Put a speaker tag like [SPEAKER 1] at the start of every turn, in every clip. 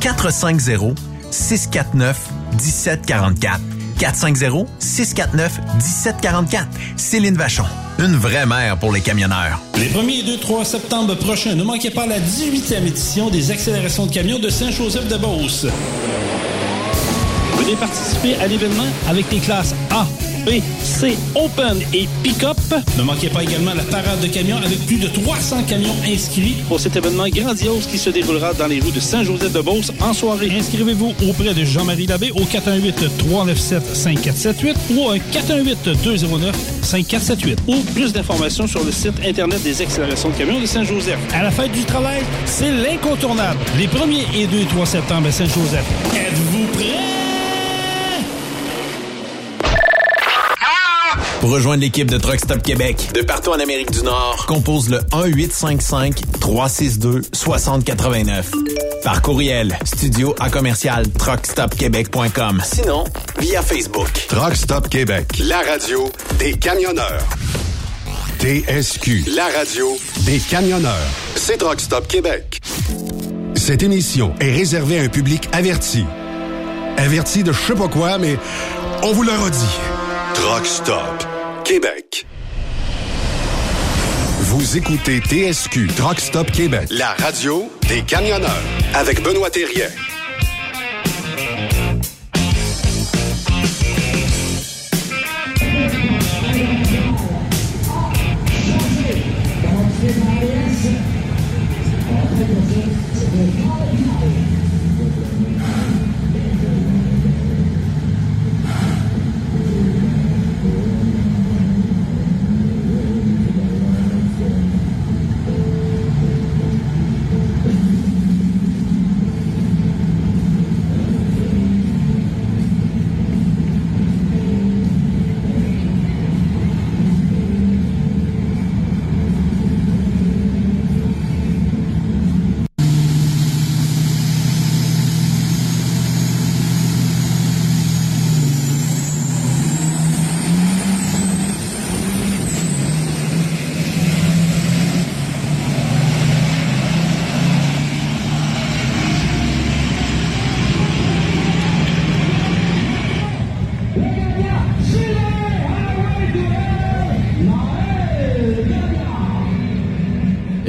[SPEAKER 1] 450 649 1744. 450-649-1744. Céline Vachon. Une vraie mère pour les camionneurs.
[SPEAKER 2] Les 1er et 2, 3 septembre prochains, ne manquez pas la 18e édition des accélérations de camions de Saint-Joseph de Beauce. Venez participer à l'événement avec les classes A, B, C, Open et Pick-up. Ne manquez pas également la parade de camions avec plus de 300 camions inscrits pour cet événement grandiose qui se déroulera dans les rues de Saint-Joseph-de-Beauce en soirée. Inscrivez-vous auprès de Jean-Marie Labbé au 418-397-5478 ou au 418-209-5478 ou plus d'informations sur le site Internet des accélérations de camions de Saint-Joseph. À la fête du travail, c'est l'incontournable. Les 1er et 2 et 3 septembre à Saint-Joseph. Êtes-vous prêts?
[SPEAKER 1] Pour rejoindre l'équipe de Truck Stop Québec, de partout en Amérique du Nord, compose le 1-855-362-6089. Par courriel, studio à commercial truckstopquebec.com. Sinon, via Facebook.
[SPEAKER 3] Truck Stop Québec, la radio des camionneurs. TSQ, la radio des camionneurs. C'est Truck Stop Québec. Cette émission est réservée à un public averti. Averti de je sais pas quoi, mais on vous le redit. Truck Stop Québec. Vous écoutez TSQ Truck Stop Québec, la radio des camionneurs avec Benoît Thérien.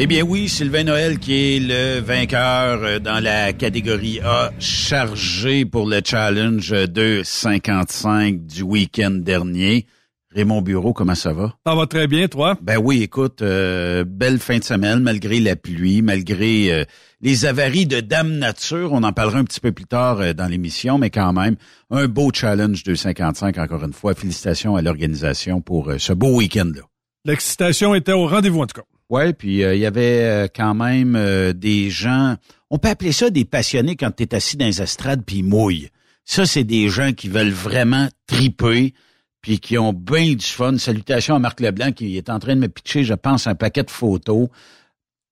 [SPEAKER 4] Bien oui, Sylvain Noël qui est le vainqueur euh, dans la catégorie A, chargé pour le challenge de 55 du week-end dernier. Raymond Bureau, comment ça va?
[SPEAKER 5] Ça va très bien, toi?
[SPEAKER 4] Ben oui, écoute, euh, belle fin de semaine, malgré la pluie, malgré euh, les avaries de Dame Nature. On en parlera un petit peu plus tard dans l'émission, mais quand même, un beau challenge 255, encore une fois. Félicitations à l'organisation pour ce beau week-end-là.
[SPEAKER 5] L'excitation était au rendez-vous, en tout cas.
[SPEAKER 4] Ouais, puis euh, il y avait euh, quand même euh, des gens, on peut appeler ça des passionnés quand tu assis dans les estrades puis mouillent. Ça, c'est des gens qui veulent vraiment triper puis qui ont bien du fun. Salutations à Marc Leblanc qui est en train de me pitcher, je pense, un paquet de photos.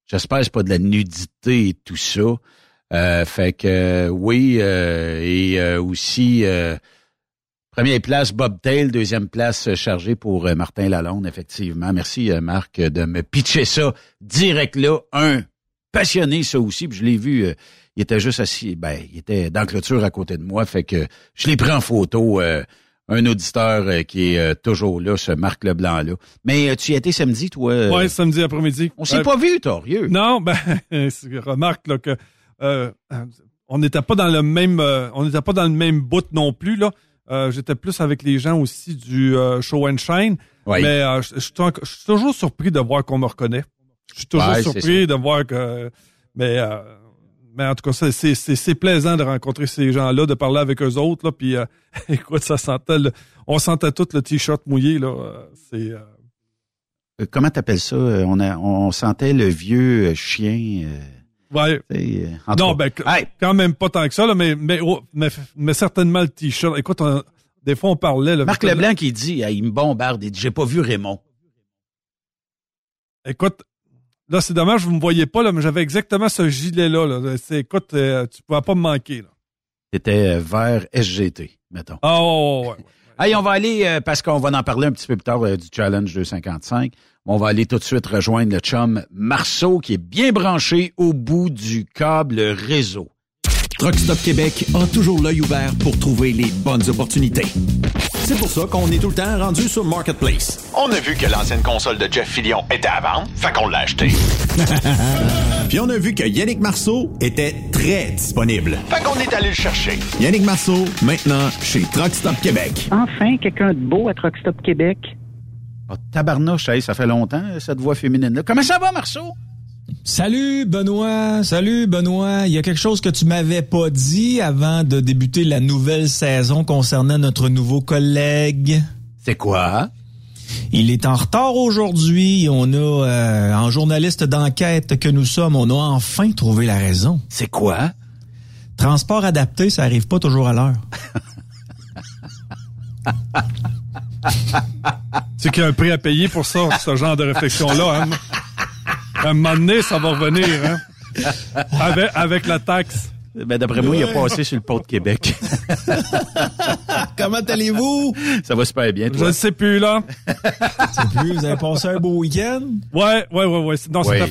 [SPEAKER 4] J'espère que c'est pas de la nudité et tout ça. fait que oui, et aussi Première place, Bob Tail. Deuxième place, chargée pour euh, Martin Lalonde, effectivement. Merci, euh, Marc, de me pitcher ça direct là. Un passionné, ça aussi. Puis je l'ai vu, euh, il était juste assis, ben, il était dans la clôture à côté de moi. Fait que je l'ai pris en photo. un auditeur qui est toujours là, ce Marc Leblanc-là. Mais tu y étais samedi, toi?
[SPEAKER 5] Oui, samedi après-midi.
[SPEAKER 4] On s'est pas vu, Torieux.
[SPEAKER 5] Non, ben, remarque là, que on n'était pas dans le même on n'était pas dans le même bout non plus, là. Euh, j'étais plus avec les gens aussi du euh, Show and Shine. Mais euh, je, suis toujours surpris de voir qu'on me reconnaît. Je suis toujours surpris de voir que... Mais, mais en tout cas, c'est plaisant de rencontrer ces gens-là, de parler avec eux autres. Là, puis écoute, ça sentait... on sentait tout le T-shirt mouillé. là. C'est...
[SPEAKER 4] Comment t'appelles ça? On, a, on sentait le vieux chien...
[SPEAKER 5] Ouais. Euh, non, ben, quand même pas tant que ça, là, mais, mais, oh, mais, mais, certainement le t-shirt. Écoute, des fois, on parlait. Là,
[SPEAKER 4] Marc Leblanc qui dit, il me bombarde, il dit, j'ai pas vu Raymond.
[SPEAKER 5] Écoute, là, c'est dommage, vous me voyez pas, là, mais j'avais exactement ce gilet-là. Là. Écoute, euh, tu pouvais pas me manquer.
[SPEAKER 4] C'était euh, vert SGT, mettons.
[SPEAKER 5] Ah, oh, ouais, ouais.
[SPEAKER 4] Hey, on va aller, parce qu'on va en parler un petit peu plus tard du Challenge 255. On va aller tout de suite rejoindre le chum Marceau qui est bien branché au bout du câble réseau.
[SPEAKER 6] Truck Stop Québec a toujours l'œil ouvert pour trouver les bonnes opportunités. C'est pour ça qu'on est tout le temps rendu sur Marketplace.
[SPEAKER 7] On a vu que l'ancienne console de Jeff Fillion était à vendre, fait qu'on l'a acheté.
[SPEAKER 6] Puis on a vu que Yannick Marceau était très disponible.
[SPEAKER 7] Fait qu'on est allé le chercher.
[SPEAKER 6] Yannick Marceau, maintenant chez Truck Stop Québec.
[SPEAKER 8] Enfin, quelqu'un de beau à Truck Stop
[SPEAKER 4] Oh, tabarnouche, ça fait longtemps, cette voix féminine-là. Comment ça va, Marceau?
[SPEAKER 9] Salut Benoît, salut Benoît. Il y a quelque chose que tu m'avais pas dit avant de débuter la nouvelle saison concernant notre nouveau collègue.
[SPEAKER 4] C'est quoi?
[SPEAKER 9] Il est en retard aujourd'hui. On a, euh, en journaliste d'enquête que nous sommes, on a enfin trouvé la raison.
[SPEAKER 4] C'est quoi?
[SPEAKER 9] Transport adapté, ça arrive pas toujours à l'heure.
[SPEAKER 5] C'est qu'il y a un prix à payer pour ça, ce genre de réflexion-là. Hein? un moment donné, ça va revenir. Hein? Avec, la taxe.
[SPEAKER 4] Ben, d'après moi, il a passé sur le pont de Québec.
[SPEAKER 9] Comment allez-vous?
[SPEAKER 4] Ça va super bien, toi.
[SPEAKER 5] Je ne sais plus, là.
[SPEAKER 9] sais plus, vous avez passé un beau week-end?
[SPEAKER 5] Ouais, ouais, ouais, ouais. Non, c'était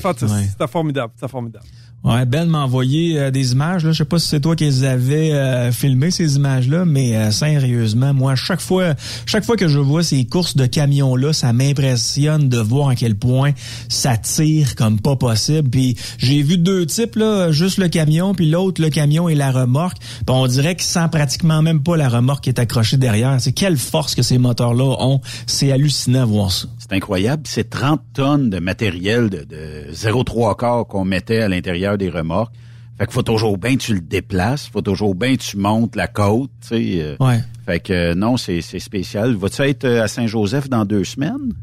[SPEAKER 5] formidable. C'était formidable.
[SPEAKER 9] Ouais, Ben m'a envoyé euh, des images. Là. Je sais pas si c'est toi qui les avais euh, ces images-là, mais euh, sérieusement, moi, chaque fois, chaque fois que je vois ces courses de camions-là, ça m'impressionne de voir à quel point ça tire comme pas possible. Puis j'ai vu deux types, là, juste le camion, puis l'autre, le camion et la remorque. Puis on dirait qu'ils sent pratiquement même pas la remorque qui est accrochée derrière. C'est quelle force que ces moteurs-là ont. C'est hallucinant voir ça.
[SPEAKER 4] C'est incroyable. C'est 30 tonnes de matériel de, de 0,3 quarts qu'on mettait à l'intérieur des remorques. Fait qu'il faut toujours bien tu le déplaces, faut toujours bien tu montes la côte, tu sais. Euh.
[SPEAKER 9] Ouais.
[SPEAKER 4] Fait que non, c'est spécial. Vas-tu être euh, à Saint-Joseph dans deux semaines?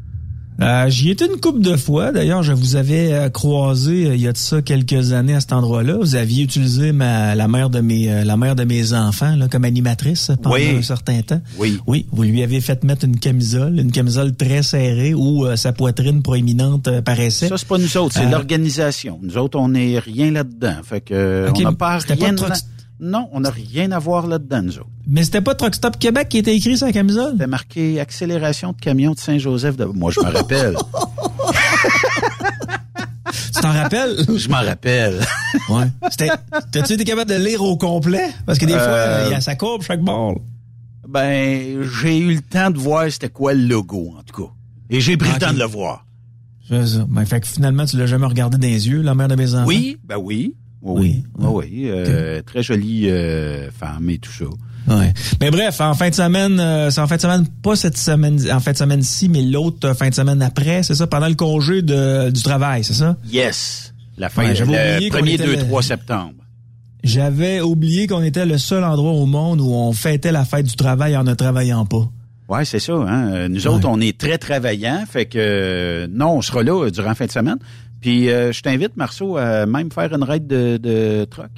[SPEAKER 9] Euh, J'y étais une couple de fois. D'ailleurs, je vous avais euh, croisé euh, il y a de ça quelques années à cet endroit-là. Vous aviez utilisé ma, la mère de mes euh, la mère de mes enfants là, comme animatrice pendant un certain temps.
[SPEAKER 4] Oui.
[SPEAKER 9] Oui. Vous lui avez fait mettre une camisole, une camisole très serrée où sa poitrine proéminente paraissait.
[SPEAKER 4] Ça c'est pas nous autres, c'est l'organisation. Nous autres, on n'est rien là-dedans. Fait que on n'a pas rien. Non, on n'a rien à voir là-dedans, nous autres.
[SPEAKER 9] Mais c'était pas Truck Stop Québec qui était écrit sur la camisole?
[SPEAKER 4] C'était marqué accélération de camion de Saint-Joseph. De... Moi, je me rappelle.
[SPEAKER 9] tu t'en rappelles?
[SPEAKER 4] Je m'en rappelle.
[SPEAKER 9] ouais. T'as-tu été capable de lire au complet? Parce que des fois, il y a sa courbe chaque bord.
[SPEAKER 4] Ben, j'ai eu le temps de voir c'était quoi le logo, en tout cas. Et j'ai pris le temps de le voir.
[SPEAKER 9] C'est ça. Ben, fait que finalement, tu l'as jamais regardé dans les yeux, la mère de mes enfants?
[SPEAKER 4] Oui, ben oui. Oui, oui. oui, euh, Très jolie euh, femme et tout ça.
[SPEAKER 9] Ouais. Mais bref, en fin de semaine, euh, c'est en fin de semaine, pas cette semaine, en fin de semaine-ci, mais l'autre fin de semaine après, c'est ça, pendant le congé de, du travail, c'est ça?
[SPEAKER 4] Yes. La fin, ouais, le 1er, 2, 3 septembre.
[SPEAKER 9] J'avais oublié qu'on était le seul endroit au monde où on fêtait la fête du travail en ne travaillant pas.
[SPEAKER 4] Ouais, c'est ça. Hein? Nous autres, on est très travaillants, fait que non, on sera là durant la fin de semaine. Puis euh, je t'invite, Marceau, à même faire une raide de, de truck.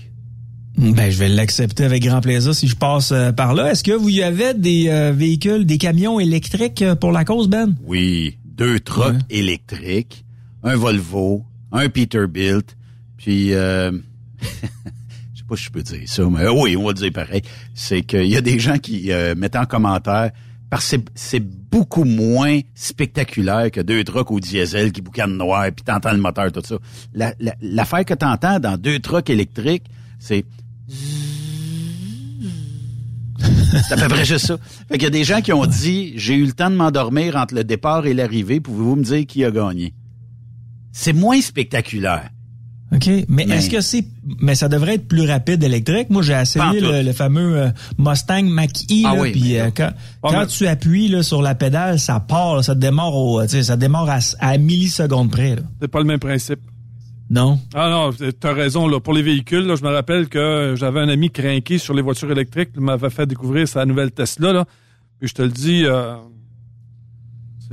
[SPEAKER 9] Ben, je vais l'accepter avec grand plaisir si je passe euh, par là. Est-ce que vous y avez des euh, véhicules, des camions électriques pour la cause, Ben?
[SPEAKER 4] Oui, deux trucks électriques, un Volvo, un Peterbilt, puis euh, je sais pas si je peux dire ça, mais oui, on va le dire pareil. C'est qu'il y a des gens qui mettent en commentaire parce que c'est beaucoup moins spectaculaire que deux trucks au diesel qui boucanent noir, puis t'entends le moteur, tout ça. L'affaire que t'entends dans deux trucks électriques, c'est... C'est à peu près juste ça. Fait qu'il y a des gens qui ont dit, j'ai eu le temps de m'endormir entre le départ et l'arrivée, pouvez-vous me dire qui a gagné? C'est moins spectaculaire.
[SPEAKER 9] OK? Mais, est-ce que c'est. Mais ça devrait être plus rapide électrique? Moi, j'ai essayé le, fameux euh, Mustang Mach-E. Ah oui, puis euh, quand, quand tu appuies là, sur la pédale, ça part, ça démarre au, ça démarre à, à millisecondes près.
[SPEAKER 5] C'est pas le même principe.
[SPEAKER 9] Non?
[SPEAKER 5] Ah non, tu as raison. Là. Pour les véhicules, là, je me rappelle que j'avais un ami craqué sur les voitures électriques. Il m'avait fait découvrir sa nouvelle Tesla. Là. Puis je te le dis, euh,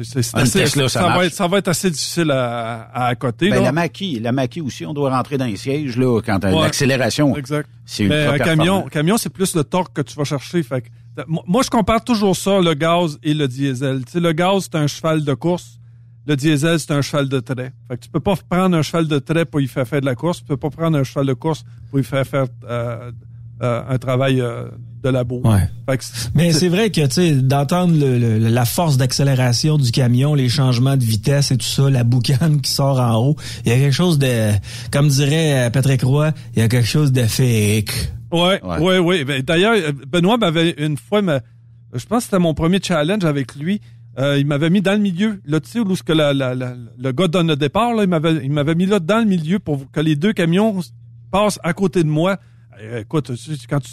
[SPEAKER 5] c'est, ça, va être, assez difficile à, à côté.
[SPEAKER 4] Ben, la maquille, la maquille aussi, on doit rentrer dans les sièges là, quand l'accélération.
[SPEAKER 5] Exact. C'est Mais un camion, camion, c'est plus le torque que tu vas chercher. Fait moi, je compare toujours ça, le gaz et le diesel. Tu sais, le gaz, c'est un cheval de course. Le diesel, c'est un cheval de trait. Fait que tu peux pas prendre un cheval de trait pour y faire faire de la course. Tu peux pas prendre un cheval de course pour y faire faire euh, euh, un travail euh, de labo.
[SPEAKER 9] Ouais. Mais c'est vrai que tu sais d'entendre la force d'accélération du camion, les changements de vitesse et tout ça, la boucane qui sort en haut, il y a quelque chose de, comme dirait Patrick Roy, il y a quelque chose de fake.
[SPEAKER 5] Ouais, ouais, ouais. Ben, d'ailleurs, Benoît m'avait une fois, je pense que c'était mon premier challenge avec lui. Euh, il m'avait mis dans le milieu. Là, tu sais, où que la, le gars donne le départ, là, il m'avait, il m'avait mis là dans le milieu pour que les deux camions passent à côté de moi. Euh, écoute, quand tu,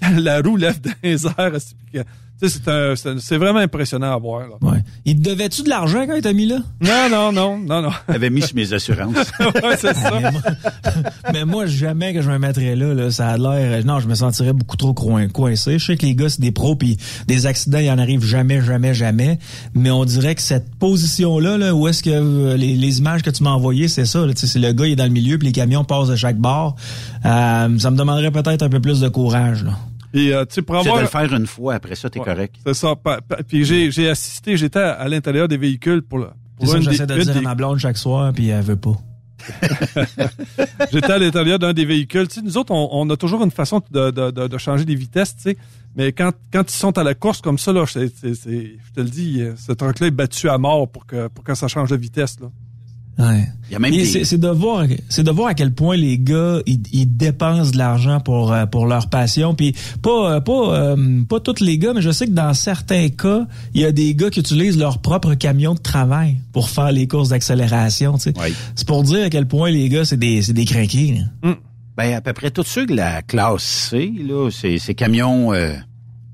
[SPEAKER 5] la roue lève dans les airs, c'est vraiment impressionnant à voir. Là.
[SPEAKER 9] Ouais. Il te devait-tu de l'argent quand il t'a mis là?
[SPEAKER 5] Non, non, non, non, non.
[SPEAKER 4] T'avais mis sur mes assurances.
[SPEAKER 5] ouais, c'est ça.
[SPEAKER 9] Mais moi, jamais que je me mettrais là, là ça a l'air... Non, je me sentirais beaucoup trop coincé. Je sais que les gars, c'est des pros, puis des accidents, il en arrive jamais, jamais, jamais. Mais on dirait que cette position-là, là, où est-ce que euh, les, images que tu m'as envoyées, c'est ça. C'est le gars, il est dans le milieu, puis les camions passent de chaque bord. Euh, ça me demanderait peut-être un peu plus de courage. Là.
[SPEAKER 4] Puis, euh, tu pour avoir... de le faire une fois, après ça, t'es correct.
[SPEAKER 5] C'est ça. Puis j'ai assisté, j'étais à, l'intérieur des véhicules pour le.
[SPEAKER 9] Pour ça, j'essaie de dire à ma blonde chaque soir, puis elle veut pas.
[SPEAKER 5] j'étais à l'intérieur d'un des véhicules. Tu sais, nous autres, on, a toujours une façon de, de, de, changer des vitesses, tu sais. Mais quand, quand ils sont à la course comme ça, là, je te le dis, ce truc-là est battu à mort pour que, pour que ça change de vitesse. Là.
[SPEAKER 9] Ouais. C'est de voir, c'est de voir à quel point les gars ils, dépensent de l'argent pour euh, pour leur passion. Puis pas euh, pas euh, pas tous les gars, mais je sais que dans certains cas, il y a des gars qui utilisent leur propre camion de travail pour faire les courses d'accélération. Tu sais. C'est pour dire à quel point les gars c'est des c'est des craqués.
[SPEAKER 4] Mm. Ben à peu près tous ceux de la classe C là, c'est ces camions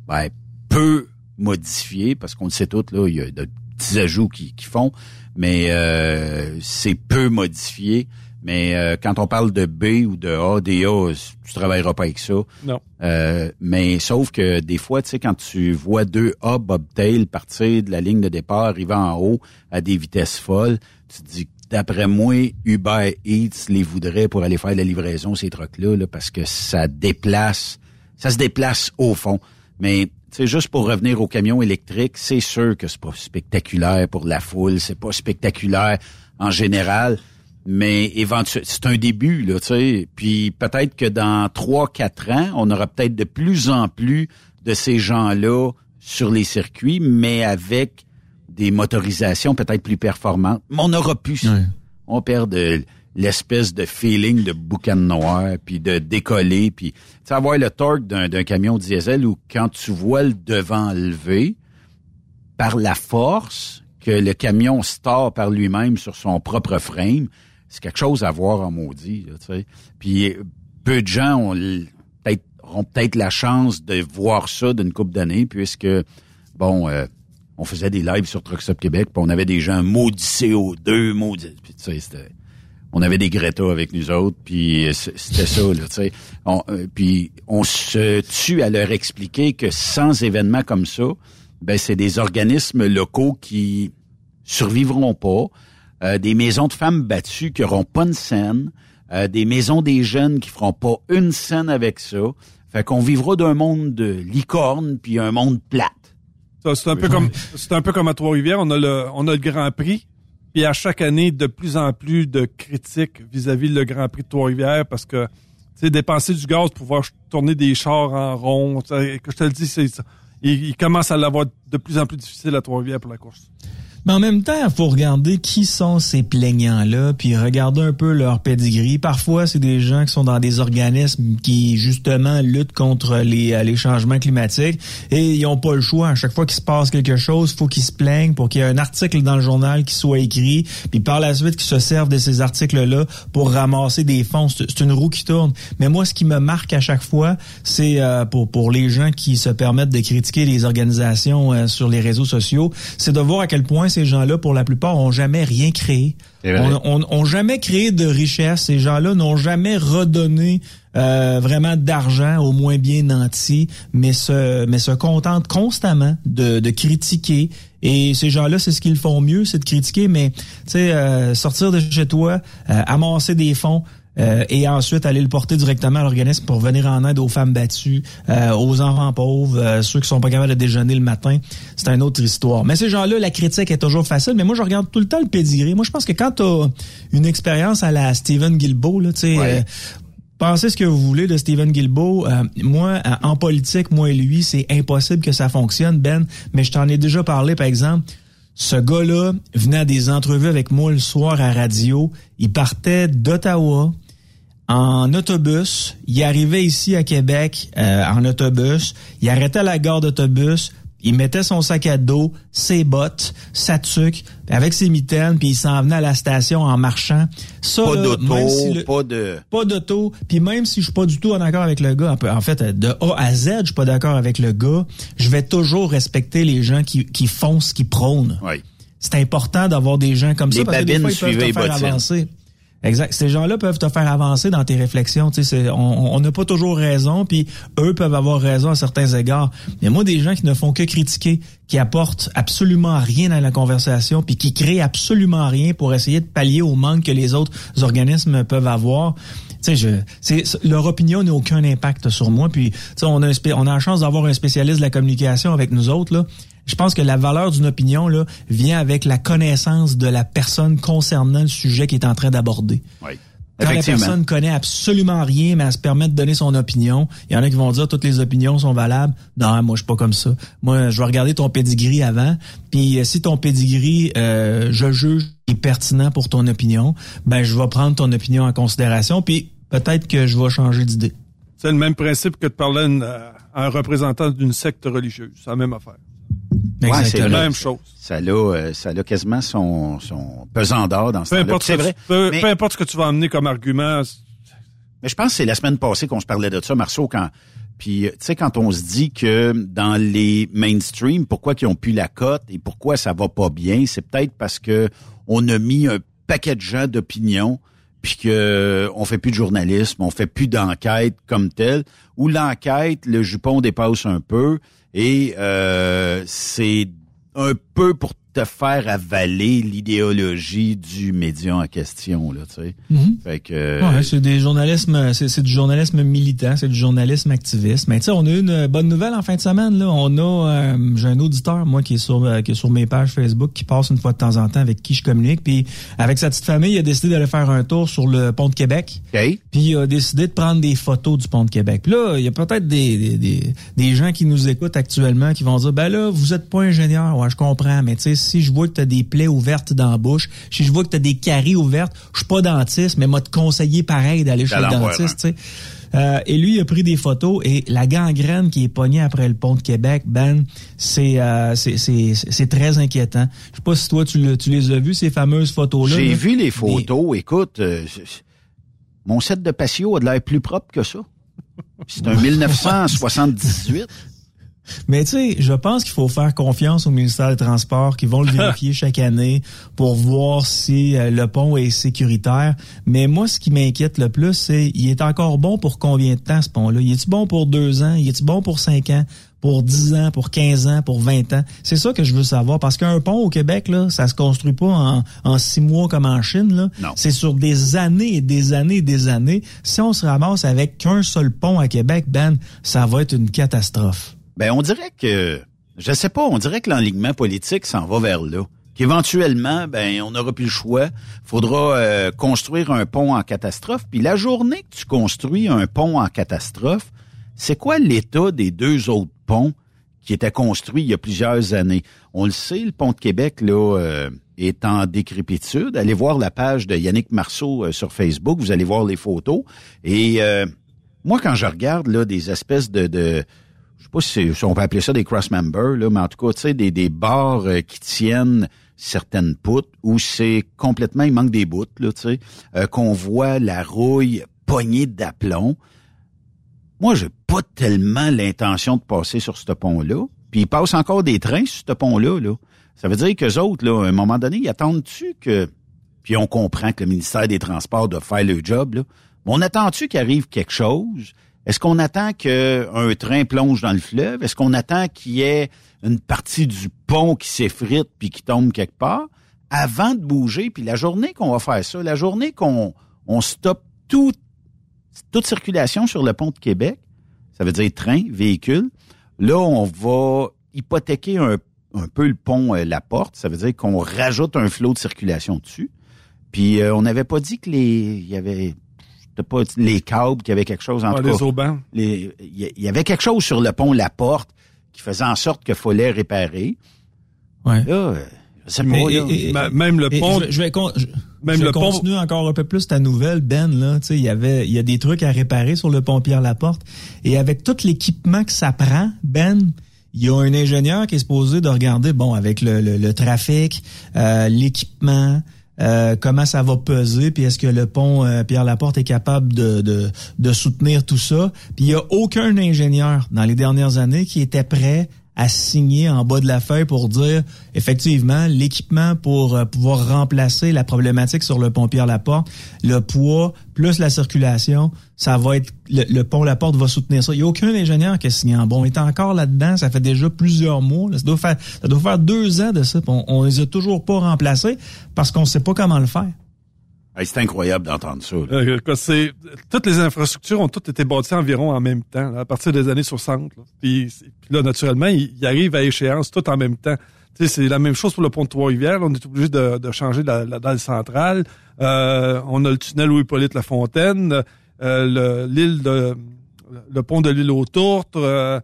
[SPEAKER 4] ben, peu modifiés parce qu'on le sait tous là, il y a de petits ajouts qui, qui font mais euh, c'est peu modifié. Mais euh, quand on parle de B ou de A, des A, tu travailleras pas avec ça.
[SPEAKER 5] Non.
[SPEAKER 4] Euh, mais sauf que des fois, tu sais, quand tu vois deux A bobtail partir de la ligne de départ, arriver en haut à des vitesses folles, tu te dis d'après moi, Uber Eats les voudrait pour aller faire la livraison ces trucks-là, là, parce que ça déplace, ça se déplace au fond. Mais c'est juste pour revenir au camion électrique, c'est sûr que c'est pas spectaculaire pour la foule, c'est pas spectaculaire en général, mais éventuellement, c'est un début, là, tu sais. Puis peut-être que dans trois, quatre ans, on aura peut-être de plus en plus de ces gens-là sur les circuits, mais avec des motorisations peut-être plus performantes. Mais on aura plus. On perd de l'espèce de feeling de boucan noir, puis de décoller, puis avoir le torque d'un camion diesel où quand tu vois le devant levé, par la force que le camion store par lui-même sur son propre frame, c'est quelque chose à voir en maudit. sais. Puis peu de gens ont peut-être auront peut-être la chance de voir ça d'une couple d'années, puisque bon, euh, on faisait des lives sur Truck Québec, puis on avait des gens maudits CO2, maudits. Puis tu sais, c'était on avait des Greta avec nous autres, puis c'était ça, là, tu sais. Euh, puis on se tue à leur expliquer que sans événements comme ça, ben c'est des organismes locaux qui survivront pas, euh, des maisons de femmes battues qui auront pas de scène, euh, des maisons des jeunes qui feront pas une scène avec ça. Fait qu'on vivra d'un monde de licorne puis un monde plate.
[SPEAKER 5] C'est un peu comme c'est un peu comme à Trois-Rivières, on a le on a le Grand Prix puis à chaque année, de plus en plus de critiques vis-à-vis le Grand Prix de Trois-Rivières parce que, tu sais, dépenser du gaz pour pouvoir tourner des chars en rond, que je te le dis, c'est, il, il commence à l'avoir de plus en plus difficile à Trois-Rivières pour la course.
[SPEAKER 9] Mais en même temps, il faut regarder qui sont ces plaignants-là, puis regarder un peu leur pedigree. Parfois, c'est des gens qui sont dans des organismes qui, justement, luttent contre les, euh, les changements climatiques et ils n'ont pas le choix. À chaque fois qu'il se passe quelque chose, faut qu'ils se plaignent pour qu'il y ait un article dans le journal qui soit écrit, puis par la suite qu'ils se servent de ces articles-là pour ramasser des fonds. C'est une roue qui tourne. Mais moi, ce qui me marque à chaque fois, c'est euh, pour, pour les gens qui se permettent de critiquer les organisations euh, sur les réseaux sociaux, c'est de voir à quel point ces gens-là, pour la plupart, ont jamais rien créé. On, on, jamais créé de richesse. Ces gens-là n'ont jamais redonné euh, vraiment d'argent au moins bien nanti, mais se, mais se contentent constamment de, de critiquer. Et ces gens-là, c'est ce qu'ils font mieux, c'est de critiquer, mais tu sais, euh, sortir de chez toi, euh, amasser des fonds, euh, et ensuite aller le porter directement à l'organisme pour venir en aide aux femmes battues, euh, aux enfants pauvres, euh, ceux qui sont pas capables de déjeuner le matin. C'est une autre histoire. Mais ces gens-là, la critique est toujours facile. Mais moi, je regarde tout le temps le pedigree. Moi, je pense que quand tu as une expérience à la Stephen Guilbeault, là, tu sais, pensez ce que vous voulez de Stephen Guilbeault. moi, en politique, moi et lui, c'est impossible que ça fonctionne, Ben. Mais je t'en ai déjà parlé, par exemple. Ce gars-là venait à des entrevues avec moi le soir à radio. Il partait d'Ottawa en autobus. Il arrivait ici à Québec euh, en autobus. Il arrêtait à la gare d'autobus. Il mettait son sac à dos, ses bottes, sa tuque, avec ses mitaines, puis il s'en venait à la station en marchant.
[SPEAKER 4] Ça, pas d'auto, pas de...
[SPEAKER 9] Pas d'auto. Puis même si je suis pas du tout en accord avec le gars, en fait, de A à Z, je suis pas d'accord avec le gars, je vais toujours respecter les gens qui, qui font ce qu'ils prônent.
[SPEAKER 4] Oui.
[SPEAKER 9] C'est important d'avoir des gens comme ça
[SPEAKER 4] parce que des fois, ils peuvent te faire
[SPEAKER 9] avancer. Exact. Ces gens-là peuvent te faire avancer dans tes réflexions. Tu sais, on n'a pas toujours raison, puis eux peuvent avoir raison à certains égards. Mais moi, des gens qui ne font que critiquer, qui apportent absolument rien dans la conversation, puis qui créent absolument rien pour essayer de pallier au manque que les autres organismes peuvent avoir. Tu sais, je, leur opinion n'a aucun impact sur moi. Puis, tu sais, on a, on a la chance d'avoir un spécialiste de la communication avec nous autres là je pense que la valeur d'une opinion là, vient avec la connaissance de la personne concernant le sujet qui est en train d'aborder.
[SPEAKER 4] Oui.
[SPEAKER 9] Quand la personne connaît absolument rien, mais elle se permet de donner son opinion, il y en a qui vont dire toutes les opinions sont valables. Non, moi je suis pas comme ça. Moi, je vais regarder ton pedigree avant, puis euh, si ton pedigree, euh, je juge est pertinent pour ton opinion, ben je vais prendre ton opinion en considération, puis peut-être que je vais changer d'idée.
[SPEAKER 5] C'est le même principe que de parler à un représentant d'une secte religieuse. C'est la même affaire.
[SPEAKER 4] Ouais,
[SPEAKER 5] c'est la même chose.
[SPEAKER 4] Ça a, euh, ça a quasiment son, son pesant d'or dans ce
[SPEAKER 5] peu importe, vrai. Peu, peu, importe ce que tu vas amener comme argument.
[SPEAKER 4] Mais je pense que c'est la semaine passée qu'on se parlait de ça, Marceau, quand puis, tu sais, quand on se dit que dans les mainstream, pourquoi ils ont pu la cote et pourquoi ça va pas bien, c'est peut-être parce que on a mis un paquet de gens d'opinion puis que on fait plus de journalisme, on fait plus d'enquête comme telle, ou l'enquête, le jupon dépasse un peu, et euh, c'est un peu pour te faire avaler l'idéologie du média en question là, tu sais.
[SPEAKER 9] Mhm.
[SPEAKER 4] Fait que
[SPEAKER 9] ouais, c'est des journalismes c'est du journalisme militant, c'est du journalisme activiste. Mais tu sais, on a eu une bonne nouvelle en fin de semaine là, on a euh, j'ai un auditeur moi qui est sur euh, qui est sur mes pages Facebook qui passe une fois de temps en temps avec qui je communique puis avec sa petite famille, il a décidé d'aller faire un tour sur le pont de Québec.
[SPEAKER 4] Okay.
[SPEAKER 9] Puis il a décidé de prendre des photos du pont de Québec. Puis là, il y a peut-être des, des, des, des gens qui nous écoutent actuellement qui vont dire ben là, vous êtes pas ingénieur, ouais, je comprends, mais tu sais si je vois que tu as des plaies ouvertes dans la bouche, si je vois que tu as des caries ouvertes, je suis pas dentiste, mais moi te conseiller pareil d'aller chez le dentiste, sais. Euh, et lui, il a pris des photos et la gangrène qui est pognée après le pont de Québec, Ben, c'est euh, c'est très inquiétant. Je sais pas si toi, tu, tu les as vues, ces fameuses photos-là.
[SPEAKER 4] J'ai vu les photos. Écoute, euh, mon set de patio a de l'air plus propre que ça. C'est un 1978.
[SPEAKER 9] Mais tu sais, je pense qu'il faut faire confiance au ministère des Transports qui vont le vérifier chaque année pour voir si euh, le pont est sécuritaire. Mais moi, ce qui m'inquiète le plus, c'est il est encore bon pour combien de temps ce pont-là? Il est-tu bon pour deux ans? Il est-tu bon pour cinq ans? Pour dix ans, pour quinze ans, pour vingt ans? C'est ça que je veux savoir. Parce qu'un pont au Québec, là, ça se construit pas en, en six mois comme en Chine. Là. C'est sur des années et des années et des années. Si on se ramasse avec qu'un seul pont à Québec, Ben, ça va être une catastrophe.
[SPEAKER 4] Ben, on dirait que, je sais pas, on dirait que l'enlignement politique s'en va vers là. Qu'éventuellement, ben, on n'aura plus le choix. Faudra euh, construire un pont en catastrophe. Puis la journée que tu construis un pont en catastrophe, c'est quoi l'état des deux autres ponts qui étaient construits il y a plusieurs années? On le sait, le pont de Québec, là, euh, est en décrépitude. Allez voir la page de Yannick Marceau euh, sur Facebook, vous allez voir les photos. Et moi, quand je regarde là des espèces de, de pas si, on peut appeler ça des cross members, là, mais en tout cas, tu sais, des, des barres euh, qui tiennent certaines poutres où c'est complètement, il manque des bouts, là, tu sais, euh, qu'on voit la rouille poignée d'aplomb. Moi, j'ai pas tellement l'intention de passer sur ce pont-là. Puis il passe encore des trains sur ce pont-là, là. Ça veut dire que autres, là, à un moment donné, ils attendent-tu que. Puis on comprend que le ministère des Transports doit faire le job, là. Mais on attend-tu qu'il arrive quelque chose? Est-ce qu'on attend qu'un train plonge dans le fleuve? Est-ce qu'on attend qu'il y ait une partie du pont qui s'effrite puis qui tombe quelque part? Avant de bouger? Puis la journée qu'on va faire ça, la journée qu'on on stoppe tout, toute circulation sur le pont de Québec, ça veut dire train, véhicule, là, on va hypothéquer un, un peu le pont euh, La Porte. Ça veut dire qu'on rajoute un flot de circulation dessus. Puis euh, on n'avait pas dit que les il y avait pas les câbles, qu'il y avait quelque chose en
[SPEAKER 5] les
[SPEAKER 4] Il y avait quelque chose sur le pont La Porte qui faisait en sorte qu'il fallait réparer.
[SPEAKER 9] Ouais.
[SPEAKER 4] Là, je pas,
[SPEAKER 5] même le pont.
[SPEAKER 9] Je, vais, même le continuer encore un peu plus ta nouvelle, Ben. Là, il y avait, il y a des trucs à réparer sur le pont Pierre Laporte, et avec tout l'équipement que ça prend, Ben, il y a un ingénieur qui est supposé de regarder, bon, avec le, le, trafic, euh, l'équipement, euh, comment ça va peser, puis est-ce que le pont euh, Pierre Laporte est capable de, de, de soutenir tout ça? Puis il n'y a aucun ingénieur dans les dernières années qui était prêt à signer en bas de la feuille pour dire effectivement l'équipement pour euh, pouvoir remplacer la problématique sur le pont Pierre-Laporte, le poids plus la circulation, ça va être le, pont La-Porte va soutenir ça. Il n'y a aucun ingénieur qui a signé en bon. Il est encore là-dedans, ça fait déjà plusieurs mois. ça doit faire ça doit faire deux ans de ça. On, on les a toujours pas remplacés parce qu'on ne sait pas comment le faire
[SPEAKER 4] c'est incroyable d'entendre ça.
[SPEAKER 5] Euh, toutes les infrastructures ont toutes été bâties environ en même temps, à partir des années 60. Là. Puis, là, naturellement, ils, arrivent à échéance tout en même temps. c'est la même chose pour le pont de Trois-Rivières. On est obligé de, changer la, dalle centrale. Euh, on a le tunnel Louis-Hippolyte Lafontaine, euh, l'île le pont de l'île aux Tourtes. Euh,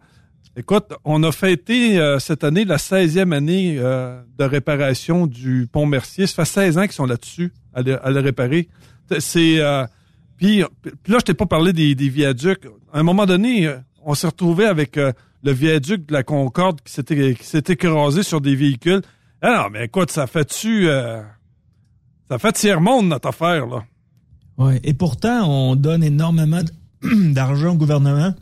[SPEAKER 5] écoute, on a fêté cette année la 16e année de réparation du pont Mercier. Ça fait 16 ans qu'ils sont là-dessus à le, réparer. C'est euh, puis, là, je t'ai pas parlé des, viaducs. À un moment donné, euh, on s'est retrouvé avec euh, le viaduc de la Concorde qui s'était qui écrasé sur des véhicules. Non, mais écoute, ça fait-tu ça fait tiers monde notre affaire là.
[SPEAKER 9] Ouais, et pourtant on donne énormément d'argent au gouvernement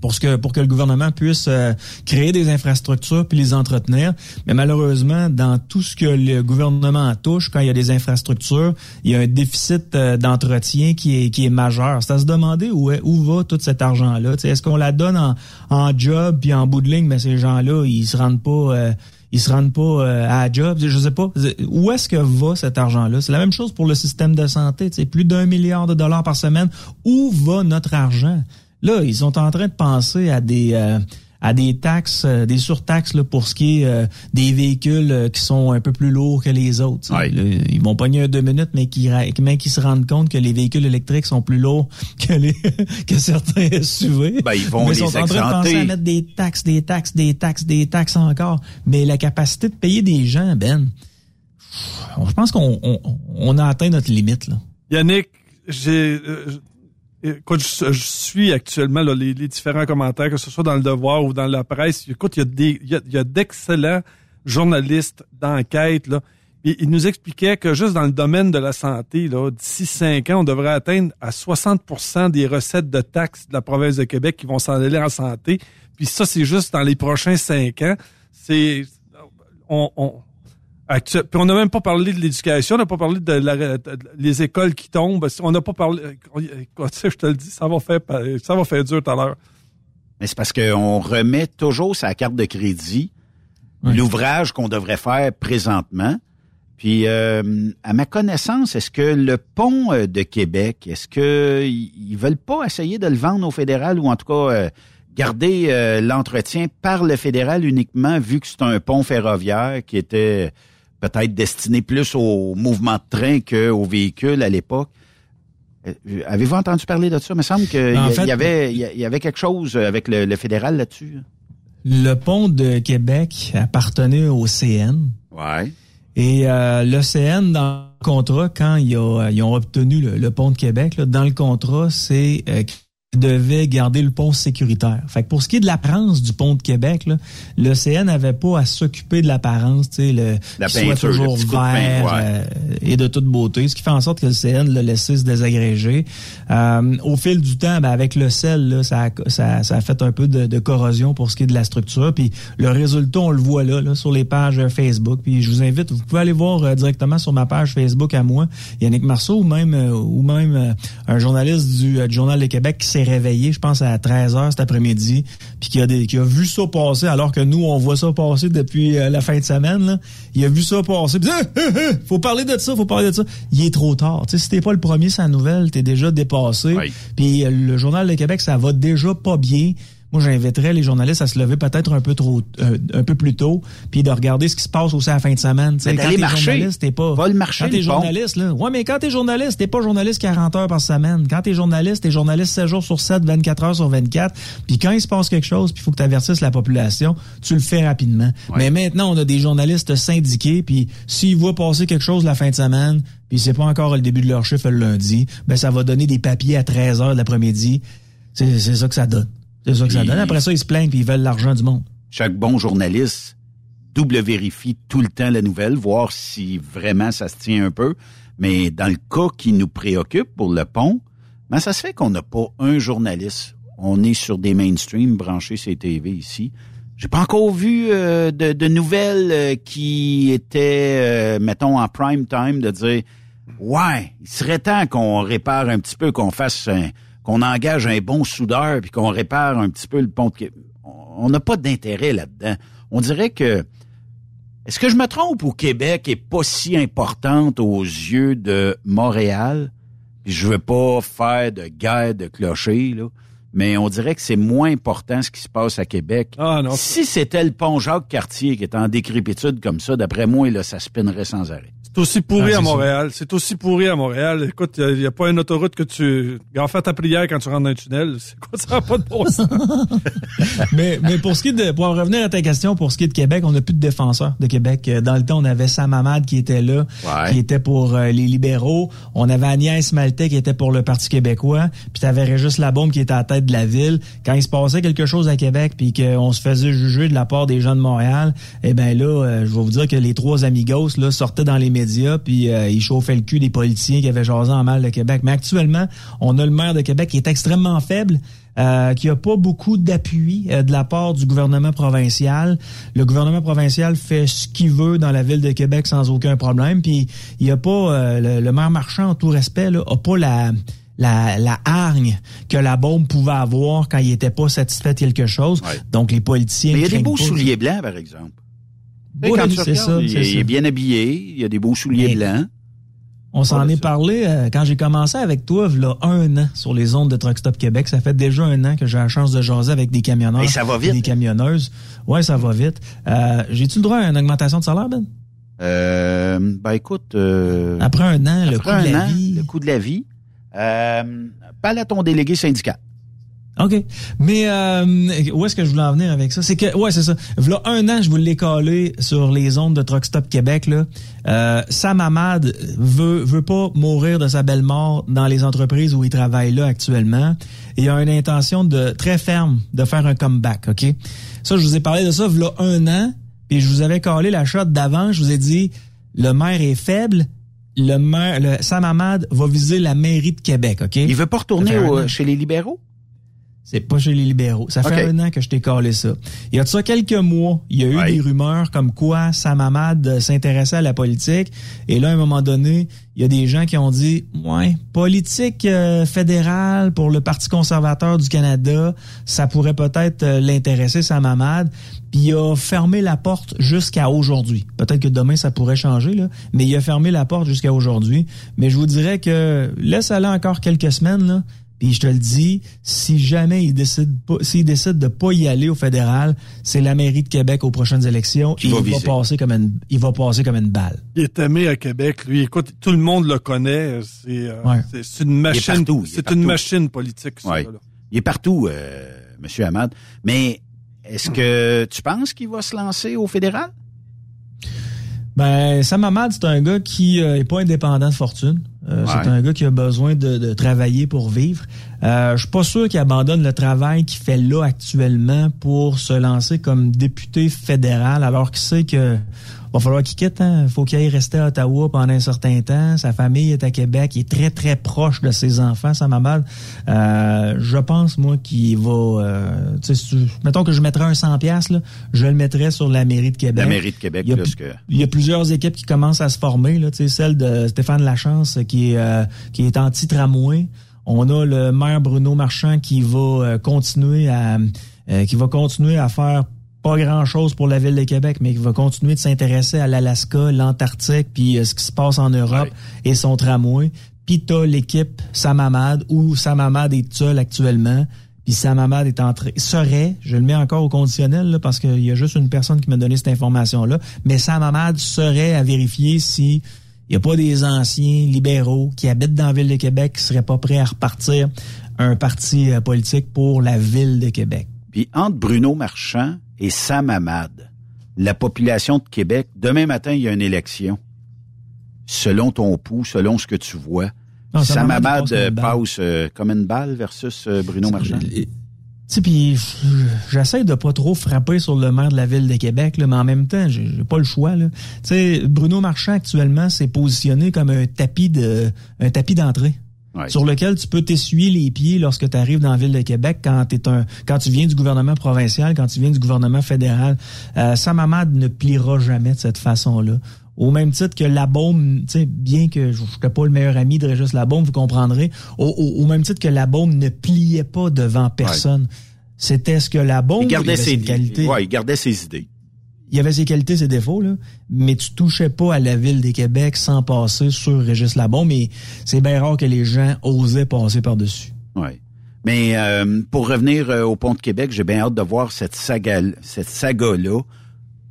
[SPEAKER 9] pour que pour que le gouvernement puisse euh, créer des infrastructures puis les entretenir. Mais malheureusement, dans tout ce que le gouvernement touche, quand il y a des infrastructures, il y a un déficit euh, d'entretien qui est qui est majeur. C'est à se demander où est, où va tout cet argent-là. Est-ce qu'on la donne en, en job puis en bout de ligne, mais ces gens-là, ils se rendent pas euh, ils se rendent pas à la job. Je sais pas. Où est-ce que va cet argent-là? C'est la même chose pour le système de santé. Plus d'un milliard de dollars par semaine. Où va notre argent? Là, ils sont en train de penser à des euh, à des taxes, euh, des surtaxes là, pour ce qui est euh, des véhicules qui sont un peu plus lourds que les autres. ils vont pogner deux minutes, mais qui mais qui se rendent compte que les véhicules électriques sont plus lourds que les que certains SUV.
[SPEAKER 4] Ben, ils vont
[SPEAKER 9] mais
[SPEAKER 4] les
[SPEAKER 9] sont en train de penser à mettre des taxes, des taxes, des taxes, des taxes encore. Mais la capacité de payer des gens, Ben, je pense qu'on on, a atteint notre limite là.
[SPEAKER 5] Yannick, j'ai écoute, je, suis actuellement les, différents commentaires, que ce soit dans le Devoir ou dans la presse. Écoute, il y a des, il y a, d'excellents journalistes d'enquête là. Et il nous expliquait que juste dans le domaine de la santé, là, d'ici cinq ans, on devrait atteindre à 60% des recettes de taxes de la province de Québec qui vont s'en aller en santé. Puis ça, c'est juste dans les prochains cinq ans. C'est on, on puis on n'a même pas parlé de l'éducation, on n'a pas parlé de, les écoles qui tombent. On n'a pas parlé. je te le dis, ça va faire, ça va faire dur tout à l'heure.
[SPEAKER 4] Mais c'est parce qu'on remet toujours sa carte de crédit l'ouvrage qu'on devrait faire présentement. Puis, euh, à ma connaissance, est-ce que le pont euh, de Québec, est-ce que ils veulent pas essayer de le vendre au fédéral ou en tout cas euh, garder l'entretien par le fédéral uniquement, vu que c'est un pont ferroviaire qui était peut-être destiné plus au mouvement de train qu'aux véhicules à l'époque. Avez-vous entendu parler de ça? Il me semble qu'il ben, y, avait, il y avait quelque chose avec le, fédéral là-dessus.
[SPEAKER 9] Le pont de Québec appartenait au CN.
[SPEAKER 4] Ouais.
[SPEAKER 9] Et euh, l'OCN, dans le contrat, quand ils ont, obtenu le, pont de Québec, dans le contrat, c'est euh, devait garder le pont sécuritaire. Fait que pour ce qui est de l'apparence du pont de Québec, l'OCN n'avait pas à s'occuper de l'apparence, tu sais, le
[SPEAKER 4] la soit
[SPEAKER 9] toujours vert euh, et de toute beauté, ce qui fait en sorte que le CN l'a laissé se désagréger. Euh, au fil du temps, ben, avec le sel, là, ça, a, ça, ça, a fait un peu de, de, corrosion pour ce qui est de la structure. Puis le résultat, on le voit là, là sur les pages Facebook. Puis je vous invite, vous pouvez aller voir euh, directement sur ma page Facebook à moi, Yannick Marceau, ou même ou même un journaliste du, du Journal de Québec qui s'est réveillé, je pense, à 13 h cet après-midi, puis qui a, des, qui a vu ça passer, alors que nous, on voit ça passer depuis euh, la fin de semaine. Là. Il a vu ça passer, puis faut parler de ça, faut parler de ça. Il est trop tard. Tu sais, si t'es pas le premier sa nouvelle, t'es déjà dépassé. Puis euh, le Journal de Québec, ça va déjà pas bien moi j'inviterais les journalistes à se lever peut-être un peu trop euh, un peu plus tôt puis de regarder ce qui se passe aussi à la fin de semaine
[SPEAKER 4] tu sais quand t'es journaliste t'es pas
[SPEAKER 9] va le marché quand t'es journaliste là. Ouais mais quand t'es journaliste t'es pas journaliste 40 heures par semaine. Quand t'es journaliste t'es journaliste 7 jours sur 7 24 heures sur 24 puis quand il se passe quelque chose puis faut que tu avertisses la population tu le fais rapidement. Mais maintenant on a des journalistes syndiqués puis s'ils voient passer quelque chose la fin de semaine puis c'est pas encore le début de leur chiffre le lundi ben ça va donner des papiers à 13 heures de l'après-midi. C'est ça que ça donne c'est ça que ça donne. Après ça, ils se plaignent puis ils veulent l'argent du monde.
[SPEAKER 4] Chaque bon journaliste double vérifie tout le temps la nouvelle, voir si vraiment ça se tient un peu. Mais dans le cas qui nous préoccupe pour le pont, ben ça se fait qu'on n'a pas un journaliste. On est sur des mainstream branchés sur TV ici. J'ai pas encore vu euh, de, nouvelles euh, qui étaient, euh, mettons, en prime time, de dire Ouais, il serait temps qu'on répare un petit peu, qu'on fasse un, qu'on engage un bon soudeur puis qu'on répare un petit peu le pont de On n'a pas d'intérêt là-dedans. On dirait que est-ce que je me trompe ou Québec est pas si importante aux yeux de Montréal? Puis je veux pas faire de guerre de clocher, là, mais on dirait que c'est moins important ce qui se passe à Québec.
[SPEAKER 5] Ah, non.
[SPEAKER 4] Si c'était le pont Jacques-Cartier qui était en décrépitude comme ça, d'après moi, là, ça spinnerait sans arrêt.
[SPEAKER 5] C'est aussi pourri à Montréal. C'est aussi pourri à Montréal. Écoute, il n'y a, pas une autoroute que tu... En fait ta prière quand tu rentres dans un tunnel. C'est quoi, ça n'a pas de bon sens?
[SPEAKER 9] mais, mais pour ce qui est de... Pour en revenir à ta question, pour ce qui est de Québec, on n'a plus de défenseurs de Québec. Euh, dans le temps, on avait Sam Hamad qui était là, qui était pour euh, les libéraux. On avait Agnès Maltais qui était pour le Parti québécois. Puis t'avais Régis Labombe qui était à la tête de la ville. Quand il se passait quelque chose à Québec puis qu'on se faisait juger de la part des gens de Montréal, eh ben là, euh, je vais vous dire que les trois amigos là sortaient dans les médias puis euh, il chauffait le cul des politiciens qui avaient jasé en mal de Québec. Mais actuellement, on a le maire de Québec qui est extrêmement faible. Euh, qui a pas beaucoup d'appui de la part du gouvernement provincial. Le gouvernement provincial fait ce qu'il veut dans la ville de Québec sans aucun problème. Puis il y a pas le, maire marchand, en tout respect, là, a pas la la, la hargne que la bombe pouvait avoir quand il était pas satisfait de quelque chose. Donc les politiciens.
[SPEAKER 4] Mais il y a des beaux souliers blancs, par exemple c'est ça, il, est bien habillé, il a des beaux souliers blancs.
[SPEAKER 9] On s'en est parlé euh, quand j'ai commencé avec toi, là, un an sur les ondes de Truck Stop Québec. Ça fait déjà un an que j'ai la chance de jaser avec des camionneurs. Et
[SPEAKER 4] ça va vite.
[SPEAKER 9] Des camionneuses. Ouais, ça va vite. Euh, J'ai-tu le droit à une augmentation de salaire, Ben?
[SPEAKER 4] Euh, ben écoute... Euh,
[SPEAKER 9] après un an, le coût de la vie...
[SPEAKER 4] Le coût de la vie. Euh, parle ton délégué syndical.
[SPEAKER 9] OK. Mais euh, où est-ce que je voulais en venir avec ça? C'est que, ouais, c'est ça. Voilà un an, je voulais les coller sur les ondes de Truck Stop Québec. Là. Euh, Sam Hamad veut, veut pas mourir de sa belle mort dans les entreprises où il travaille là actuellement. il a une intention de très ferme de faire un comeback, OK? Ça, je vous ai parlé de ça voilà un an, puis je vous avais collé la shot d'avant. Je vous ai dit, le maire est faible, le maire, le, Sam Hamad va viser la mairie de Québec, OK?
[SPEAKER 4] Il veut pas retourner chez les libéraux?
[SPEAKER 9] C'est pas chez les libéraux. Ça fait un an que je t'ai collé ça. Il y a de ça quelques mois, il y a eu des rumeurs comme quoi Sam Hamad s'intéressait à la politique. Et là, à un moment donné, il y a des gens qui ont dit, ouais, politique euh, fédérale pour le Parti conservateur du Canada, ça pourrait peut-être euh, l'intéresser, Sam Hamad. Puis il a fermé la porte jusqu'à aujourd'hui. Peut-être que demain, ça pourrait changer, là, mais il a fermé la porte jusqu'à aujourd'hui. Mais je vous dirais que laisse aller encore quelques semaines, là, puis je te le dis, si jamais il décide pas, s'il décide de pas y aller au fédéral, c'est la mairie de Québec aux prochaines élections. il va, passer comme une, il va passer comme une balle.
[SPEAKER 5] Il est aimé à Québec. Lui, écoute, tout le monde le connaît. C'est, euh, une machine. C'est une machine politique.
[SPEAKER 4] Il est partout, euh, Monsieur Hamad. Mais est-ce que tu penses qu'il va se lancer au fédéral?
[SPEAKER 9] Ben, Sam Hamad, c'est un gars qui euh, est pas indépendant de fortune. Euh, c'est un gars qui a besoin de, travailler pour vivre. Euh, je suis pas sûr qu'il abandonne le travail qu'il fait là actuellement pour se lancer comme député fédéral, alors qu'il sait que va falloir qu'il quitte. Hein? faut qu'il aille rester à Ottawa pendant un certain temps. Sa famille est à Québec. Il est très, très proche de ses enfants, ça m'abale. Euh, je pense, moi, qu'il va... Euh, mettons que je mettrais un 100 pièces là, je le mettrais sur la mairie de Québec.
[SPEAKER 4] La mairie de Québec,
[SPEAKER 9] il y a,
[SPEAKER 4] plus que...
[SPEAKER 9] Il y a plusieurs équipes qui commencent à se former. Là, celle de Stéphane Lachance qui est, euh, qui est anti-tramway. On a le maire Bruno Marchand qui va euh, continuer à... Euh, qui va continuer à faire pas grand-chose pour la ville de Québec, mais qui va continuer de s'intéresser à l'Alaska, l'Antarctique, puis euh, ce qui se passe en Europe et son tramway. Puis t'as l'équipe Samamad, où Samamad est seul actuellement. Puis Samamad est entré, serait, je le mets encore au conditionnel, là, parce qu'il y a juste une personne qui m'a donné cette information-là, mais Samamad serait à vérifier si il n'y a pas des anciens libéraux qui habitent dans la ville de Québec qui seraient pas prêts à repartir un parti euh, politique pour la ville de Québec.
[SPEAKER 4] Puis entre Bruno Marchand et Sam Hamad, la population de Québec, demain matin, il y a une élection. Selon ton pouls, selon ce que tu vois, Sam Hamad passe, euh, comme une balle versus euh, Bruno Marchand?
[SPEAKER 9] Tu puis j'essaie de pas trop frapper sur le maire de la ville de Québec, là, mais en même temps, j'ai pas le choix. Là. sais, Bruno Marchand actuellement s'est positionné comme un tapis de un tapis d'entrée sur lequel tu peux t'essuyer les pieds lorsque tu arrives dans la ville de Québec quand es un quand tu viens du gouvernement provincial, quand tu viens du gouvernement fédéral. Euh, Sam ne pliera jamais de cette façon-là. Au même titre que la bombe, bien que je n'étais pas le meilleur ami de Régis Labaume, vous comprendrez, au, même titre que la bombe ne pliait pas devant personne. C'était ce que la bombe
[SPEAKER 4] il gardait ses qualités. Ouais, il gardait ses idées
[SPEAKER 9] il y avait ses qualités, ses défauts, là, mais tu touchais pas à la ville des Québec sans passer sur Régis Labon, mais c'est bien rare que les gens osaient passer par-dessus.
[SPEAKER 4] Oui. Mais euh, pour revenir euh, au pont de Québec, j'ai bien hâte de voir cette saga, cette saga-là,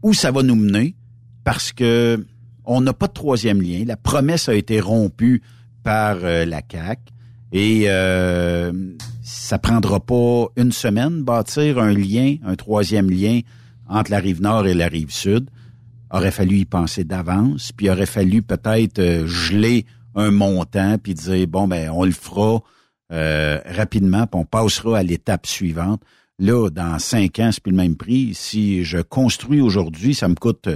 [SPEAKER 4] où ça va nous mener, parce que on n'a pas de troisième lien. La promesse a été rompue par euh, la CAC et ça prendra pas une semaine bâtir un lien, un troisième lien entre la rive nord et la rive sud. Aurait fallu y penser d'avance, puis aurait fallu peut-être euh, geler un montant, puis dire, bon, ben, on le fera euh, rapidement, puis on passera à l'étape suivante. Là, dans cinq ans, c'est plus le même prix. Si je construis aujourd'hui, ça me coûte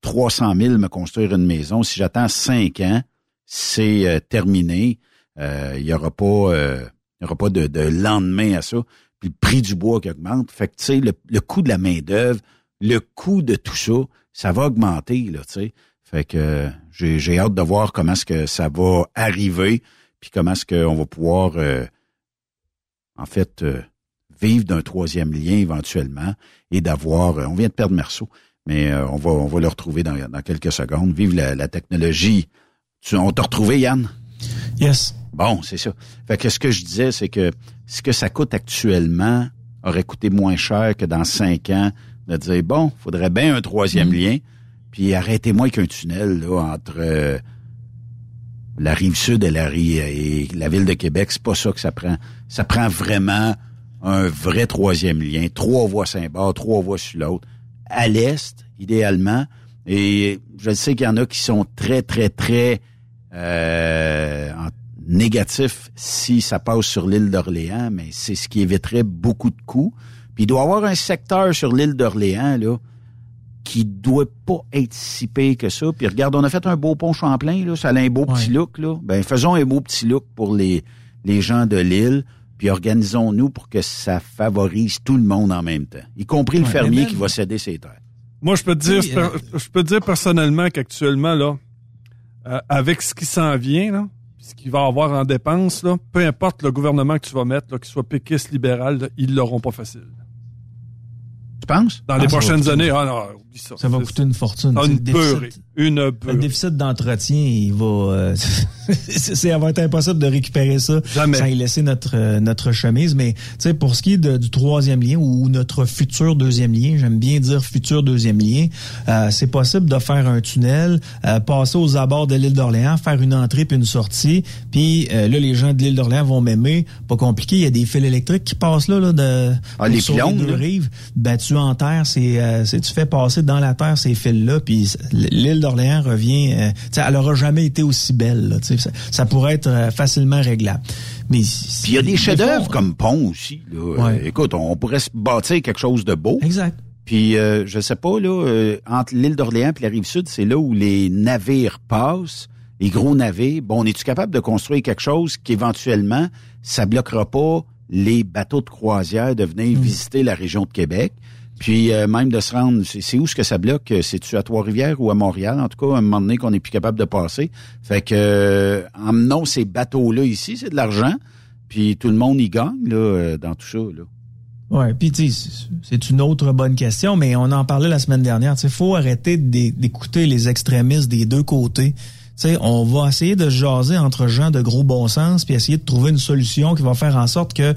[SPEAKER 4] 300 euh, 000 me construire une maison. Si j'attends cinq ans, c'est terminé. Il n'y aura pas, il y aura pas de, lendemain à ça. Puis le prix du bois qui augmente. Fait que, tu sais, le, le coût de la main-d'œuvre, le coût de tout ça, ça va augmenter, là, tu sais. Fait que j'ai hâte de voir comment est-ce que ça va arriver, puis comment est-ce qu'on va pouvoir, euh, en fait, euh, vivre d'un troisième lien éventuellement et d'avoir. Euh, on vient de perdre Merceau, mais on va on va le retrouver dans, dans quelques secondes. Vive la, technologie. Tu, on t'a retrouvé, Yann?
[SPEAKER 9] Yes.
[SPEAKER 4] Bon, c'est ça. Fait que ce que je disais, c'est que ce que ça coûte actuellement aurait coûté moins cher que dans cinq ans de dire, bon, faudrait bien un troisième mm. lien, puis arrêtez-moi qu'un tunnel là, entre euh, la rive sud et la, rive, et la ville de Québec. C'est pas ça que ça prend. Ça prend vraiment un vrai troisième lien, trois voies Saint-Bar, trois voies sur l'autre, à l'est, idéalement. Et je sais qu'il y en a qui sont très, très, très euh, négatifs si ça passe sur l'île d'Orléans, mais c'est ce qui éviterait beaucoup de coûts. Puis il doit y avoir un secteur sur l'île d'Orléans, là, qui doit pas être si payé que ça. Puis regarde, on a fait un beau pont Champlain, là, ça a un beau petit look, là. Ben, faisons un beau petit look pour les, les gens de l'île, puis organisons-nous pour que ça favorise tout le monde en même temps, y compris le fermier qui va céder ses terres.
[SPEAKER 5] Moi, je peux te dire,
[SPEAKER 9] euh,
[SPEAKER 5] je peux te dire personnellement qu'actuellement, là, euh, avec ce qui s'en vient, là, ce qu'il va avoir en dépenses, là, peu importe le gouvernement que tu vas mettre, qu'il soit péquiste, libéral, là, ils l'auront pas facile.
[SPEAKER 4] Penses?
[SPEAKER 5] Dans les
[SPEAKER 9] Ah,
[SPEAKER 5] prochaines années, ah non, oublie ça.
[SPEAKER 9] Ça va coûter une fortune.
[SPEAKER 5] Ah, une
[SPEAKER 9] le.
[SPEAKER 5] Une
[SPEAKER 9] Le
[SPEAKER 5] beurrée.
[SPEAKER 9] déficit d'entretien, il va, euh, c'est, ça va être impossible de récupérer ça
[SPEAKER 5] Jamais.
[SPEAKER 9] sans y laisser notre euh, notre chemise. Mais tu sais, pour ce qui est de- du troisième lien ou notre futur deuxième lien, j'aime bien dire futur deuxième lien, euh, c'est possible de faire un tunnel, euh, passer aux abords de l'île d'Orléans, faire une entrée puis une sortie. Puis euh, là, les gens de l'île d'Orléans vont m'aimer. Pas compliqué, il y a des fils électriques qui passent là, là de
[SPEAKER 4] Ah, les pylônes,
[SPEAKER 9] deux
[SPEAKER 4] là.
[SPEAKER 9] rives. Battu en terre, c'est euh, c'est- tu fais passer dans la terre ces fils-là, puis l'île d'Orléans revient. euh, elle aura jamais été aussi belle. Là, ça, ça pourrait être euh, facilement réglable. Mais
[SPEAKER 4] Puis il y a des chefs-d'œuvre comme pont aussi. Là.
[SPEAKER 9] Ouais.
[SPEAKER 4] Euh, écoute, on pourrait se bâtir quelque chose de beau.
[SPEAKER 9] Exact.
[SPEAKER 4] Puis euh, je sais pas là, entre l'île d'Orléans et la rive sud, c'est là où les navires passent, les gros navires. Bon, on est-tu capable de construire quelque chose qui éventuellement ça bloquera pas les bateaux de croisière de venir visiter la région de Québec? Puis euh, même de se rendre, c'est où ce que ça bloque? C'est-tu à Trois-Rivières ou à Montréal? En tout cas, à un moment donné qu'on n'est plus capable de passer. Fait que euh, emmenons ces bateaux-là ici, c'est de l'argent. Puis tout le monde y gagne là, euh, dans tout ça. Là.
[SPEAKER 9] Ouais, puis c'est- une autre bonne question, mais on en parlait la semaine dernière. Sais, faut arrêter d'é- d'écouter les extrémistes des deux côtés. Tu sais, on va essayer de se jaser entre gens de gros bon sens, puis essayer de trouver une solution qui va faire en sorte que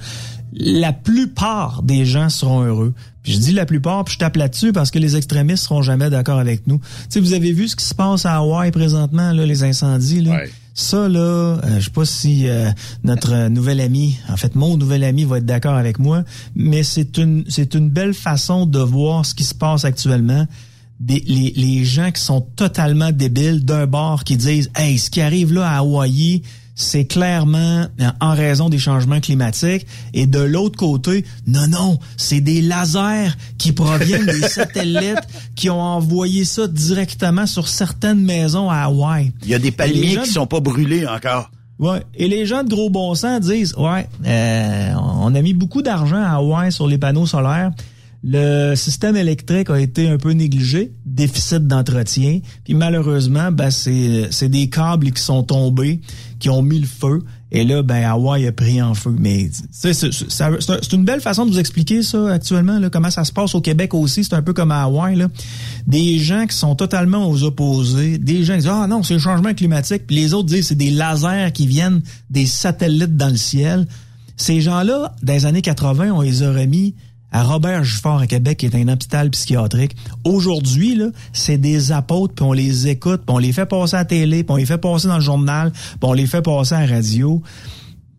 [SPEAKER 9] la plupart des gens seront heureux. Puis je dis la plupart, puis je tape là-dessus parce que les extrémistes seront jamais d'accord avec nous. Tu sais, vous avez vu ce qui se passe à Hawaï présentement, là, les incendies, là? Ça, là, euh, je sais pas si euh, notre nouvel ami, en fait, mon nouvel ami va être d'accord avec moi, mais c'est une, c'est une belle façon de voir ce qui se passe actuellement. Des, les, les gens qui sont totalement débiles d'un bord qui disent, hey, ce qui arrive là à Hawaï, c'est clairement euh, en raison des changements climatiques. Et de l'autre côté, non, non, c'est des lasers qui proviennent des satellites qui ont envoyé ça directement sur certaines maisons à Hawaï.
[SPEAKER 4] Il y a des palmiers
[SPEAKER 9] gens-
[SPEAKER 4] qui sont pas brûlés encore.
[SPEAKER 9] Ouais. Et les gens de gros bon sens disent, ouais, euh, on a mis beaucoup d'argent à Hawaï sur les panneaux solaires. Le système électrique a été un peu négligé, déficit d'entretien. Puis malheureusement, ben c'est c'est des câbles qui sont tombés, qui ont mis le feu. Et là, ben Hawaï a pris en feu. Mais c'est une belle façon de vous expliquer ça actuellement, là, comment ça se passe au Québec aussi. C'est un peu comme à Hawaï. Là. Des gens qui sont totalement aux opposés, des gens qui disent ah non c'est le changement climatique, puis les autres disent c'est des lasers qui viennent des satellites dans le ciel. Ces gens-là, dans les années 80, on les a remis à Robert Gifford à Québec, qui est un hôpital psychiatrique. Aujourd'hui, là, c'est des apôtres, puis on les écoute, puis on les fait passer à la télé, puis on les fait passer dans le journal, puis on les fait passer à la radio.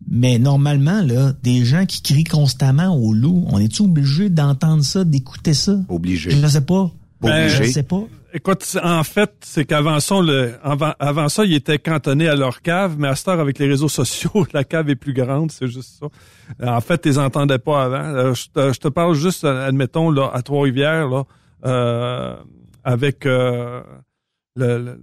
[SPEAKER 9] Mais normalement, là, des gens qui crient constamment au loup, on est-tu obligé d'entendre ça, d'écouter ça?
[SPEAKER 4] Obligé.
[SPEAKER 9] Je ne sais pas.
[SPEAKER 5] Ben,
[SPEAKER 9] Je sais pas.
[SPEAKER 5] Écoute, en fait, c'est qu'avant ça, le, avant, ça, ils étaient cantonnés à leur cave, mais à cette heure, avec les réseaux sociaux, la cave est plus grande, c'est juste ça. Euh, En fait, ils entendaient pas avant. Euh, Je te, je te parle juste, euh, admettons, là, à Trois-Rivières, là, euh, avec euh, le, le-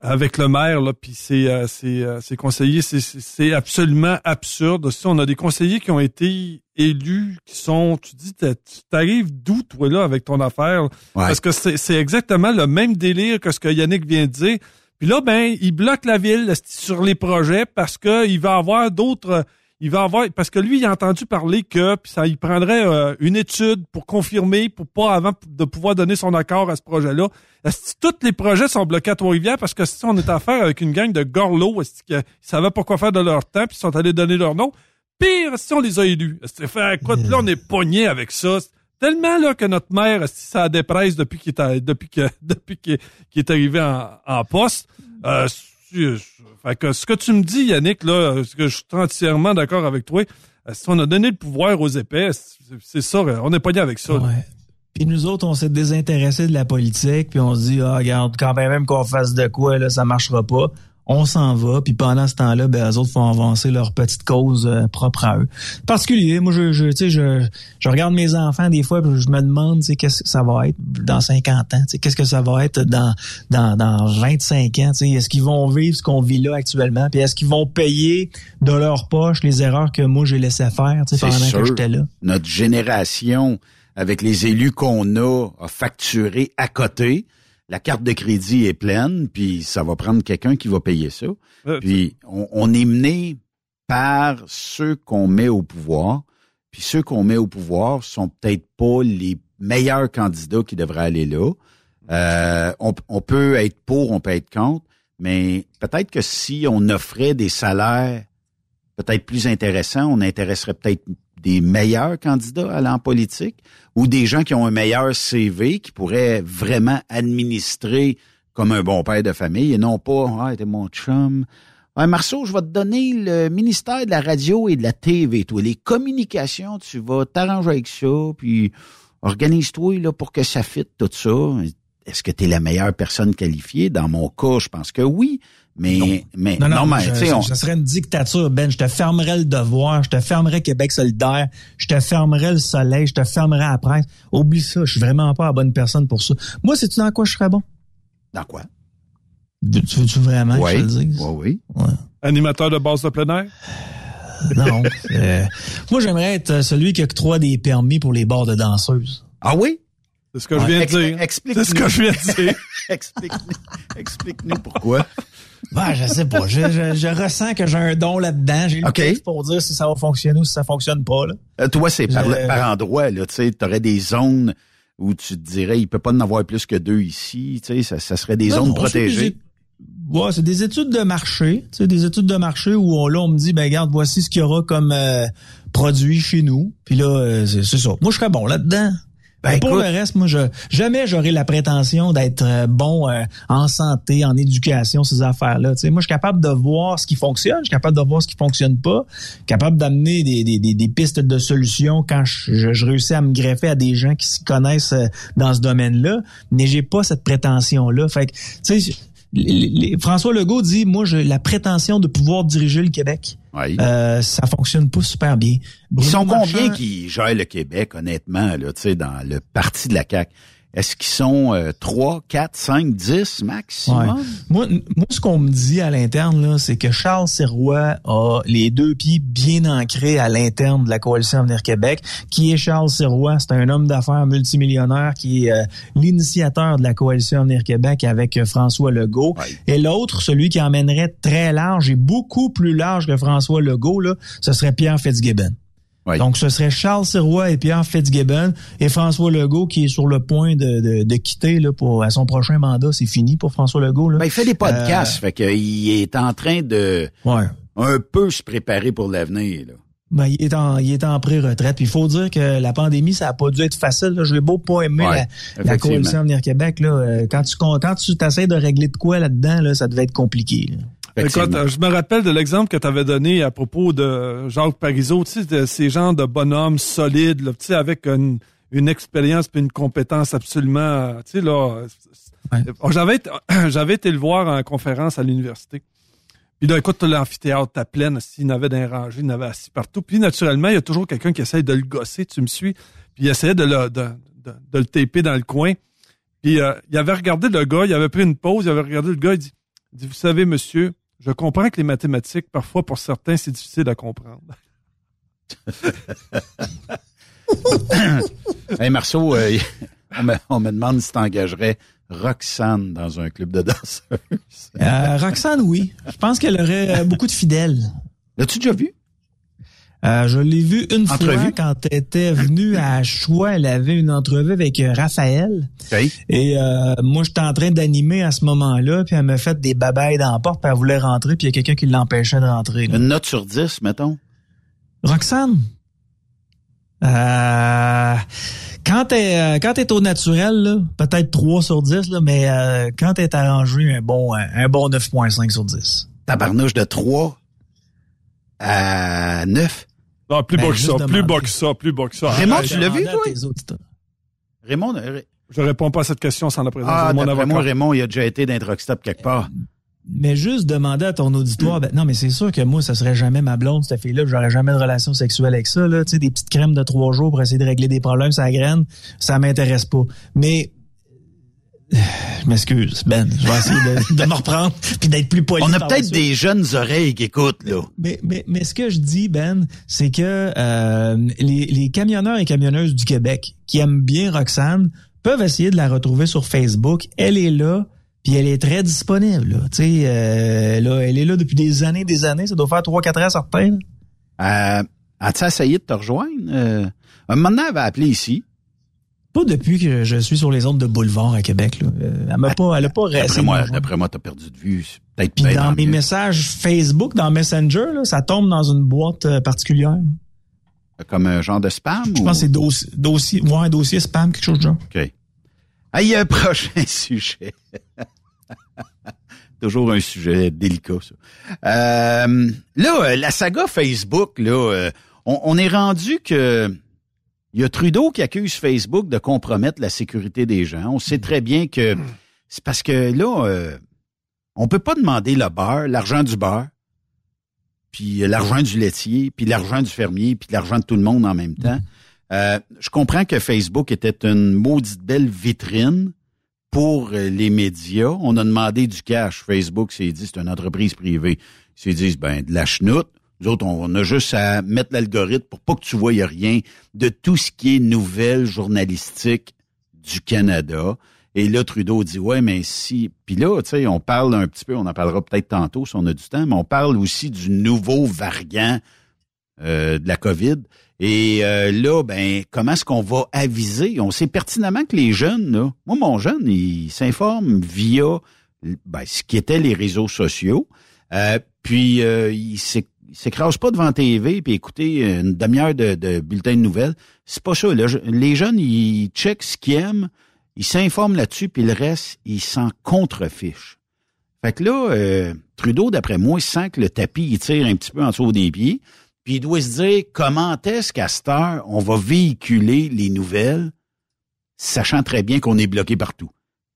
[SPEAKER 5] avec le maire, là, puis ses, euh, ses, euh, ses conseillers, c'est- absolument absurde. Si on a des conseillers qui ont été élus, qui sont, tu dis, tu t'arrives d'où, toi, là, avec ton affaire? Parce que c'est c'est exactement le même délire que ce que Yannick vient de dire. Puis là, ben, il bloque la ville sur les projets parce que il va avoir d'autres... Il va avoir parce que lui il a entendu parler que puis ça il prendrait euh, une étude pour confirmer pour pas avant de pouvoir donner son accord à ce projet-là. Tous les projets sont bloqués à Trois-Rivières? Parce que si on est à faire avec une gang de gorlots, est-ce qu'ils savaient pas quoi faire de leur temps puis ils sont allés donner leur nom? Pire, si on les a élus. Que fait écoute, là on est pogné avec ça. Tellement là que notre maire, ça dépresse depuis qu'il est depuis que depuis qu'il est arrivé en, en poste. Euh, ce que tu me dis, Yannick, là, ce que je suis entièrement d'accord avec toi. Euh, Si on a donné le pouvoir aux épais, c'est- ça, euh, on pas bien avec ça.
[SPEAKER 9] Puis nous autres, on s'est désintéressés de la politique, puis on se dit, ah, regarde, quand même qu'on fasse de quoi, là, ça marchera pas. On s'en va, puis pendant ce temps-là, ben, eux autres font avancer leur petite cause euh, propre à eux. Particulier, moi, je, je, tu sais, je, je regarde mes enfants des fois, puis je me demande, tu sais, qu'est-ce que ça va être dans 50 ans, tu sais, qu'est-ce que ça va être dans, dans, dans 25 ans, tu sais, est-ce qu'ils vont vivre ce qu'on vit là actuellement, puis est-ce qu'ils vont payer de leur poche les erreurs que moi j'ai laissé faire, pendant
[SPEAKER 4] sûr.
[SPEAKER 9] que j'étais là.
[SPEAKER 4] Notre génération, avec les élus qu'on a, a facturé à côté. La carte de crédit est pleine, puis ça va prendre quelqu'un qui va payer ça.
[SPEAKER 5] Euh,
[SPEAKER 4] Puis on, on est mené par ceux qu'on met au pouvoir. Puis ceux qu'on met au pouvoir sont peut-être pas les meilleurs candidats qui devraient aller là. Euh, on, on peut être pour, on peut être contre, mais peut-être que si on offrait des salaires peut-être plus intéressants, on intéresserait peut-être des meilleurs candidats à en politique ou des gens qui ont un meilleur CV qui pourraient vraiment administrer comme un bon père de famille et non pas ah t'es mon chum Ouais, Marceau, je vais te donner le ministère de la radio et de la TV, toi. Les communications, tu vas t'arranger avec ça, puis organise-toi là pour que ça fitte tout ça. Est-ce que tu es la meilleure personne qualifiée? Dans mon cas, je pense que oui. Mais, mais,
[SPEAKER 9] Non, non,
[SPEAKER 4] mais,
[SPEAKER 9] je-
[SPEAKER 4] tu sais,
[SPEAKER 9] je-
[SPEAKER 4] on-
[SPEAKER 9] ça serait une dictature, Ben. Je te fermerais le devoir, je te fermerais Québec solidaire, je te fermerais le soleil, je te fermerais la presse. Oublie ça, je suis vraiment pas la bonne personne pour ça. Moi, sais-tu dans quoi je serais bon?
[SPEAKER 4] Dans quoi?
[SPEAKER 9] Tu veux-tu vraiment que je te le dise?
[SPEAKER 4] oui.
[SPEAKER 5] Animateur de base de plein air?
[SPEAKER 9] Non. euh, moi, j'aimerais être celui qui octroie des permis pour les bars de danseuses.
[SPEAKER 4] Ah oui?
[SPEAKER 5] C'est ce que je viens de dire.
[SPEAKER 4] Explique-nous.
[SPEAKER 5] C'est ce que je viens de dire.
[SPEAKER 4] Explique-nous explique-nous pourquoi.
[SPEAKER 9] Ben, je sais pas. Je, je- je ressens que j'ai un don là-dedans. J'ai le
[SPEAKER 4] OK.
[SPEAKER 9] texte pour dire si ça va fonctionner ou si ça fonctionne pas. Là.
[SPEAKER 4] Euh, toi, c'est par,
[SPEAKER 9] Je-
[SPEAKER 4] par endroit, là, tu sais, t'aurais des zones où tu te dirais, il peut pas en avoir plus que deux ici, ça, ça serait des
[SPEAKER 9] Non,
[SPEAKER 4] zones
[SPEAKER 9] non,
[SPEAKER 4] protégées.
[SPEAKER 9] c'est des- Ouais, c'est des études de marché. Tu sais, des études de marché où on, là, on me dit, ben regarde, voici ce qu'il y aura comme euh, produit chez nous. Puis là, euh, c'est ça. Moi, je serais bon là-dedans.
[SPEAKER 4] Ben,
[SPEAKER 9] pour
[SPEAKER 4] écoute-
[SPEAKER 9] le reste, moi, je jamais j'aurai la prétention d'être euh, bon euh, en santé, en éducation, ces affaires-là. Moi, je suis capable de voir ce qui fonctionne, je suis capable de voir ce qui fonctionne pas, capable d'amener des, des, des, des pistes de solutions quand je, je, je réussis à me greffer à des gens qui s'y connaissent euh, dans ce domaine-là. Mais j'ai pas cette prétention-là. Fait que, tu sais, les- les- François Legault dit, moi, j'ai la prétention de pouvoir diriger le Québec.
[SPEAKER 4] Oui.
[SPEAKER 9] Euh, ça fonctionne pas super bien.
[SPEAKER 4] Ils sont combien qui gèrent le Québec, honnêtement, là, tu sais, dans le parti de la CAQ? Est-ce qu'ils sont euh, 3, 4, 5, 10 maximum?
[SPEAKER 9] Ouais. Moi, moi, ce qu'on me dit à l'interne, là, c'est que Charles Sirois a les deux pieds bien ancrés à l'interne de la Coalition Avenir Québec. Qui est Charles Sirois? C'est un homme d'affaires multimillionnaire qui est euh, l'initiateur de la Coalition Avenir Québec avec euh, François Legault. Et l'autre, celui qui emmènerait très large et beaucoup plus large que François Legault, là, ce serait Pierre Fitzgibbon. Donc, ce serait Charles Sirois et Pierre Fitzgibbon et François Legault qui est sur le point de, de, de quitter là, pour à son prochain mandat. C'est fini pour François Legault. Là.
[SPEAKER 4] Ben, il fait des podcasts, fait qu'il est en train de
[SPEAKER 9] Ouais.
[SPEAKER 4] un peu se préparer pour l'avenir. là.
[SPEAKER 9] Ben, il est en, il est en pré-retraite. Il faut dire que la pandémie, ça a pas dû être facile. Là. Je l'ai beau pas aimé
[SPEAKER 4] Ouais,
[SPEAKER 9] la, la coalition Avenir Québec. Là. Euh, Quand tu quand tu t'essayes de régler de quoi là-dedans, là, ça devait être compliqué. là.
[SPEAKER 5] Écoute, euh, je me rappelle de l'exemple que tu avais donné à propos de Jacques Parizeau, tu sais, de ces gens de bonhommes solides, là, tu sais, avec une, une expérience puis une compétence absolument, euh, tu sais, là. euh, J'avais été- j'avais été le voir en conférence à l'université. Puis là, écoute, l'amphithéâtre à pleine, s'il n'avait d'un rangé, il n'avait assis partout. Puis naturellement, il y a toujours quelqu'un qui essaye de le gosser, tu me suis. Puis il essayait de le, de, de, de le taper dans le coin. Puis euh, il avait regardé le gars, il avait pris une pause, il avait regardé le gars, il dit, il dit Vous savez, monsieur, je comprends que les mathématiques, parfois, pour certains, c'est difficile à comprendre.
[SPEAKER 4] hey Marceau, euh, on, me, on me demande si t'engagerais Roxane dans un club de danseuses.
[SPEAKER 9] Euh, Roxane, oui. Je pense qu'elle aurait euh, beaucoup de fidèles.
[SPEAKER 4] L'as-tu déjà vu?
[SPEAKER 9] Euh, je l'ai vu une
[SPEAKER 4] Entrevue?
[SPEAKER 9] fois quand elle était venue à Choix. Elle avait une entrevue avec euh, Raphaël. Et euh, moi, j'étais en train d'animer à ce moment-là, puis elle m'a fait des babayes dans la porte, puis elle voulait rentrer, puis il y a quelqu'un qui l'empêchait de rentrer. là.
[SPEAKER 4] Une note sur 10, mettons.
[SPEAKER 9] Roxane? Euh, quand t'es euh, quand t'es au naturel, peut-être 3 sur 10, là, mais euh, quand t'es arrangé, un bon un, un bon 9.5 sur 10.
[SPEAKER 4] Tabarnouche de 3 à 9.
[SPEAKER 5] Non, plus
[SPEAKER 9] Ben,
[SPEAKER 5] bas que ça, plus bas que ça, plus bas que ça.
[SPEAKER 4] Raymond, tu l'as vu, toi?
[SPEAKER 9] tes auditeurs.
[SPEAKER 4] Raymond, euh,
[SPEAKER 5] Je réponds pas à cette question sans la présence
[SPEAKER 4] ah,
[SPEAKER 5] de mon avocat.
[SPEAKER 4] moi, Raymond, il a déjà été dans un truck stop quelque part.
[SPEAKER 9] Mais juste demander à ton auditoire, ben, non, mais c'est sûr que moi, ça serait jamais ma blonde, cette fille-là, j'aurais jamais de relation sexuelle avec ça, là. Tu sais, des petites crèmes de trois jours pour essayer de régler des problèmes, ça graine, ça m'intéresse pas. Mais, je m'excuse, Ben, je vais essayer de, de me reprendre puis d'être plus poli.
[SPEAKER 4] On a peut-être des jeunes oreilles qui écoutent, là.
[SPEAKER 9] Mais, mais, mais ce que je dis, Ben, c'est que euh, les, les camionneurs et camionneuses du Québec qui aiment bien Roxane peuvent essayer de la retrouver sur Facebook. Elle est là, puis elle est très disponible. Là. Tu sais, euh, là, elle est là depuis des années, des années. Ça doit faire trois, quatre ans certains.
[SPEAKER 4] Euh, As-tu essayé de te rejoindre? Euh, un moment donné, elle va appeler ici.
[SPEAKER 9] Pas depuis que je suis sur les ondes de boulevard à Québec. Là. Euh, Elle m'a pas, elle a pas
[SPEAKER 4] D'après
[SPEAKER 9] resté.
[SPEAKER 4] moi, d'après moi, t'as perdu de vue. Peut-être
[SPEAKER 9] Puis dans mes messages Facebook, dans Messenger, là, ça tombe dans une boîte euh, particulière.
[SPEAKER 4] Comme un genre de spam?
[SPEAKER 9] Je pense que c'est dossier, dossier, ouais, un dossier spam, quelque chose de genre.
[SPEAKER 4] OK. Ah, il y a un prochain sujet. Toujours un sujet délicat, ça. Euh, là, euh, la saga Facebook, là, on, on est rendu que il y a Trudeau qui accuse Facebook de compromettre la sécurité des gens. On sait très bien que c'est parce que là, euh, on peut pas demander le beurre, l'argent du beurre, puis l'argent du laitier, puis l'argent du fermier, puis l'argent de tout le monde en même temps. Euh, je comprends que Facebook était une maudite belle vitrine pour euh, les médias. On a demandé du cash. Facebook s'est dit, c'est une entreprise privée. Ils s'est dit, ben, de la chenoute. Nous autres, on a juste à mettre l'algorithme pour pas que tu voyes rien de tout ce qui est nouvelles journalistiques du Canada. Et là, Trudeau dit, ouais, mais si... Puis là, tu sais, on parle un petit peu, on en parlera peut-être tantôt si on a du temps, mais on parle aussi du nouveau variant euh, de la COVID. Et euh, là, ben, comment est-ce qu'on va aviser? On sait pertinemment que les jeunes, là, moi, mon jeune, il s'informe via ben, ce qui était les réseaux sociaux. Euh, puis euh, il s'é- il s'écrase pas devant TV puis écouter une demi-heure de, bulletin de nouvelles. C'est pas ça. les jeunes, ils checkent ce qu'ils aiment, ils s'informent là-dessus, puis le reste, ils s'en contrefichent. Fait que là, euh, Trudeau, d'après moi, il sent que le tapis, il tire un petit peu en dessous des pieds. Puis il doit se dire comment est-ce qu'à cette heure, on va véhiculer les nouvelles, sachant très bien qu'on est bloqué partout.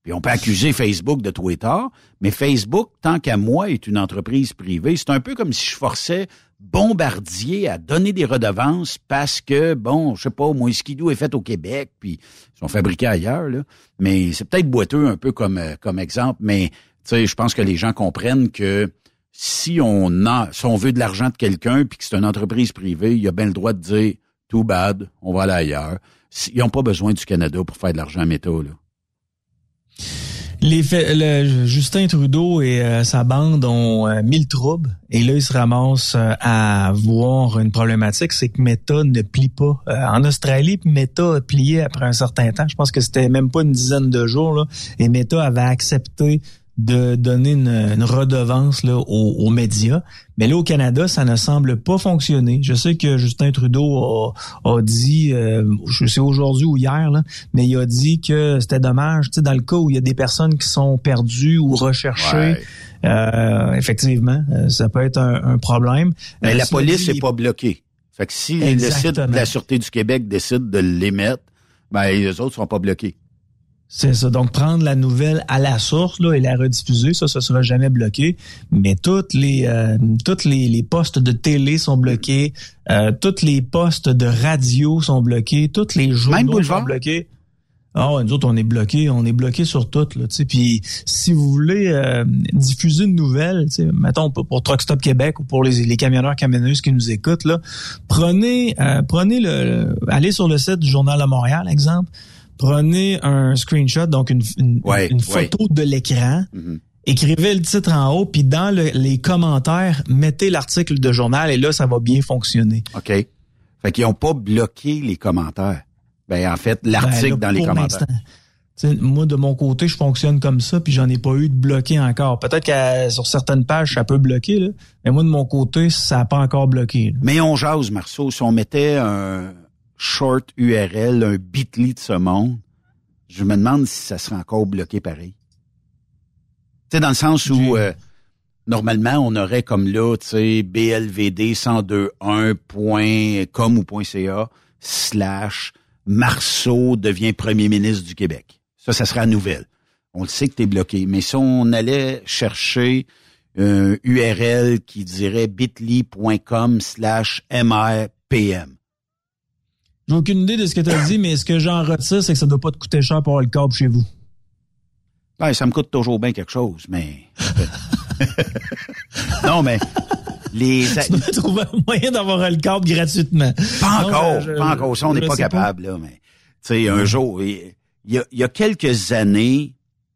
[SPEAKER 4] Puis on peut accuser Facebook de Twitter, mais Facebook, tant qu'à moi, est une entreprise privée. C'est un peu comme si je forçais Bombardier à donner des redevances parce que, bon, je sais pas, moi, skidoo est fait au Québec, puis ils sont fabriqués ailleurs, là. Mais c'est peut-être boiteux un peu comme, euh, comme exemple, mais, je pense que les gens comprennent que si on a, si on veut de l'argent de quelqu'un puis que c'est une entreprise privée, il a bien le droit de dire too bad, on va aller ailleurs. Ils n'ont pas besoin du Canada pour faire de l'argent métaux, là.
[SPEAKER 9] Les faits- le- Justin Trudeau et euh, sa bande ont euh, mis le trouble et là ils se ramassent euh, à voir une problématique, c'est que Meta ne plie pas. Euh, en Australie, Meta a plié après un certain temps. Je pense que c'était même pas une dizaine de jours là, et Meta avait accepté de donner une, une redevance là, aux, aux médias. Mais là, au Canada, ça ne semble pas fonctionner. Je sais que Justin Trudeau a, a dit, euh, je sais aujourd'hui ou hier, là, mais il a dit que c'était dommage, tu sais, dans le cas où il y a des personnes qui sont perdues ou recherchées, euh, effectivement, euh, ça peut être un, un problème.
[SPEAKER 4] Mais
[SPEAKER 9] Euh,
[SPEAKER 4] la police
[SPEAKER 9] dit,
[SPEAKER 4] n'est pas bloquée. Fait que si le site de la Sûreté du Québec décide de l'émettre, ben, les autres sont pas bloqués.
[SPEAKER 9] C'est ça. Donc, prendre la nouvelle à la source là, et la rediffuser, ça, ça sera jamais bloqué. Mais toutes les euh, toutes les, les postes de télé sont bloqués, euh, toutes les postes de radio sont bloqués, toutes les journaux sont bloqués. Ah ouais, nous autres, on est bloqués, on est bloqués sur toutes. Là, tu sais. Puis si vous voulez euh, diffuser une nouvelle, tu sais, mettons pour, pour Truck Stop Québec ou pour les, les camionneurs camionneuses qui nous écoutent, là, prenez euh, prenez le, le- allez sur le site du Journal de Montréal, exemple, prenez un screenshot, donc une, une,
[SPEAKER 4] Ouais,
[SPEAKER 9] une photo de l'écran,
[SPEAKER 4] Mhm.
[SPEAKER 9] écrivez le titre en haut, puis dans le- les commentaires, mettez l'article de journal et là, ça va bien fonctionner.
[SPEAKER 4] OK? Fait qu'ils n'ont pas bloqué les commentaires. Ben, en fait, l'article
[SPEAKER 9] Ben, là,
[SPEAKER 4] dans les commentaires.
[SPEAKER 9] l'instant. Tu sais, moi, de mon côté, je fonctionne comme ça, puis j'en ai pas eu de bloqué encore. Peut-être que sur certaines pages, ça peut bloquer, là, mais moi, de mon côté, ça n'a pas encore bloqué. là.
[SPEAKER 4] Mais on jase, Marceau. Si on mettait un short URL, un bit.ly de ce monde, je me demande si ça serait encore bloqué pareil. Tu sais, dans le sens où, euh, normalement, on aurait comme là, tu sais, blvd1021.com ou .ca slash Marceau devient premier ministre du Québec. Ça, ça sera la nouvelle. On le sait que tu es bloqué. Mais si on allait chercher un URL qui dirait bit.ly.com slash MRPM.
[SPEAKER 9] J'ai aucune idée de ce que tu as dit, mais ce que j'en retire, c'est que ça doit pas te coûter cher pour avoir le câble chez vous.
[SPEAKER 4] Ben, ça me coûte toujours bien quelque chose, mais... non, mais... Les...
[SPEAKER 9] Tu dois trouver un moyen d'avoir le câble gratuitement.
[SPEAKER 4] Pas encore, pas encore. Ça, on n'est pas capable, là, mais... Tu sais, un jour, il y, a, il y a quelques années,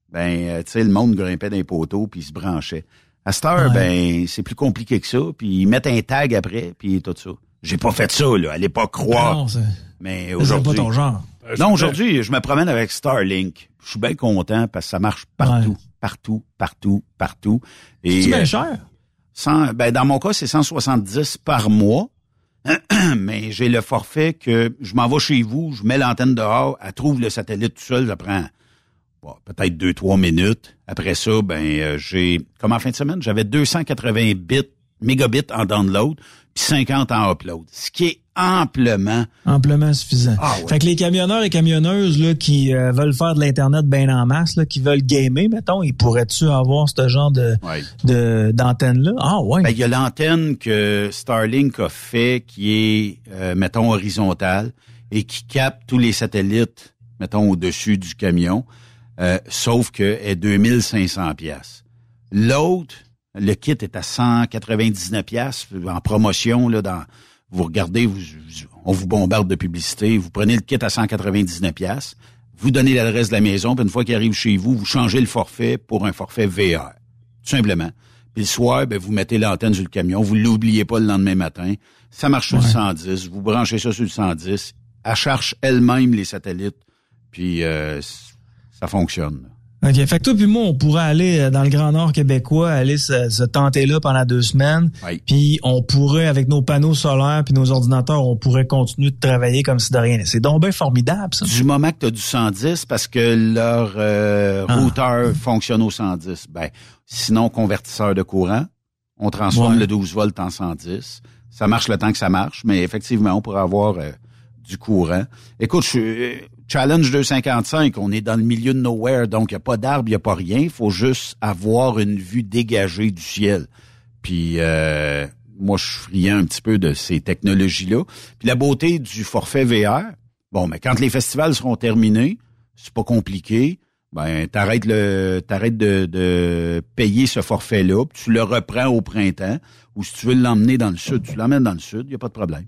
[SPEAKER 4] ben, euh, tu sais, le monde grimpait dans les poteaux puis il se branchait. À cette heure, ben, c'est plus compliqué que ça, puis ils mettent un tag après, puis tout ça. J'ai pas fait ça, là. Allez pas croire.
[SPEAKER 9] Non,
[SPEAKER 4] mais aujourd'hui.
[SPEAKER 9] pas ton genre.
[SPEAKER 4] Non, aujourd'hui, je me promène avec Starlink. Je suis bien content parce que ça marche partout, partout, partout, partout.
[SPEAKER 9] Et, c'est bien cher?
[SPEAKER 4] ben, dans mon cas, c'est 170 par mois. mais j'ai le forfait que je m'en vais chez vous, je mets l'antenne dehors, elle trouve le satellite tout seul, ça prend peut-être deux, trois minutes. Après ça, ben euh, j'ai, comme en fin de semaine, j'avais 280 bits, mégabits en download, puis 50 en upload. Ce qui est amplement...
[SPEAKER 9] Amplement suffisant.
[SPEAKER 4] Ah,
[SPEAKER 9] Fait que les camionneurs et camionneuses là, qui euh, veulent faire de l'Internet bien en masse, là, qui veulent gamer, mettons, ils pourraient-tu avoir ce genre de, de d'antenne-là? Ah ouais.
[SPEAKER 4] Ben, il y a l'antenne que Starlink a fait qui est, euh, mettons, horizontale et qui capte tous les satellites, mettons, au-dessus du camion. Euh, sauf que est 2500 pièces. L'autre, le kit est à 199 pièces en promotion là dans vous regardez vous, on vous bombarde de publicité, vous prenez le kit à 199 pièces, vous donnez l'adresse de la maison, puis une fois qu'il arrive chez vous, vous changez le forfait pour un forfait VR. Tout simplement. Puis le soir, ben, vous mettez l'antenne sur le camion, vous l'oubliez pas le lendemain matin. Ça marche sur le 110, vous branchez ça sur le 110. Elle cherche elle-même les satellites, puis euh, ça fonctionne.
[SPEAKER 9] OK. Fait que toi puis moi, on pourrait aller euh, dans le Grand Nord québécois, aller se, tenter là pendant deux semaines. Puis on pourrait, avec nos panneaux solaires puis nos ordinateurs, on pourrait continuer de travailler comme si de rien. C'est donc bien formidable, ça.
[SPEAKER 4] Du moment que tu as du 110, parce que leur euh, ah. routeur fonctionne au 110. Ben, sinon, convertisseur de courant, on transforme le 12 volts en 110. Ça marche le temps que ça marche, mais effectivement, on pourrait avoir euh, du courant. Écoute, je, Challenge 255, on est dans le milieu de nowhere, donc il n'y a pas d'arbre, il n'y a pas rien. Il faut juste avoir une vue dégagée du ciel. Puis euh, moi, je suis un petit peu de ces technologies-là. Puis la beauté du forfait VR, bon, mais quand les festivals seront terminés, c'est pas compliqué. Ben, t'arrêtes le, t'arrêtes de, de payer ce forfait-là, tu le reprends au printemps, ou si tu veux l'emmener dans le sud, tu l'emmènes dans le sud, il n'y a pas de problème.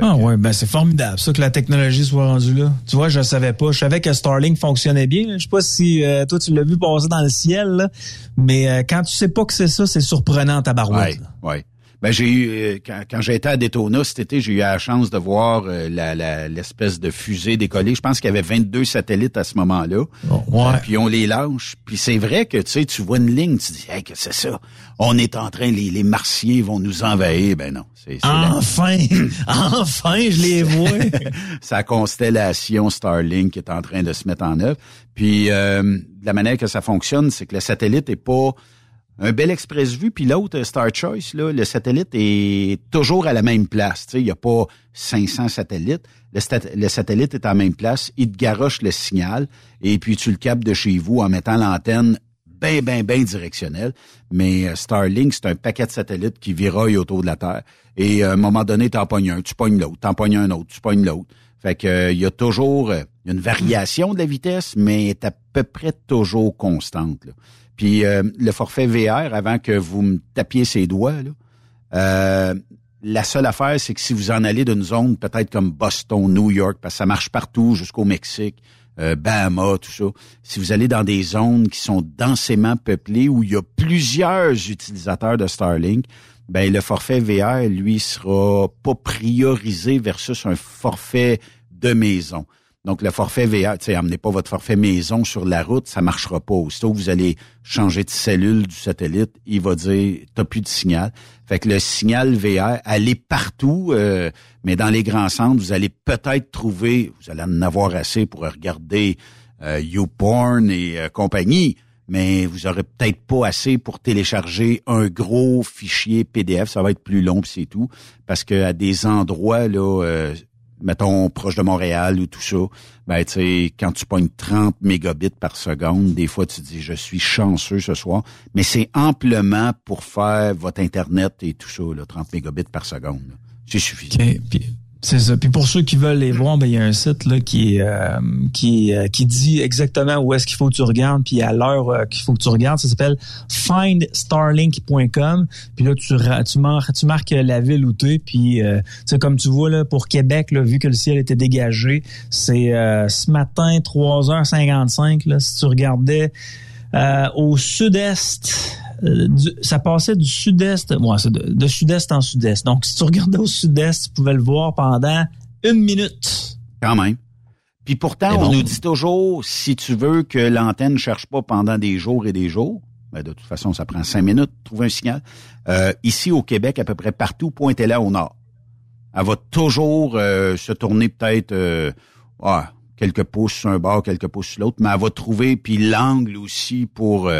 [SPEAKER 9] Ah ouais, ben c'est formidable ça que la technologie soit rendue là. Tu vois, je savais pas. Je savais que Starlink fonctionnait bien. Je sais pas si euh, toi tu l'as vu passer dans le ciel, là. mais euh, quand tu sais pas que c'est ça, c'est surprenant ta barouette.
[SPEAKER 4] Ouais, ouais. Ben j'ai eu euh, quand, quand j'étais à Daytona cet été, j'ai eu la chance de voir euh, la, l'espèce de fusée décoller. Je pense qu'il y avait 22 satellites à ce moment-là.
[SPEAKER 9] Oh, ouais.
[SPEAKER 4] puis on les lâche. Puis c'est vrai que tu sais, tu vois une ligne, tu dis, hey, que c'est ça? On est en train, les, les Martiens vont nous envahir. Ben non.
[SPEAKER 9] C'est, enfin, enfin, je les vois.
[SPEAKER 4] Sa constellation Starlink est en train de se mettre en œuvre. Puis euh, la manière que ça fonctionne, c'est que le satellite est pas un bel express vue, puis l'autre, Star Choice, là, le satellite est toujours à la même place. Il n'y a pas 500 satellites. Le, satellite est à la même place. Il te garoche le signal et puis tu le captes de chez vous en mettant l'antenne bien, bien, bien directionnelle. Mais euh, Starlink, c'est un paquet de satellites qui viraille autour de la Terre. Et à un moment donné, t'en pognes un, tu pognes l'autre, t'en pognes un autre, tu pognes l'autre. Fait que euh, il y a toujours euh, une variation de la vitesse, mais est à peu près toujours constante. Puis euh, le forfait VR, avant que vous me tapiez ses doigts, euh, la seule affaire, c'est que si vous en allez d'une zone peut-être comme Boston, New York, parce que ça marche partout jusqu'au Mexique, euh, Bahama, tout ça. Si vous allez dans des zones qui sont densément peuplées, où il y a plusieurs utilisateurs de Starlink, ben le forfait VR, lui, sera pas priorisé versus un forfait de maison. Donc, le forfait VR, tu sais, amenez pas votre forfait maison sur la route, ça marchera pas. Aussitôt vous allez changer de cellule du satellite, il va dire, t'as plus de signal. Fait que le signal VR, allez partout, euh, mais dans les grands centres, vous allez peut-être trouver, vous allez en avoir assez pour regarder euh, YouPorn et euh, compagnie, mais vous aurez peut-être pas assez pour télécharger un gros fichier PDF. Ça va être plus long, c'est tout. Parce que à des endroits, là, euh, mettons, proche de Montréal ou tout ça, ben, tu sais, quand tu pognes 30 mégabits par seconde, des fois, tu dis, je suis chanceux ce soir. Mais c'est amplement pour faire votre Internet et tout ça, là, 30 mégabits par seconde. C'est suffisant.
[SPEAKER 9] C'est ça. Puis pour ceux qui veulent les voir, ben il y a un site là qui euh, qui euh, qui dit exactement où est-ce qu'il faut que tu regardes puis à l'heure euh, qu'il faut que tu regardes. Ça s'appelle findstarlink.com. Puis là tu tu marques tu marques la ville où tu es puis c'est comme tu vois là pour Québec là vu que le ciel était dégagé, c'est ce matin 3h55 là si tu regardais au sud-est euh, ça passait du sud-est, de, sud-est en sud-est. Donc, si tu regardais au sud-est, tu pouvais le voir pendant une minute.
[SPEAKER 4] Quand même. Puis pourtant, on nous dit toujours, si tu veux que l'antenne ne cherche pas pendant des jours et des jours, ben de toute façon, ça prend cinq minutes de trouver un signal. Euh, ici au Québec, à peu près partout, pointez-la au nord. Elle va toujours euh, se tourner peut-être ah, quelques pouces sur un bord, quelques pouces sur l'autre, mais elle va trouver puis l'angle aussi pour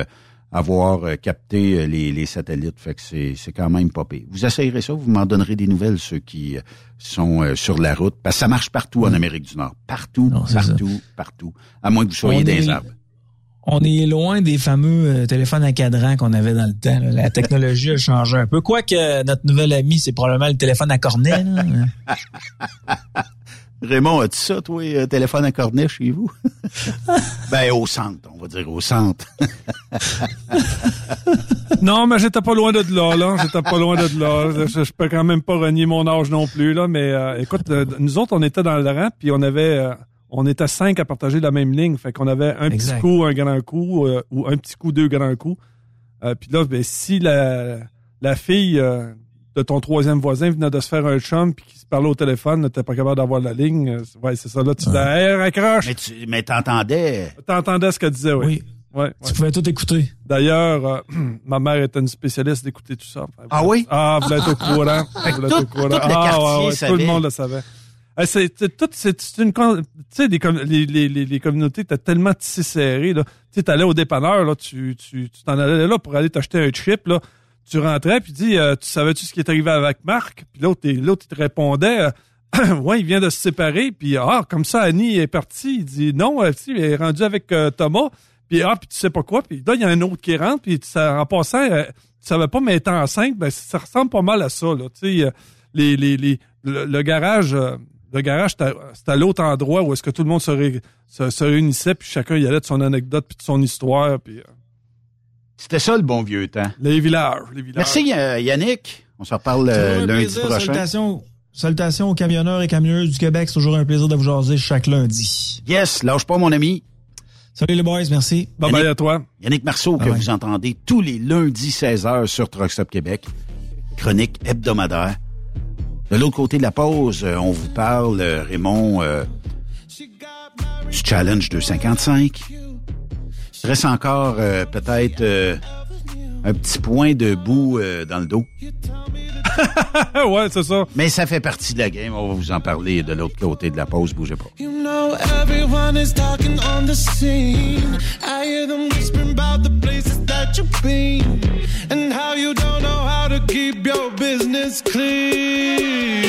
[SPEAKER 4] avoir euh, capté euh, les, les, satellites. Fait que c'est, c'est quand même pas pire. Vous essayerez ça, vous m'en donnerez des nouvelles, ceux qui euh, sont sur la route. Parce que ça marche partout en Amérique du Nord. Partout, partout, partout. À moins que vous soyez des arbres.
[SPEAKER 9] On est loin des fameux téléphones à cadran qu'on avait dans le temps. La technologie a changé un peu. Quoique notre nouvel ami, c'est probablement le téléphone à cornet.
[SPEAKER 4] Raymond, as-tu ça, toi, euh, téléphone à cornet chez vous? ben, au centre, on va dire au centre.
[SPEAKER 5] non, mais j'étais pas loin de là, là. J'étais pas loin de là. Je, peux quand même pas renier mon âge non plus, là. Mais euh, écoute, euh, nous autres, on était dans le rang, puis on avait... on était cinq à partager la même ligne. Fait qu'on avait un petit coup, un grand coup, ou un petit coup, deux grands coups. puis là, ben, si la, la fille de ton troisième voisin venait de se faire un chum puis qui se parlait au téléphone, n'était pas capable d'avoir la ligne. Euh, ouais, c'est ça. Là, tu disais, hey, raccroche.
[SPEAKER 4] Mais tu, mais t'entendais.
[SPEAKER 5] T'entendais ce qu'elle disait, oui. oui. Ouais,
[SPEAKER 9] Tu pouvais tout écouter.
[SPEAKER 5] D'ailleurs, euh, ma mère était une spécialiste d'écouter tout ça.
[SPEAKER 4] ah oui?
[SPEAKER 5] Ah, vous êtes au courant.
[SPEAKER 4] vous êtes au courant. Tout ah, ouais,
[SPEAKER 5] tout le monde le savait. C'est tout, c'est une, tu sais, les, les, les, les communautés étaient tellement tissées serrées, là. Tu sais, t'allais au dépanneur, là, tu, tu, tu t'en allais là pour aller t'acheter un chip, là tu rentrais puis dis euh, tu savais-tu ce qui est arrivé avec Marc? Puis l'autre l'autre il te répondait euh, ouais il vient de se séparer puis ah comme ça Annie est partie. Il dit non elle, est rendu avec euh, Thomas. Puis ah puis tu sais pas quoi. Puis là il y a un autre qui rentre puis ça en passant tu savais pas mais être enceinte ben ça ressemble pas mal à ça là. Tu sais les, les, les le, garage le garage c'était à, l'autre endroit où est-ce que tout le monde se, se, réunissait puis chacun y allait de son anecdote puis de son histoire puis
[SPEAKER 4] c'était ça le bon vieux temps.
[SPEAKER 5] Les villages, les villages.
[SPEAKER 4] Merci euh, Yannick. On se reparle euh, lundi prochain.
[SPEAKER 9] Salutations, salutations aux camionneurs et camionneuses du Québec. C'est toujours un plaisir de vous jaser chaque lundi.
[SPEAKER 4] Yes, lâche pas mon ami.
[SPEAKER 9] Salut les boys, merci.
[SPEAKER 5] Bye bye à toi.
[SPEAKER 4] Yannick Marceau, que vous entendez tous les lundis 16h sur Truck Québec. Chronique hebdomadaire. De l'autre côté de la pause, euh, on vous parle, Raymond, du Challenge 255 reste encore euh, peut-être euh, un petit point de boue euh, dans le dos.
[SPEAKER 5] ouais, c'est ça.
[SPEAKER 4] Mais ça fait partie de la game. On va vous en parler de l'autre côté de la pause. Bougez pas. You know everyone is talking on the scene. I hear them whispering about the places that you've been. And how you don't know how to keep your business clean.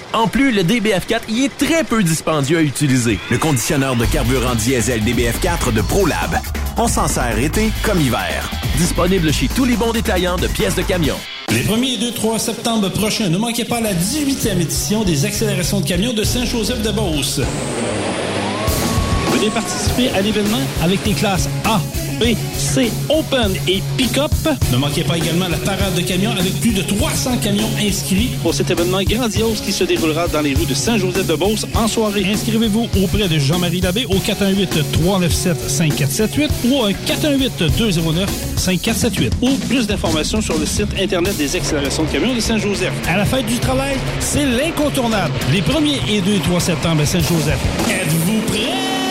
[SPEAKER 10] En plus, le DBF4 y est très peu dispendieux à utiliser.
[SPEAKER 1] Le conditionneur de carburant diesel DBF4 de ProLab. On s'en sert été comme hiver.
[SPEAKER 10] Disponible chez tous les bons détaillants de pièces de camion.
[SPEAKER 2] Les 1er et 2-3 septembre prochains, ne manquez pas la 18e édition des accélérations de camions de Saint-Joseph-de-Beauce. Venez participer à l'événement avec les classes A B, C, Open et Pick-up. Ne manquez pas également la parade de camions avec plus de 300 camions inscrits pour cet événement grandiose qui se déroulera dans les rues de Saint-Joseph-de-Beauce en soirée. Inscrivez-vous auprès de Jean-Marie Labbé au 418-397-5478 ou au 418-209-5478 ou plus d'informations sur le site Internet des accélérations de camions de Saint-Joseph. À la fête du travail, c'est l'incontournable. Les 1er et 2 et 3 septembre à Saint-Joseph. Êtes-vous prêts?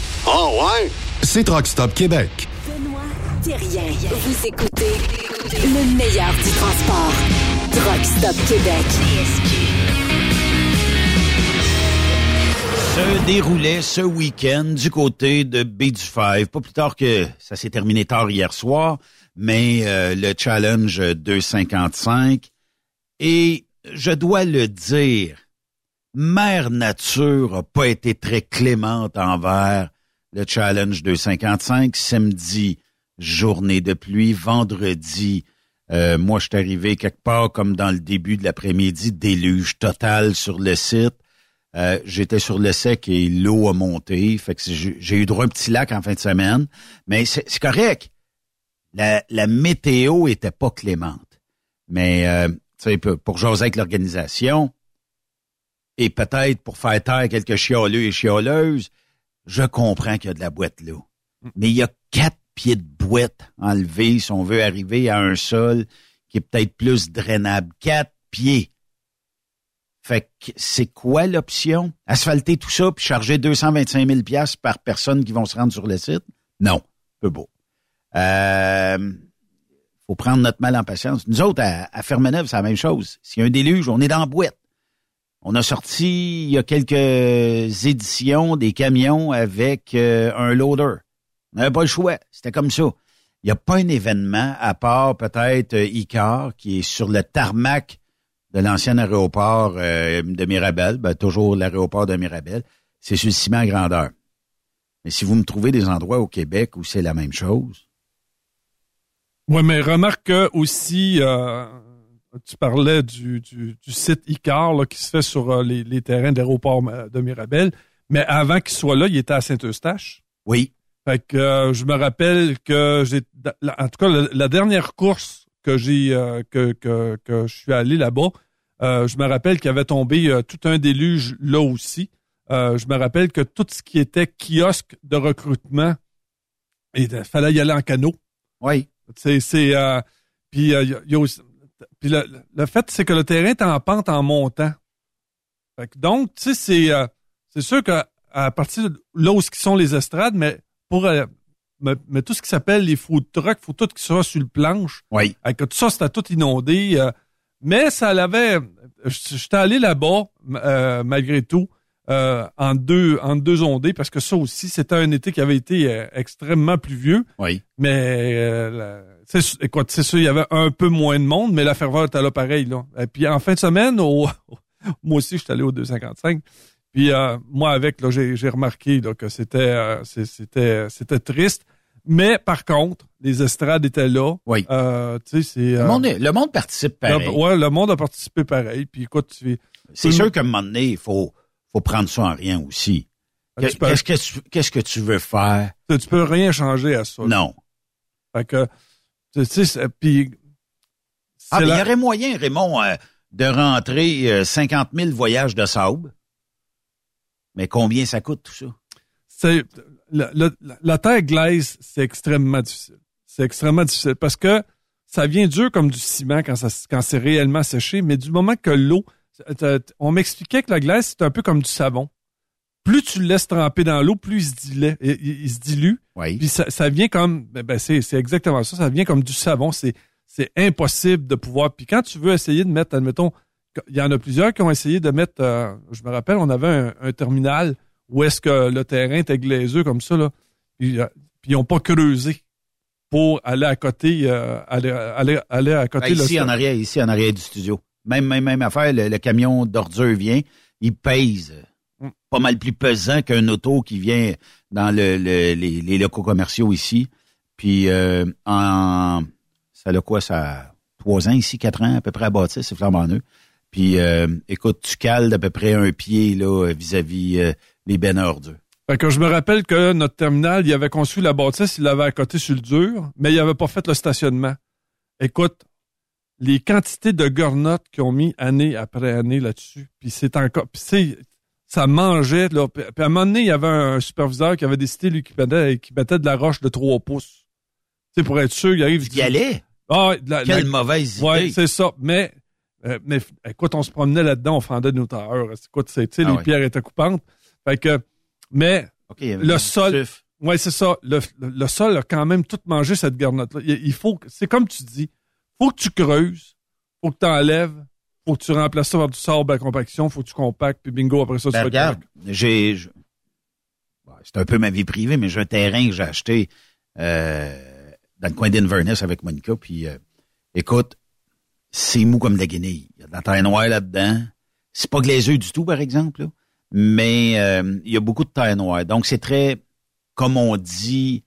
[SPEAKER 3] Oh ouais? C'est Truck Stop Québec.
[SPEAKER 11] Benoît Thérien. Vous écoutez le meilleur du transport. Truck Stop Québec.
[SPEAKER 4] se déroulait ce week-end du côté de B5. Pas plus tard que ça s'est terminé tard hier soir, mais euh, le challenge 255. Et je dois le dire, Mère Nature a pas été très clémente envers le challenge 255. Samedi, journée de pluie. Vendredi, euh, moi, je suis arrivé quelque part comme dans le début de l'après-midi, déluge total sur le site. Euh, j'étais sur le sec et l'eau a monté. Fait que j'ai eu droit à un petit lac en fin de semaine. Mais c'est correct. La, la, météo était pas clémente. Mais euh, pour, pour jaser avec l'organisation et peut-être pour faire taire quelques chialeux et chialeuses, je comprends qu'il y a de la boîte là. Mais il y a quatre pieds de boîte enlevés si on veut arriver à un sol qui est peut-être plus drainable. Quatre pieds. Fait que c'est quoi l'option? Asphalter tout ça puis charger 225 000 pièces par personne qui vont se rendre sur le site? Non, peu beau. Euh, faut prendre notre mal en patience. Nous autres, à, à Fermeneuve, c'est la même chose. S'il y a un déluge, on est dans la boîte. On a sorti il y a quelques éditions des camions avec euh, un loader. On n'avait pas le choix. C'était comme ça. Il n'y a pas un événement, à part peut-être euh, Icar, qui est sur le tarmac de l'ancien aéroport euh, de Mirabel, ben, toujours l'aéroport de Mirabel, c'est sur le ciment grandeur. Mais si vous me trouvez des endroits au Québec où c'est la même chose.
[SPEAKER 5] Oui, mais remarque aussi, tu parlais du, du, du site Icar là, qui se fait sur euh, les, les, terrains d'aéroport de Mirabel, mais avant qu'il soit là, il était à Saint-Eustache.
[SPEAKER 4] Oui.
[SPEAKER 5] Fait que euh, je me rappelle que j'ai, en tout cas, la, la dernière course que j'ai euh, que, que, que, je suis allé là-bas, euh, je me rappelle qu'il y avait tombé euh, tout un déluge là aussi. je me rappelle que tout ce qui était kiosque de recrutement, il fallait y aller en canot.
[SPEAKER 4] Oui.
[SPEAKER 5] C'est c'est puis il y a aussi, puis le, le fait c'est que le terrain est en pente en montant. Fait que donc tu sais c'est c'est sûr que à partir de là où sont les estrades, mais pour mais, mais, tout ce qui s'appelle les food trucks, faut tout qui soit sur le planche.
[SPEAKER 4] Oui.
[SPEAKER 5] Avec tout ça, c'était tout inondé. Euh, mais ça l'avait. J'étais allé là-bas, euh, malgré tout. Euh, en deux en deux ondées parce que ça aussi c'était un été qui avait été euh, extrêmement pluvieux.
[SPEAKER 4] Oui.
[SPEAKER 5] Mais euh, c'est écoute, c'est sûr il y avait un peu moins de monde, mais la ferveur était là pareil là. Et puis en fin de semaine, au, moi aussi je suis allé au 255. Puis moi avec là j'ai remarqué là, que c'était c'était c'était triste. Mais par contre, les estrades étaient là.
[SPEAKER 4] Oui.
[SPEAKER 5] Tu sais, c'est.
[SPEAKER 4] Le monde, le monde participe pareil.
[SPEAKER 5] le- ouais, le monde a participé pareil. Puis écoute,
[SPEAKER 4] C'est sûr qu'à un moment donné, il faut, faut prendre ça en rien aussi.
[SPEAKER 5] Ah, peux-
[SPEAKER 4] Qu'est-ce que tu, qu'est-ce que tu veux faire?
[SPEAKER 5] Tu peux rien changer à ça.
[SPEAKER 4] Non.
[SPEAKER 5] Fait que, tu sais, puis.
[SPEAKER 4] Ah, il y aurait moyen, Raymond, euh, de rentrer euh, 50 000 voyages de sable. Mais combien ça coûte tout ça?
[SPEAKER 5] c'est la, la- la terre glaise, c'est extrêmement difficile. C'est extrêmement difficile parce que ça vient dur comme du ciment quand ça quand c'est réellement séché, mais du moment que l'eau, on m'expliquait que la glace c'est un peu comme du savon. Plus tu le laisses tremper dans l'eau, plus il se dilue. Il, se dilue.
[SPEAKER 4] Oui.
[SPEAKER 5] Puis ça, ça vient comme, ben, ben, c'est c'est exactement ça. Ça vient comme du savon. C'est c'est impossible de pouvoir. Puis quand tu veux essayer de mettre, admettons, il y en a plusieurs qui ont essayé de mettre. euh, je me rappelle, on avait un, un terminal où est-ce que le terrain était glaiseux comme ça là. Puis, euh, puis ils n'ont pas creusé pour aller à côté, euh, aller, aller, aller à côté.
[SPEAKER 4] Ben, ici, en arrière, ici, en arrière du studio. Même, même, même affaire, le, le camion d'ordure vient, il pèse
[SPEAKER 5] Mm.
[SPEAKER 4] pas mal plus pesant qu'un auto qui vient dans le, le- les, les locaux commerciaux ici. Puis, euh, en, ça a quoi, ça, a trois ans ici, quatre ans à peu près à bâtir, c'est flambant neuf. Puis, euh, écoute, tu cales d'à peu près un pied, là, vis-à-vis euh, les à ordures.
[SPEAKER 5] Fait que je me rappelle que notre terminal, il avait conçu la bâtisse, il l'avait à côté sur le dur, mais il avait pas fait le stationnement. Écoute, les quantités de gornottes qu'ils ont mis année après année là-dessus, puis c'est encore, puis c'est, ça mangeait, là. Puis à un moment donné, il y avait un superviseur qui avait décidé, lui, qui mettait, qui mettait de la roche de 3 pouces. Tu sais, pour être sûr, il arrive.
[SPEAKER 4] Il y allait?
[SPEAKER 5] Ah, la-
[SPEAKER 4] Quelle
[SPEAKER 5] la-
[SPEAKER 4] mauvaise idée.
[SPEAKER 5] Ouais, c'est ça. Mais, euh, mais écoute, on se promenait là-dedans, on fendait nos tailleurs. Écoute, c'est, tu sais,
[SPEAKER 4] Ah
[SPEAKER 5] les
[SPEAKER 4] ouais.
[SPEAKER 5] pierres étaient coupantes. Fait que, mais, le sol, ouais, c'est ça. Le, le- le sol a quand même tout mangé cette garnotte-là. Il, il faut, c'est comme tu dis, faut que tu creuses, faut que tu enlèves, faut que tu remplaces ça par du sable à compaction, faut que tu compactes, puis bingo, après ça, tu
[SPEAKER 4] Ben,
[SPEAKER 5] être
[SPEAKER 4] regarde, j'ai, je- bon, c'est un peu ma vie privée, mais j'ai un terrain que j'ai acheté euh, dans le coin d'Inverness avec Monica. Puis, euh, écoute, c'est mou comme de la guenille. Il y a de la terre noire là-dedans. C'est pas glaiseux du tout, par exemple, là. mais euh, il y a beaucoup de terre noire. Donc, c'est très, comme on dit,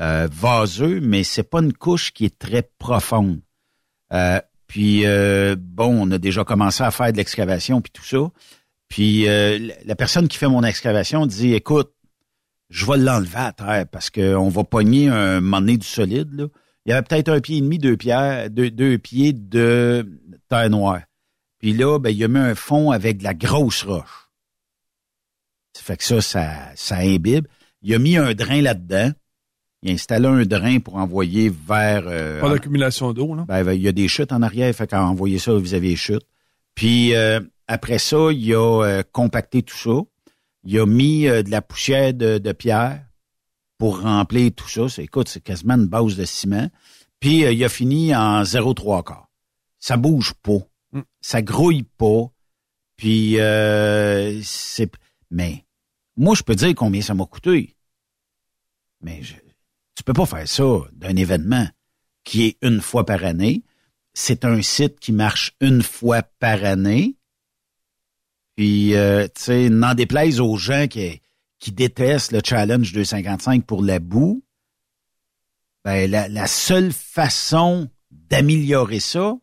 [SPEAKER 4] euh, vaseux, mais c'est pas une couche qui est très profonde. Euh, puis, euh, bon, on a déjà commencé à faire de l'excavation puis tout ça. Puis euh, la- personne qui fait mon excavation dit écoute, je vais l'enlever à terre parce qu'on va pogner un moment du solide. Là. Il y avait peut-être un pied et demi, deux pierres, deux, deux pieds de terre noire. Puis là, ben, il a mis un fond avec de la grosse roche. Ça fait que ça, ça, ça imbibe. Il a mis un drain là-dedans. Il a installé un drain pour envoyer vers... euh,
[SPEAKER 5] Pas d'accumulation d'eau, là.
[SPEAKER 4] ben, ben, il y a des chutes en arrière, fait qu'à envoyer ça vis-à-vis des chutes. Puis euh, après ça, il a euh, compacté tout ça. Il a mis euh, de la poussière de, de pierre pour remplir tout ça. C'est, écoute, c'est quasiment une base de ciment. Puis il a fini en 0,3 quart. Ça bouge pas.
[SPEAKER 5] Mm.
[SPEAKER 4] Ça grouille pas. Puis euh, c'est. Mais moi, je peux dire combien ça m'a coûté. Mais je, tu peux pas faire ça d'un événement qui est une fois par année. C'est un site qui marche une fois par année. Puis, euh, tu sais, n'en déplaise aux gens qui, qui détestent le challenge 255 pour la boue, ben, la, la seule façon d'améliorer ça,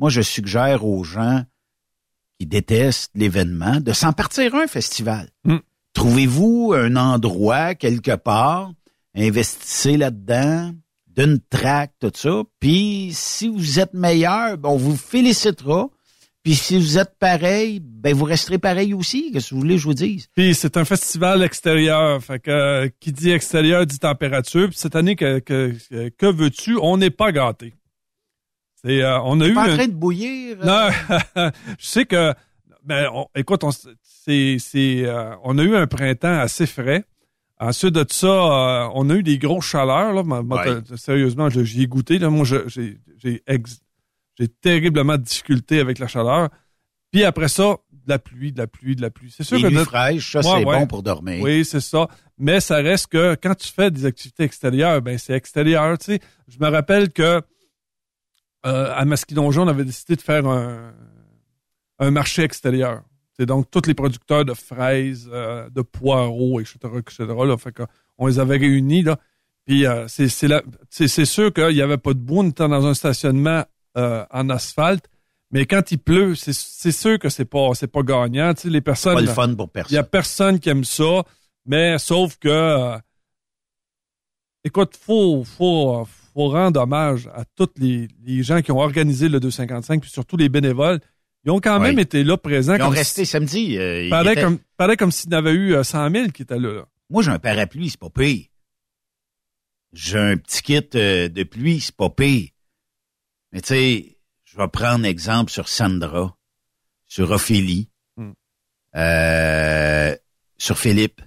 [SPEAKER 4] moi, je suggère aux gens qui détestent l'événement de s'en partir un festival.
[SPEAKER 5] Mm.
[SPEAKER 4] Trouvez-vous un endroit quelque part, investissez là-dedans, d'une traque, tout ça. Puis si vous êtes meilleur, ben, on vous félicitera. Puis si vous êtes pareil, ben vous resterez pareil aussi. Qu'est-ce que vous voulez que je vous dise?
[SPEAKER 5] Puis c'est un festival extérieur. Fait que euh, qui dit extérieur dit température. Puis cette année, que, que, que veux-tu? On n'est pas gâté. C'est, euh, on a eu
[SPEAKER 4] Pas en
[SPEAKER 5] un-
[SPEAKER 4] train de bouillir? euh?
[SPEAKER 5] Non, je sais que, ben, on- écoute, on, c'est, c'est, euh, on a eu un printemps assez frais. Ensuite de ça, euh, on a eu des grosses chaleurs. Là. Moi,
[SPEAKER 4] Ouais.
[SPEAKER 5] sérieusement, j'y ai goûté. Là. Moi, j'ai, j'ai, ex- j'ai terriblement de difficultés avec la chaleur. Puis après ça, la pluie, de la pluie, de la pluie. C'est sûr
[SPEAKER 4] Les
[SPEAKER 5] que
[SPEAKER 4] nuits
[SPEAKER 5] notre-
[SPEAKER 4] fraîches, ça,
[SPEAKER 5] Ouais,
[SPEAKER 4] c'est
[SPEAKER 5] ouais.
[SPEAKER 4] bon pour dormir.
[SPEAKER 5] Oui, c'est ça. Mais ça reste que quand tu fais des activités extérieures, ben c'est extérieur. Tu sais, je me rappelle que euh, à Masquidonjon, on avait décidé de faire un, un marché extérieur. C'est donc tous les producteurs de fraises, euh, de poireaux, etc., etc. Là, fait on les avait réunis là. Puis euh, c'est sûr qu'il y avait pas de boue, on était dans un stationnement euh, en asphalte. Mais quand il pleut, c'est c'est sûr que c'est pas c'est pas gagnant. Tu sais, les personnes.
[SPEAKER 4] Pas le fun pour personne.
[SPEAKER 5] Il y a personne qui aime ça, mais sauf que, euh, écoute, faut, faut, faut rendre hommage à tous les, les gens qui ont organisé le 255, puis surtout les bénévoles. Ils ont quand même
[SPEAKER 4] Oui.
[SPEAKER 5] été là présents.
[SPEAKER 4] Ils ont resté
[SPEAKER 5] si-
[SPEAKER 4] samedi. euh, ils
[SPEAKER 5] Pareil
[SPEAKER 4] étaient-
[SPEAKER 5] comme, s'il y en avait eu euh, 100 000 qui étaient là. là.
[SPEAKER 4] Moi, j'ai un parapluie, c'est pas pire. J'ai un petit kit euh, de pluie, c'est pas pire. Mais tu sais, je vais prendre exemple sur Sandra, sur Ophélie,
[SPEAKER 5] Hmm.
[SPEAKER 4] euh, sur Philippe,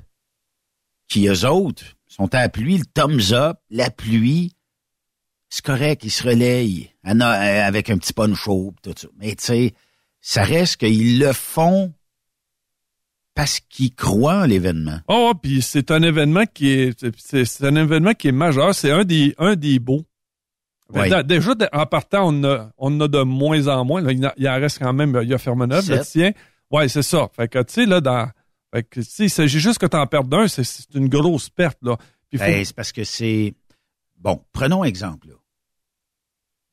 [SPEAKER 4] qui eux autres sont à la pluie, le thumbs up, la pluie, c'est correct, ils se relayent euh, avec un petit poncho, pis tout ça. Mais tu sais, ça reste qu'ils le font parce qu'ils croient en l'événement.
[SPEAKER 5] Oh, puis c'est un événement qui est, c'est, un événement qui est majeur. C'est un des, un des beaux. Déjà, en partant, on a, on a de moins en moins. Là, il, en- reste quand même, il y a Fermeneuve, le tien. Ouais, c'est ça. Fait que, tu sais, là, dans, fait que, tu sais, il s'agit juste que tu en perdes un, c'est, c'est une grosse perte, là. Faut-
[SPEAKER 4] Ben, c'est parce que c'est... Bon, prenons exemple. Là.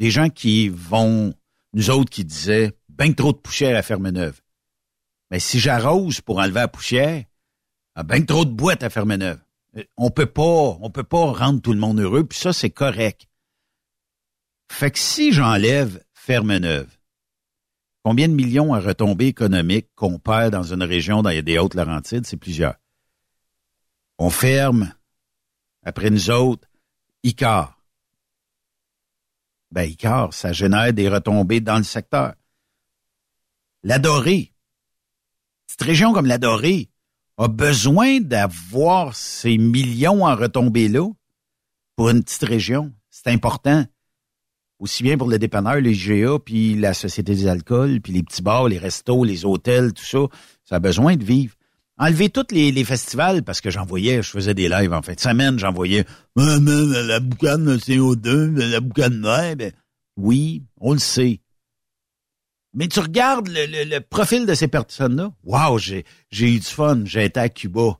[SPEAKER 4] Des gens qui vont... Nous autres qui disaient, ben trop de poussière à Ferme-Neuve. Mais si j'arrose pour enlever la poussière, ben trop de boîtes à Ferme-Neuve. On peut pas, on peut pas rendre tout le monde heureux, puis ça, c'est correct. Fait que si j'enlève Ferme-Neuve, combien de millions à retombées économiques qu'on perd dans une région, dans des Hautes-Laurentides, c'est plusieurs. On ferme après nous autres, Icar. Ben, Icar, ça génère des retombées dans le secteur. La Dorée. Cette région comme la Dorée a besoin d'avoir ces millions en retombées-là pour une petite région. C'est important. Aussi bien pour le dépanneur, le IGA, puis la Société des alcools, puis les petits bars, les restos, les hôtels, tout ça. Ça a besoin de vivre. Enlever tous les, les festivals, parce que j'en voyais, je faisais des lives en fin de semaine, j'en voyais Ah, man, la boucane de CO2, la boucane noire. Ben, oui, on le sait. Mais tu regardes le, le- le profil de ces personnes-là. Wow, j'ai, j'ai eu du fun, j'ai été à Cuba.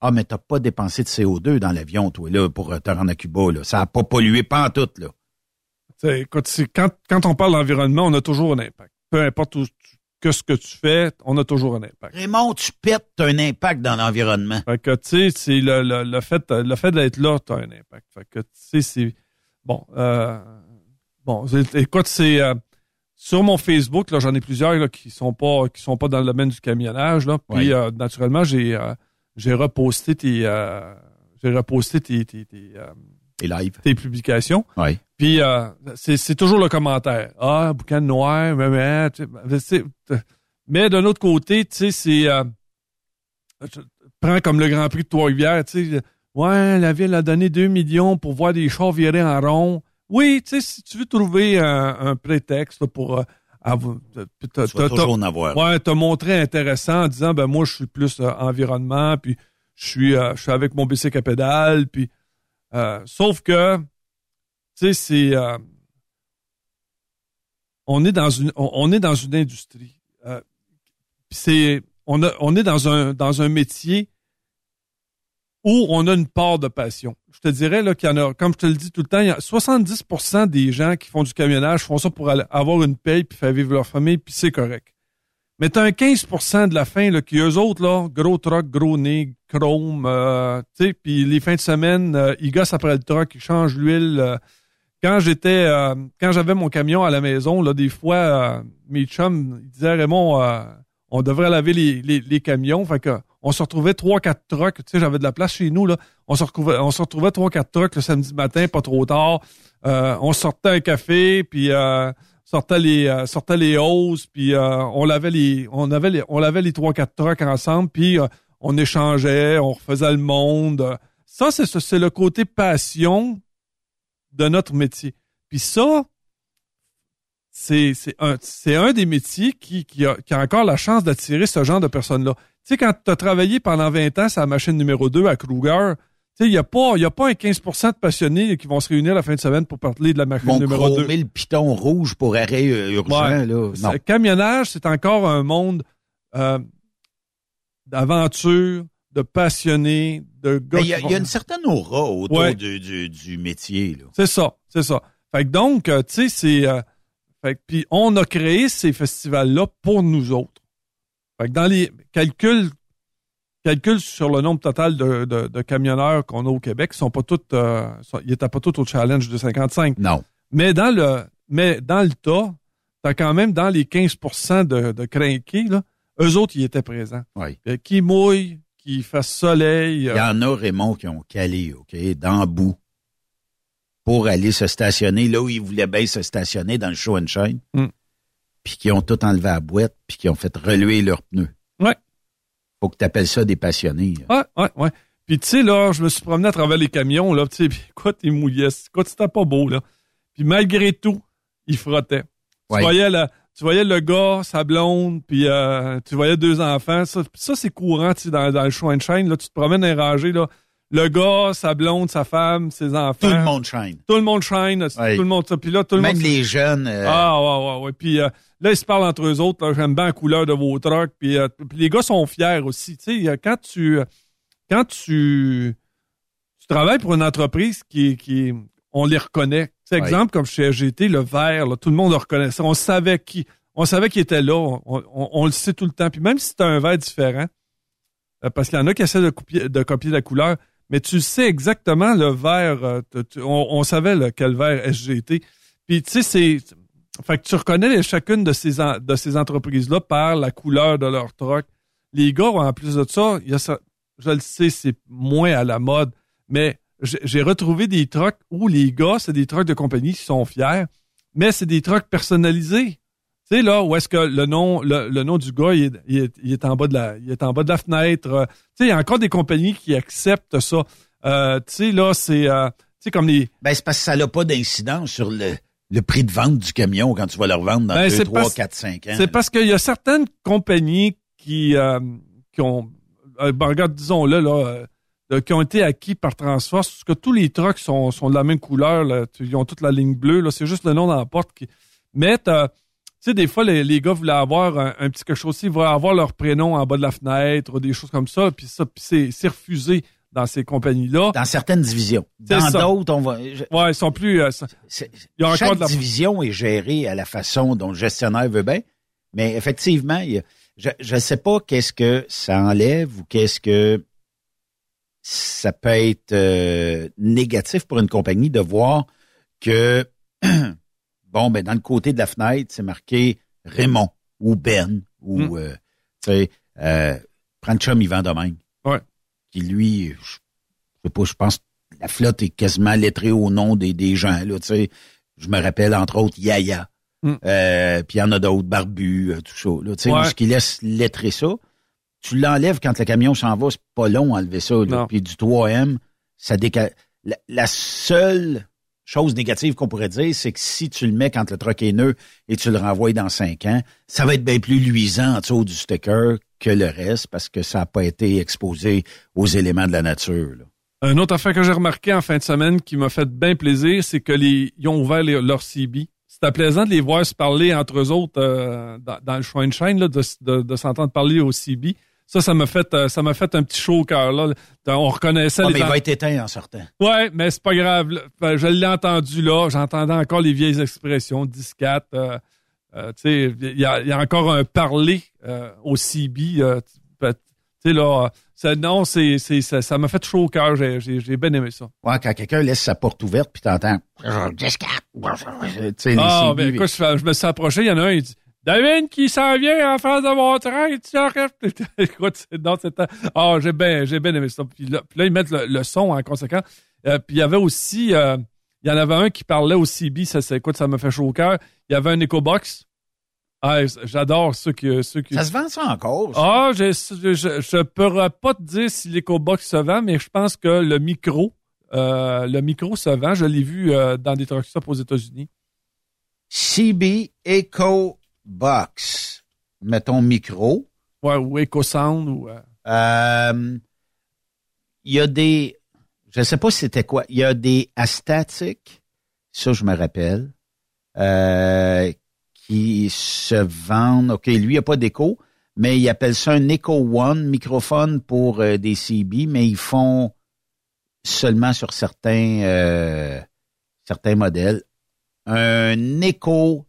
[SPEAKER 4] Ah, mais t'as pas dépensé de CO2 dans l'avion, toi, là, pour te rendre à Cuba, là. Ça a pas pollué pas en tout, là.
[SPEAKER 5] Tu sais, écoute, quand, quand on parle d'environnement, on a toujours un impact. Peu importe où que ce que tu fais, on a toujours un impact.
[SPEAKER 4] Raymond, tu pètes, t'as un impact dans l'environnement.
[SPEAKER 5] Fait que, tu sais, c'est le, le, le fait, le fait d'être là, t'as un impact. Fait que, tu sais, c'est, bon, euh, bon, écoute, c'est, euh, sur mon Facebook, là, j'en ai plusieurs, là, qui sont pas, qui sont pas dans le domaine du camionnage, là. Puis,
[SPEAKER 4] Ouais.
[SPEAKER 5] euh, naturellement, j'ai, euh, j'ai reposté tes, euh, j'ai reposté tes, tes, tes,
[SPEAKER 4] live.
[SPEAKER 5] tes publications. Puis c'est c'est toujours le commentaire. Ah, boucan noir, mais, mais, mais d'un autre côté, tu sais, c'est prends comme le Grand Prix de Trois-Rivières, tu sais, ouais, la ville a donné 2 millions pour voir des chars virer en rond. Oui, tu sais, si tu veux trouver un, un prétexte là, pour euh, avoir- t'as-
[SPEAKER 4] Tu vas
[SPEAKER 5] t'as-
[SPEAKER 4] toujours
[SPEAKER 5] t'as-
[SPEAKER 4] en avoir.
[SPEAKER 5] Ouais, t'as montré intéressant en disant ben moi je suis plus euh, environnement, puis je suis euh, je suis avec mon bicycle à pédale, puis euh, sauf que tu sais c'est euh, on est dans une on, on est dans une industrie. Euh, c'est on a on est dans un dans un métier où on a une part de passion. Je te dirais là qu'il y en a, comme je te le dis tout le temps, il y a 70% des gens qui font du camionnage font ça pour avoir une paye puis faire vivre leur famille, puis c'est correct. Mais t'as un 15% de la fin là, qui eux autres là, gros truck, gros nez, chrome, euh, tu sais, puis les fins de semaine, euh, ils gossent après le truck, ils changent l'huile. euh. quand j'étais, quand j'avais mon camion à la maison, là, des fois, mes chums disaient Raymond, on devrait laver les, les, les camions, fait que on se retrouvait trois quatre trucks, tu sais, j'avais de la place chez nous là, on se retrouvait, on se retrouvait trois quatre trucks le samedi matin, pas trop tard, Euh, on sortait un café, puis euh, sortait les euh, sortait les hausses, puis euh, on lavait les on avait les on lavait les trois quatre trucks ensemble, puis euh, on échangeait, on refaisait le monde. Ça c'est c'est le côté passion de notre métier. Puis ça c'est un, un des métiers qui, qui, a, qui a encore la chance d'attirer ce genre de personnes-là. Tu sais, quand tu as travaillé pendant 20 ans sur la machine numéro 2 à Kruger, tu sais, il n'y a, pas- y a pas un 15% de passionnés qui vont se réunir la fin de semaine pour parler de la machine
[SPEAKER 4] Mon
[SPEAKER 5] numéro 2.
[SPEAKER 4] chromer le piton rouge pour arrêt euh, urgent,
[SPEAKER 5] Ouais.
[SPEAKER 4] là. Non.
[SPEAKER 5] Le camionnage, c'est encore un monde euh, d'aventure, de passionnés, de gars.
[SPEAKER 4] Mais Il y, a- y une certaine aura autour
[SPEAKER 5] Ouais.
[SPEAKER 4] du, du, du métier.
[SPEAKER 5] C'est ça, c'est ça. Fait que donc, euh, tu sais, c'est. euh, fait que, puis on a créé ces festivals-là pour nous autres. Fait que dans les calculs, calculs sur le nombre total de, de- de camionneurs qu'on a au Québec, ils sont pas tous, euh, sont- ils étaient pas tous au challenge de 55.
[SPEAKER 4] Non.
[SPEAKER 5] Mais dans le, mais dans le tas, t'as quand même dans les 15 de, de crinqués, là, eux autres, ils étaient présents.
[SPEAKER 4] Oui.
[SPEAKER 5] Euh, qui mouille, qui fasse soleil. euh,
[SPEAKER 4] Il y en a, Raymond, qui ont calé, OK, dans le bout, pour aller se stationner là où ils voulaient bien se stationner dans le show and shine,
[SPEAKER 5] Mm.
[SPEAKER 4] puis qui ont tout enlevé à la boîte, puis qui ont fait reluer leurs pneus.
[SPEAKER 5] Ouais.
[SPEAKER 4] Faut que tu appelles ça des passionnés.
[SPEAKER 5] Ouais, ouais, ouais. Puis tu sais, là, je me suis promené à travers les camions, là, tu sais, puis écoute, il mouillait. Écoute, c'était pas beau, là. Puis malgré tout, il frottait.
[SPEAKER 4] Ouais.
[SPEAKER 5] Tu voyais la, tu voyais le gars, sa blonde, puis euh, tu voyais deux enfants. Ça, ça c'est courant, tu sais, dans, dans le show and shine, là, tu te promènes dans les rangées, là. Le gars, sa blonde, sa femme, ses enfants.
[SPEAKER 4] Tout le monde shine.
[SPEAKER 5] Tout le monde shine. Tout le monde, ça. Puis là, tout le
[SPEAKER 4] Même
[SPEAKER 5] monde.
[SPEAKER 4] les jeunes. euh,
[SPEAKER 5] Ah, ouais, ouais, ouais. Puis euh, là, ils se parlent entre eux autres. J'aime bien la couleur de vos trucks. Puis, euh, puis les gars sont fiers aussi. Tu sais, quand tu, quand tu, tu travailles pour une entreprise qui, qui on les reconnaît. C'est exemple comme chez SGT, le vert, là, tout le monde le reconnaissait. On savait qui, on savait qu'il était là. On, on- on le sait tout le temps. Puis même si c'est un vert différent, parce qu'il y en a qui essaient de copier, de copier la couleur, mais tu sais exactement le vert. euh, on, on savait le, quel vert SGT. Puis tu sais, c'est. Fait que tu reconnais chacune de ces, de ces entreprises-là par la couleur de leur truck. Les gars, en plus de ça, il y a ça je le sais, c'est moins à la mode, mais j'ai j'ai retrouvé des trucks où les gars, c'est des trucks de compagnie qui sont fiers, mais c'est des trucks personnalisés. Tu sais, là, où est-ce que le nom, le, le nom du gars, il est, il est- il est en bas de la, il est en bas de la fenêtre. euh, Tu sais, il y a encore des compagnies qui acceptent ça. Euh, tu sais, là, c'est, euh, tu sais, comme les,
[SPEAKER 4] Ben, c'est parce que ça n'a pas d'incidence sur le, le prix de vente du camion quand tu vas le revendre dans
[SPEAKER 5] Ben,
[SPEAKER 4] 2,
[SPEAKER 5] c'est
[SPEAKER 4] 3,
[SPEAKER 5] parce-
[SPEAKER 4] 4, 5 ans.
[SPEAKER 5] C'est parce qu'il y a certaines compagnies qui, euh, qui ont, ben, regarde, disons-le, là, qui ont été acquis par Transforce, parce que tous les trucks sont, sont de la même couleur, là, ils ont toute la ligne bleue, là, c'est juste le nom dans la porte qui. Mais t'as- sais, des fois, les, les gars voulaient avoir un, un petit quelque chose aussi, ils voulaient avoir leur prénom en bas de la fenêtre, ou des choses comme ça, puis ça, puis c'est refusé dans ces compagnies-là.
[SPEAKER 4] Dans certaines divisions. Dans d'autres, on va. je-
[SPEAKER 5] Ouais, ils sont plus. euh, ça- il y a encore
[SPEAKER 4] chaque
[SPEAKER 5] de la-
[SPEAKER 4] division est gérée à la façon dont le gestionnaire veut bien, mais effectivement, il y a- je ne sais pas qu'est-ce que ça enlève ou qu'est-ce que ça peut être euh, négatif pour une compagnie de voir que bon ben dans le côté de la fenêtre c'est marqué Raymond ou Ben ou
[SPEAKER 5] Mm.
[SPEAKER 4] euh, tu sais euh, prends le chum Yvan Domingue
[SPEAKER 5] Ouais.
[SPEAKER 4] qui lui je je sais pas je pense que la flotte est quasiment lettrée au nom des, des gens là tu sais je me rappelle entre autres Yaya
[SPEAKER 5] Mm.
[SPEAKER 4] euh, puis il y en a d'autres barbus euh, tout ça là tu sais
[SPEAKER 5] Ouais.
[SPEAKER 4] ce qui laisse lettrer ça tu l'enlèves quand le camion s'en va, c'est pas long à enlever ça. Puis du 3M, ça déca... la, la seule chose négative qu'on pourrait dire, c'est que si tu le mets quand le truck est neuf et tu le renvoies dans cinq ans, ça va être bien plus luisant en dessous du sticker que le reste parce que ça n'a pas été exposé aux éléments de la nature.
[SPEAKER 5] Une autre affaire que j'ai remarqué en fin de semaine qui m'a fait bien plaisir, c'est que ils ont ouvert leur CB. C'était plaisant de les voir se parler entre eux autres euh, dans, le de, de s'entendre parler au CB. Ça, ça m'a fait euh, ça m'a fait un petit chaud au cœur. Là. On reconnaissait les
[SPEAKER 4] mais il va être éteint en sortant.
[SPEAKER 5] Ouais, mais c'est pas grave. Ben, je l'ai entendu là. J'entendais encore les vieilles expressions, 10-4. Euh, euh, tu sais, il y a, il y a encore un parler euh, au CB. euh, tu sais, là, euh, ça- non, c'est, c'est, ça, ça m'a fait chaud au cœur. J'ai, j'ai, j'ai bien aimé ça.
[SPEAKER 4] Ouais, quand quelqu'un laisse sa porte ouverte puis t'entends tu sais, les
[SPEAKER 5] Ah, ben écoute, je, je me suis approché, il y en a un, il dit David qui s'en vient en face de mon train, tu arrêtes. écoute, non, c'était. Ah, j'ai bien, j'ai bien aimé ça. Puis là, puis là, ils mettent le, le son en conséquent. Euh, puis il y avait aussi, euh, il y en avait un qui parlait au CB, ça, c'est, écoute, ça me fait chaud au cœur. Il y avait un EcoBox. Ah, j'adore ceux qui, ceux qui.
[SPEAKER 4] Ça se vend ça encore? ça?
[SPEAKER 5] Ah, je, je, je, je pourrais pas te dire si l'EcoBox se vend, mais je pense que le micro, euh, le micro se vend. Je l'ai vu euh, dans des truck stops aux États-Unis.
[SPEAKER 4] CB Echo Box. Mettons micro.
[SPEAKER 5] Ouais, ou Echo Sound ou. euh,
[SPEAKER 4] Euh, Il y a des, je sais pas c'était quoi, il y a des astatiques, ça je me rappelle, euh, qui se vendent. Ok, lui il n'y a pas d'écho, mais il appelle ça un Echo One microphone pour euh, des CB, mais ils font seulement sur certains euh, certains modèles un Echo.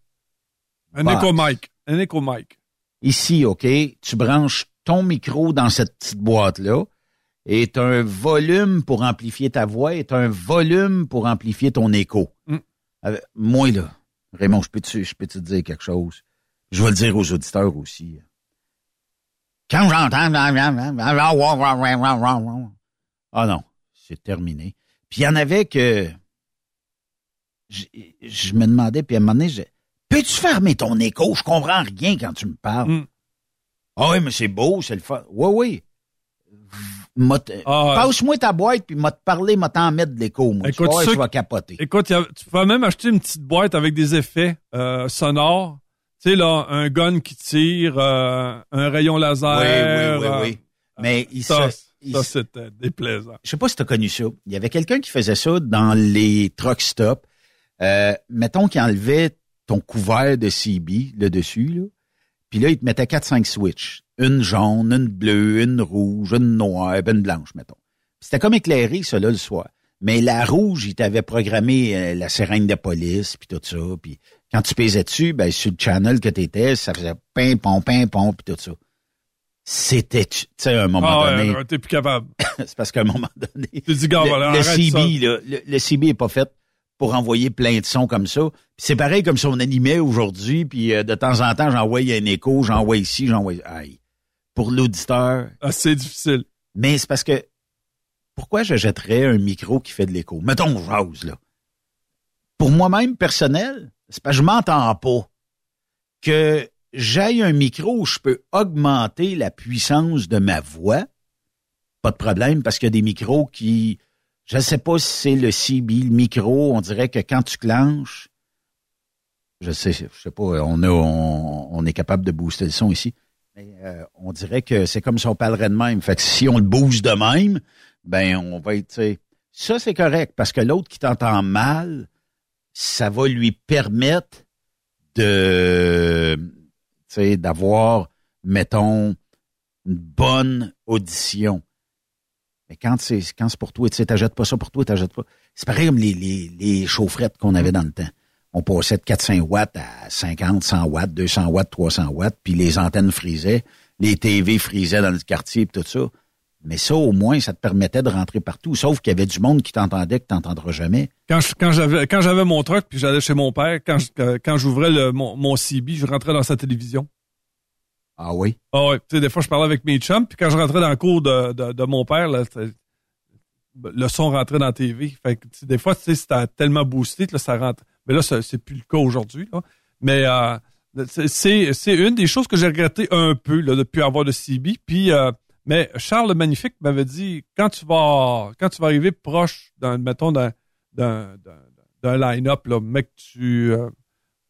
[SPEAKER 5] Un. Echo Mic. Un Echo Mic.
[SPEAKER 4] Ici, OK, tu branches ton micro dans cette petite boîte-là et tu un volume pour amplifier ta voix et tu un volume pour amplifier ton écho.
[SPEAKER 5] Mm.
[SPEAKER 4] Euh, moi, là, Raymond, je peux, te, je peux te dire quelque chose? Je vais le dire aux auditeurs aussi. Quand j'entends... Ah non, c'est terminé. Puis il y en avait que... Je, je me demandais, puis à un moment donné, je- peux-tu fermer ton écho? Je comprends rien quand tu me parles.
[SPEAKER 5] Mm.
[SPEAKER 4] Ah oui, mais c'est beau, c'est le fun. Oui, oui.
[SPEAKER 5] Ah,
[SPEAKER 4] Passe-moi ta boîte, puis m'a te parler, m'a t'en mettre de l'écho, moi.
[SPEAKER 5] Écoute,
[SPEAKER 4] tu
[SPEAKER 5] qui-
[SPEAKER 4] capoter.
[SPEAKER 5] Écoute, a- tu peux même acheter une petite boîte avec des effets euh, sonores. Tu sais, là, un gun qui tire, euh, un rayon laser.
[SPEAKER 4] Oui, oui, oui,
[SPEAKER 5] euh,
[SPEAKER 4] oui. Mais il
[SPEAKER 5] ça,
[SPEAKER 4] se- il
[SPEAKER 5] ça c'était déplaisant.
[SPEAKER 4] je sais pas si tu as connu ça. Il y avait quelqu'un qui faisait ça dans les truck stops. Mettons qu'il enlevait ton couvert de CB, le dessus, là. Puis là, il te mettait 4-5 switches. Une jaune, une bleue, une rouge, une noire, une blanche, mettons. C'était comme éclairé, ça, là, le soir. Mais la rouge, il t'avait programmé euh, la sirène de police, puis tout ça. Puis quand tu pesais dessus, ben, sur le channel que t'étais, ça faisait pim, pom, pim, pom, puis tout ça. C'était, tu sais, à un moment
[SPEAKER 5] Ah
[SPEAKER 4] donné...
[SPEAKER 5] ouais, t'es plus capable.
[SPEAKER 4] c'est parce qu'à un moment donné,
[SPEAKER 5] Tu dis, gars,
[SPEAKER 4] le,
[SPEAKER 5] voilà,
[SPEAKER 4] le CB,
[SPEAKER 5] ça.
[SPEAKER 4] là, le, le CB est pas fait pour envoyer plein de sons comme ça. C'est pareil comme si on animait aujourd'hui, puis euh, de temps en temps, j'envoie un écho, j'envoie ici, j'envoie... Aïe. Pour l'auditeur...
[SPEAKER 5] Ah, c'est difficile.
[SPEAKER 4] Mais c'est parce que... Pourquoi je jetterais un micro qui fait de l'écho? Mettons, j'ose, là. Pour moi-même, personnel, c'est parce que je m'entends pas. Que j'aille un micro où je peux augmenter la puissance de ma voix, pas de problème, parce qu'il y a des micros qui... Je ne sais pas si c'est le CB, le micro, on dirait que quand tu clenches, je sais, je sais pas, on, a, on, est capable de booster le son ici, mais euh, on dirait que c'est comme si on parlerait de même. Fait que si on le booste de même, ben on va être... Ça, c'est correct, parce que l'autre qui t'entend mal, ça va lui permettre de... d'avoir, mettons, une bonne audition. Mais quand c'est quand c'est pour toi, tu sais, t'achètes pas ça pour toi, t'achètes pas. C'est pareil comme les, les, les chaufferettes qu'on avait dans le temps. On passait de 400 watts à 50, 100 watts, 200 watts, 300 watts, puis les antennes frisaient, les TV frisaient dans le quartier, puis tout ça. Mais ça, au moins, ça te permettait de rentrer partout. Sauf qu'il y avait du monde qui t'entendait que t'entendras jamais.
[SPEAKER 5] Quand j'avais quand j'avais mon truck puis j'allais chez mon père, quand quand j'ouvrais le- mon, mon CB, je rentrais dans sa télévision.
[SPEAKER 4] Ah oui?
[SPEAKER 5] Ah ouais. Tu sais, des fois, je parlais avec mes chums, puis quand je rentrais dans le cours de, de, mon père, là, le son rentrait dans la TV. Fait que, tu sais, des fois, tu sais, c'était tellement boosté que ça rentre. Mais là, c'est plus le cas aujourd'hui. Mais euh, c'est- une des choses que j'ai regretté un peu là, depuis avoir le CB. Puis, euh, mais Charles le Magnifique m'avait dit quand tu vas quand tu vas arriver proche d'un mettons d'un line-up mec, tu euh,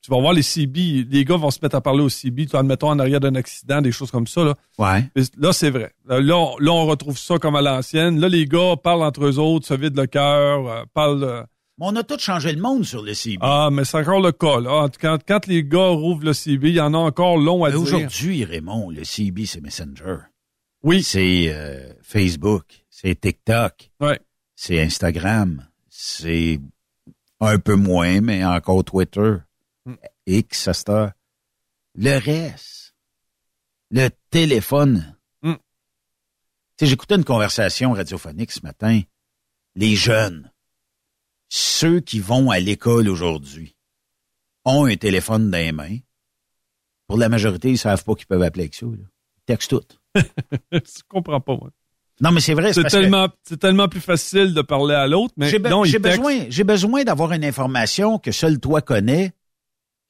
[SPEAKER 5] tu vas voir les CB, les gars vont se mettre à parler au CB, tu admettons en arrière d'un accident, des choses comme ça. Là,
[SPEAKER 4] Ouais.
[SPEAKER 5] Là c'est vrai. Là, on, là, on retrouve ça comme à l'ancienne. Là, les gars parlent entre eux autres, se vident le cœur, euh, parlent... euh,
[SPEAKER 4] Mais on a tout changé le monde sur le CB.
[SPEAKER 5] ah, mais c'est encore le cas. Là. Quand, quand les gars rouvrent le CB, il y en a encore long à
[SPEAKER 4] Mais
[SPEAKER 5] dire.
[SPEAKER 4] Aujourd'hui, Raymond, le CB, c'est Messenger.
[SPEAKER 5] Oui.
[SPEAKER 4] C'est euh, Facebook, c'est TikTok,
[SPEAKER 5] Ouais.
[SPEAKER 4] c'est Instagram, c'est un peu moins, mais encore Twitter,
[SPEAKER 5] Mm.
[SPEAKER 4] X, à cette heure. Le reste, le téléphone.
[SPEAKER 5] Mm.
[SPEAKER 4] Tu sais, j'écoutais une conversation radiophonique ce matin. Les jeunes, ceux qui vont à l'école aujourd'hui, ont un téléphone dans les mains. Pour la majorité, ils savent pas qu'ils peuvent appeler avec ça. Là. Ils textent tout.
[SPEAKER 5] Je comprends pas, moi.
[SPEAKER 4] Non, mais c'est vrai.
[SPEAKER 5] C'est
[SPEAKER 4] que
[SPEAKER 5] tellement, c'est tellement plus facile de parler à l'autre, mais
[SPEAKER 4] J'ai be-
[SPEAKER 5] non,
[SPEAKER 4] j'ai
[SPEAKER 5] ils textent.
[SPEAKER 4] besoin, j'ai besoin d'avoir une information que seul toi connais.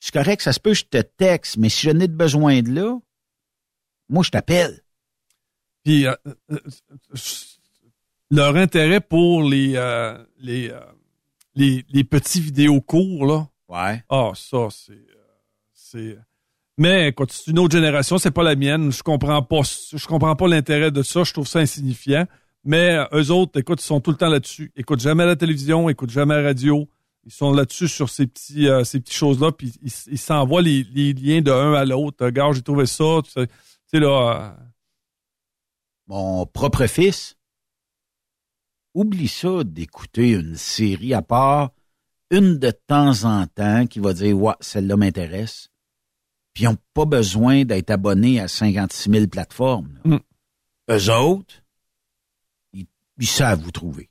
[SPEAKER 4] C'est correct, ça se peut, je te texte, mais si je n'ai de besoin de là, moi, je t'appelle.
[SPEAKER 5] Puis euh, euh, leur intérêt pour les euh, les, euh, les les petits vidéos courts là,
[SPEAKER 4] Ouais.
[SPEAKER 5] Ah, ça, c'est. euh, c'est. Mais écoute, c'est une autre génération, c'est pas la mienne. Je comprends pas. Je comprends pas l'intérêt de ça. Je trouve ça insignifiant. Mais euh, eux autres, écoute, ils sont tout le temps là-dessus. Ils écoutent jamais la télévision, ils écoutent jamais la radio. Ils sont là-dessus sur ces petits, euh, ces petites choses-là, puis ils s'envoient les, les liens de un à l'autre. Regarde, j'ai trouvé ça. Tu sais, tu sais, là. euh,
[SPEAKER 4] Mon propre fils, oublie ça d'écouter une série à part, une de temps en temps, qui va dire, ouais, celle-là m'intéresse. Puis ils n'ont pas besoin d'être abonnés à 56 000 plateformes.
[SPEAKER 5] Mm.
[SPEAKER 4] Eux autres, ils, ils savent vous trouver.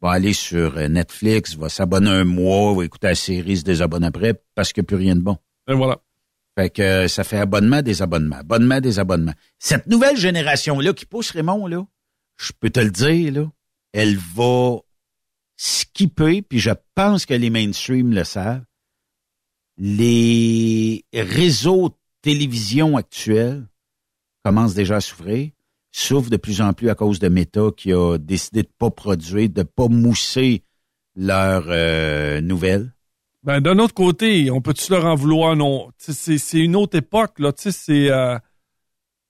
[SPEAKER 4] Va aller sur euh, Netflix, va s'abonner un mois, va écouter la série, se désabonne après, parce qu'il n'y a plus rien de bon.
[SPEAKER 5] Et voilà.
[SPEAKER 4] Fait que euh, ça fait abonnement, des abonnements, abonnement, des abonnements. Cette nouvelle génération-là qui pousse Raymond, là, je peux te le dire, là, elle va skipper, puis je pense que les mainstream le savent. Les réseaux de télévision actuels commencent déjà à souffrir, souffrent de plus en plus à cause de Meta qui a décidé de pas produire, de pas mousser leurs euh, nouvelles.
[SPEAKER 5] Ben, d'un autre côté, on peut-tu leur en vouloir? Non. C'est une autre époque, là. Tu sais, c'est. euh,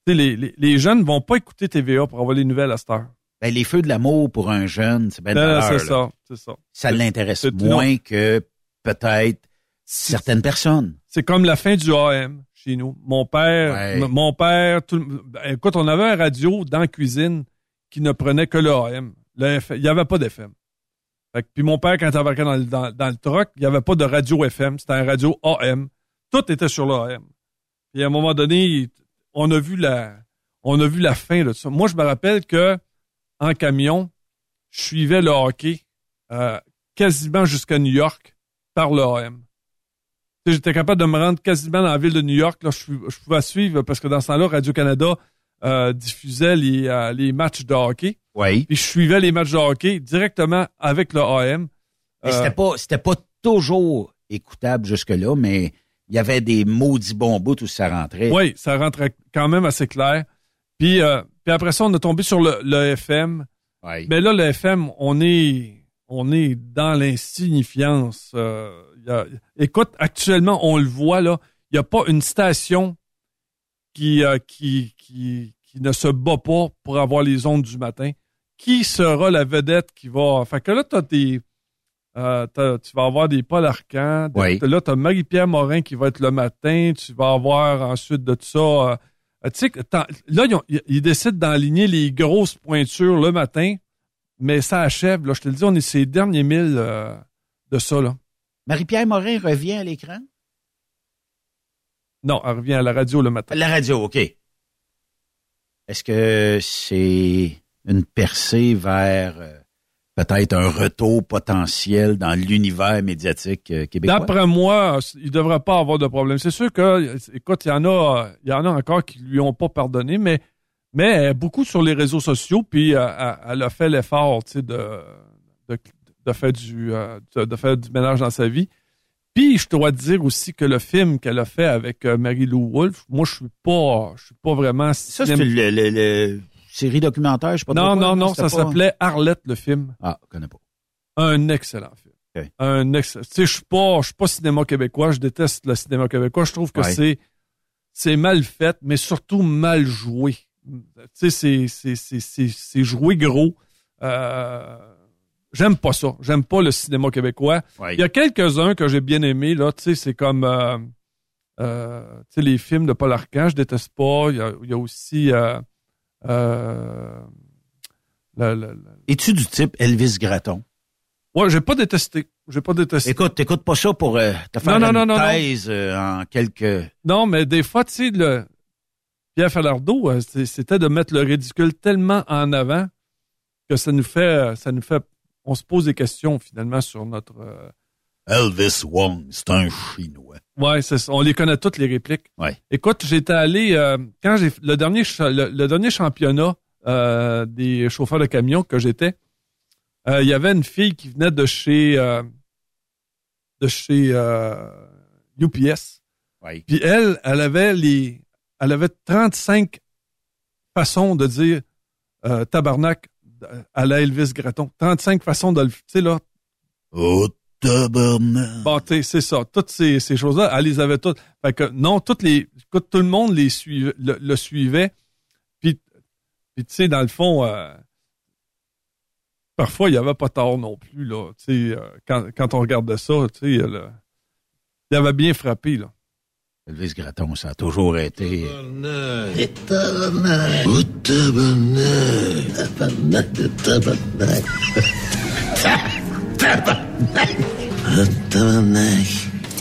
[SPEAKER 5] les, les, les jeunes vont pas écouter TVA pour avoir les nouvelles à cette heure.
[SPEAKER 4] Ben, les feux de l'amour pour un jeune, c'est ben de valeur,
[SPEAKER 5] c'est ça, c'est ça.
[SPEAKER 4] Ça l'intéresse moins
[SPEAKER 5] non.
[SPEAKER 4] que peut-être certaines personnes.
[SPEAKER 5] C'est comme la fin du AM chez nous. Mon père,
[SPEAKER 4] Ouais.
[SPEAKER 5] mon père, tout le- ben, écoute, on avait un radio dans la cuisine qui ne prenait que le AM. Le il n'y avait pas d'FM. Puis mon père, quand il embarquait dans, le- dans, dans le truck, il n'y avait pas de radio FM, c'était un radio AM. Tout était sur le AM. Puis à un moment donné, on a vu la, on a vu la fin de ça. Moi, je me rappelle que en camion, je suivais le hockey euh, quasiment jusqu'à New York par le AM. Tu sais, J'étais capable de me rendre quasiment dans la ville de New York. Là, je, pouvais suivre parce que dans ce temps-là, Radio-Canada euh, diffusait les, euh, les matchs de hockey.
[SPEAKER 4] Oui.
[SPEAKER 5] Puis je suivais les matchs de hockey directement avec le AM.
[SPEAKER 4] Mais
[SPEAKER 5] Euh,
[SPEAKER 4] c'était pas, c'était pas toujours écoutable jusque-là, mais il y avait des maudits bons bouts où ça rentrait.
[SPEAKER 5] Oui, ça rentrait quand même assez clair. Puis, euh, puis après ça, on a tombé sur le, le FM.
[SPEAKER 4] Ouais.
[SPEAKER 5] Mais là, le FM, on est, on est dans l'insignifiance. Euh, y a- écoute, actuellement, on le voit, là, il n'y a pas une station qui, euh, qui, qui, qui ne se bat pas pour avoir les ondes du matin. Qui sera la vedette qui va... Fait que là, t'as des... euh, tu vas avoir des Paul Arcan. de-
[SPEAKER 4] Oui.
[SPEAKER 5] Là, tu as Marie-Pierre Morin qui va être le matin. Tu vas avoir ensuite de tout ça... euh, tu sais, là, ils, ont- ils- ils décident d'enligner les grosses pointures le matin, mais ça achève. Là, je te le dis, on est ces derniers milles euh, de ça. Là.
[SPEAKER 4] Marie-Pierre Morin revient à l'écran?
[SPEAKER 5] Non, elle revient à la radio le matin.
[SPEAKER 4] La radio, OK. Est-ce que c'est une percée vers euh, peut-être un retour potentiel dans l'univers médiatique euh, québécois?
[SPEAKER 5] D'après moi, il ne devrait pas avoir de problème. C'est sûr que, écoute, il y en a, il y en a encore qui lui ont pas pardonné, mais, mais beaucoup sur les réseaux sociaux, puis euh, elle, elle a fait l'effort, de, de faire du, euh, de, faire du ménage dans sa vie. Puis je dois te dire aussi que le film qu'elle a fait avec euh, Mary-Lou Wolfe, moi je suis pas, je suis pas vraiment.
[SPEAKER 4] Ça, c'est le, le- le- série documentaire, je sais pas
[SPEAKER 5] Non,
[SPEAKER 4] quoi,
[SPEAKER 5] non, non, ça
[SPEAKER 4] pas-
[SPEAKER 5] s'appelait Arlette le film.
[SPEAKER 4] Ah, je connais pas.
[SPEAKER 5] Un excellent film. Un excellent. Tu sais, je suis pas, je suis pas cinéma québécois. Je déteste le cinéma québécois. Je trouve que
[SPEAKER 4] Ouais.
[SPEAKER 5] c'est, c'est mal fait, mais surtout mal joué. Tu sais, c'est, c'est, c'est, c'est, c'est joué gros. Euh, j'aime pas ça. J'aime pas le cinéma québécois.
[SPEAKER 4] Ouais.
[SPEAKER 5] Il y a quelques-uns que j'ai bien aimés, là. Tu sais, c'est comme, euh, euh, les films de Paul Arcand, je déteste pas. Il y a, il y a aussi, euh, euh, le- le- le-
[SPEAKER 4] Es-tu du type Elvis Gratton?
[SPEAKER 5] Ouais, j'ai pas détesté. J'ai pas détesté.
[SPEAKER 4] Écoute, t'écoutes pas ça pour te faire
[SPEAKER 5] Non,
[SPEAKER 4] une
[SPEAKER 5] non, non, non.
[SPEAKER 4] thèse en quelques...
[SPEAKER 5] Non, mais des fois, tu sais, le Pierre Falardeau, c'était de mettre le ridicule tellement en avant que ça nous fait, ça nous fait, on se pose des questions finalement sur notre. euh,
[SPEAKER 4] Elvis Wong, c'est un chinois.
[SPEAKER 5] Ouais, c'est ça. on les connaît toutes les répliques.
[SPEAKER 4] Ouais.
[SPEAKER 5] Écoute, j'étais allé euh, quand j'ai le dernier le, le dernier championnat euh, des chauffeurs de camion que j'étais, il y avait une fille qui venait de chez de chez UPS.
[SPEAKER 4] Ouais.
[SPEAKER 5] Puis elle, elle avait les elle avait 35 façons de dire tabarnak à la Elvis Gratton. 35 façons de le tu sais là.
[SPEAKER 4] Oh, tabarnak.
[SPEAKER 5] C'est ça. Toutes ces, ces choses-là, elle les avait toutes. Fait que non, toutes les, écoute, tout le monde les suivait, le, le suivait. Puis, puis tu sais, dans le fond, euh, parfois, il n'y avait pas tort non plus, là. Tu sais, euh, quand, quand on regardait ça, tu sais, il avait bien frappé, là.
[SPEAKER 4] Elvis Gratton, ça a toujours été...
[SPEAKER 12] Tabarnak. Oh, tabarnak. Tabarnak de tabarnak. Tabarnak. Oh, tabarnak.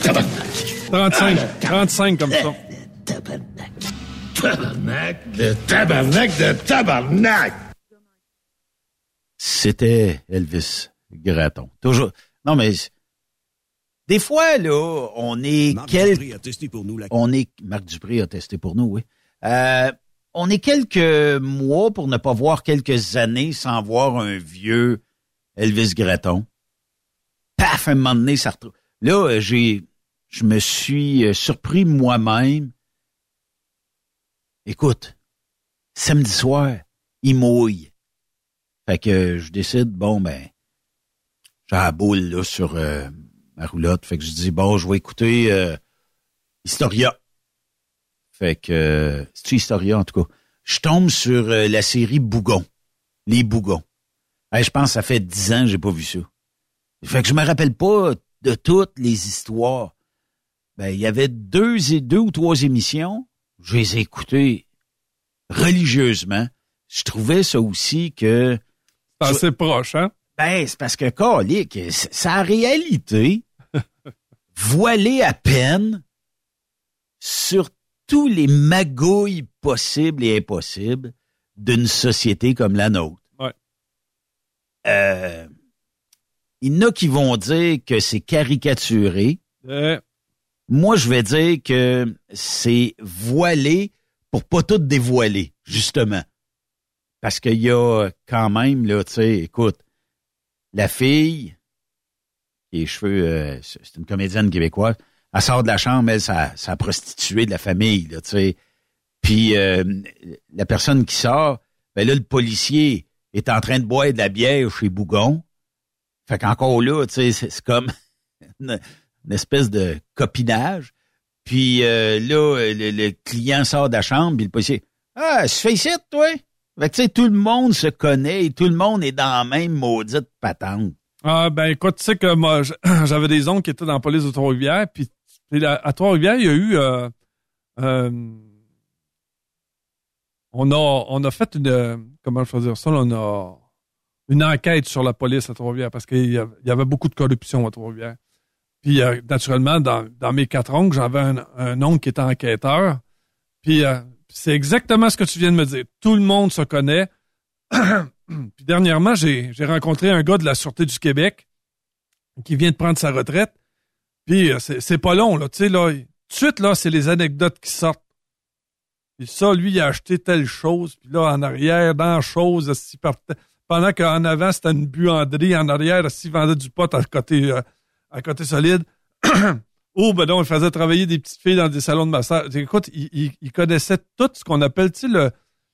[SPEAKER 12] Tabarnak.
[SPEAKER 5] 35, 35 comme ça.
[SPEAKER 12] Tabarnak de tabarnak de tabarnak.
[SPEAKER 4] C'était Elvis Gratton. Toujours. Non, mais des fois, là, on est
[SPEAKER 13] Marc
[SPEAKER 4] quel-
[SPEAKER 13] Dupré a testé pour nous la
[SPEAKER 4] On est Marc Dupré a testé pour nous, oui. Euh, on est quelques mois pour ne pas voir quelques années sans voir un vieux Elvis Gratton. Paf, un moment donné, ça retrouve. Là, euh, j'ai, je me suis euh, surpris moi-même. Écoute, samedi soir, il mouille. Fait que je décide, bon, ben, j'ai la boule, là, sur euh, ma roulotte. Fait que je dis, bon, je vais écouter euh, Historia. Fait que, euh, c'est Historia, en tout cas? Je tombe sur euh, la série Bougon. Les Bougons. Hey, je pense que ça fait dix ans que j'ai pas vu ça. Fait que je me rappelle pas de toutes les histoires. Ben, il y avait deux, et deux ou trois émissions. Je les ai écoutées religieusement. Je trouvais ça aussi que...
[SPEAKER 5] C'est assez proche, hein?
[SPEAKER 4] Ben, c'est parce que, calique, c'est- sa réalité, voilée à peine sur tous les magouilles possibles et impossibles d'une société comme la nôtre.
[SPEAKER 5] Ouais.
[SPEAKER 4] Euh, il y en a qui vont dire que c'est caricaturé.
[SPEAKER 5] Euh,
[SPEAKER 4] Moi, je vais dire que c'est voilé pour pas tout dévoiler, justement. Parce qu'il y a quand même, là, tu sais, écoute, la fille, les cheveux, euh, c'est une comédienne québécoise, elle sort de la chambre, elle, ça, ça prostituée de la famille, tu sais. Puis euh, la personne qui sort, ben là, le policier est en train de boire de la bière chez Bougon. Fait qu'encore là, tu sais, c'est comme une, espèce de copinage. Puis euh, là, le, le client sort de la chambre, puis le policier, ah, se fait ici, toi? Fait que tu sais, tout le monde se connaît et tout le monde est dans la même maudite patente.
[SPEAKER 5] Ah, ben, écoute, tu sais que moi, j'avais des oncles qui étaient dans la police de Trois-Rivières, puis à Trois-Rivières, il y a eu... euh, euh, on, a, on a fait une... Comment je peux dire ça? là, On a une enquête sur la police à Trois-Rivières, parce qu'il y y avait beaucoup de corruption à Trois-Rivières. Puis, euh, naturellement, dans, dans mes quatre oncles, j'avais un, un oncle qui était enquêteur. Puis, euh, c'est exactement ce que tu viens de me dire. Tout le monde se connaît. Puis dernièrement, j'ai rencontré un gars de la Sûreté du Québec qui vient de prendre sa retraite. Puis euh, c'est pas long, là. Tu sais, là, tout de suite, là, c'est les anecdotes qui sortent. Puis ça, lui, il a acheté telle chose. Puis là, en arrière, dans la chose, partait- pendant qu'en avant, c'était une buanderie. En arrière, s'il vendait du pot à côté, euh, à côté solide. Oh, ben non, il faisait travailler des petites filles dans des salons de massage. Écoute, il, il- il connaissait tout ce qu'on appelle, tu sais, le-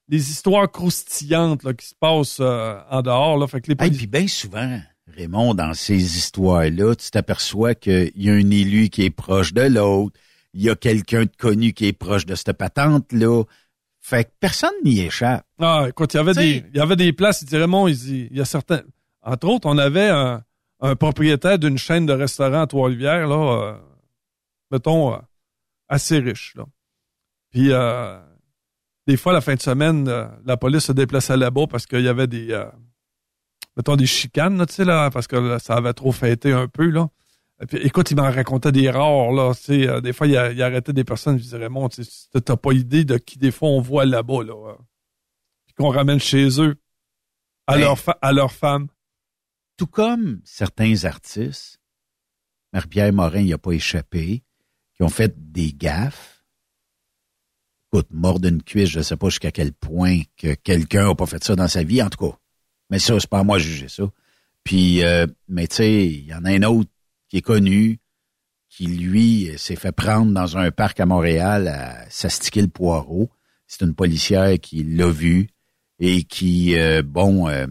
[SPEAKER 5] les histoires croustillantes là, qui se passent euh, en dehors. Là. Fait que les
[SPEAKER 4] Et puis bien souvent, Raymond, dans ces histoires-là, tu t'aperçois qu'il y a un élu qui est proche de l'autre, il y a quelqu'un de connu qui est proche de cette patente-là. Fait que personne n'y échappe.
[SPEAKER 5] Ah, écoute, il y avait
[SPEAKER 4] T'sais-
[SPEAKER 5] des, il y avait des places, il dit Raymond, il dit, il y a certains, entre autres, on avait un, un propriétaire d'une chaîne de restaurants à Trois-Rivières, là, euh, mettons, euh, assez riche, là. Puis, euh, des fois, la fin de semaine, euh, la police se déplaçait là-bas parce qu'il y avait des, euh, mettons, des chicanes, là, tu sais, là, parce que là, ça avait trop fêté un peu, là. Et puis, écoute, il m'en racontait des rares, là, tu sais, euh, des fois, il, arrêtait des personnes, je disais, Raymond, tu t'as pas idée de qui, des fois, on voit là-bas, là. euh, puis qu'on ramène chez eux à, leur, à leur femme.
[SPEAKER 4] Tout comme certains artistes, Marie-Pierre Morin n'y a pas échappé, qui ont fait des gaffes. Mort d'une cuisse, je ne sais pas jusqu'à quel point que quelqu'un n'a pas fait ça dans sa vie, en tout cas. Mais ça, c'est pas à moi de juger ça. Puis, euh, mais tu sais, il y en a un autre qui est connu, qui, lui, s'est fait prendre dans un parc à Montréal à s'astiquer le poireau. C'est une policière qui l'a vu et qui, euh, bon, euh,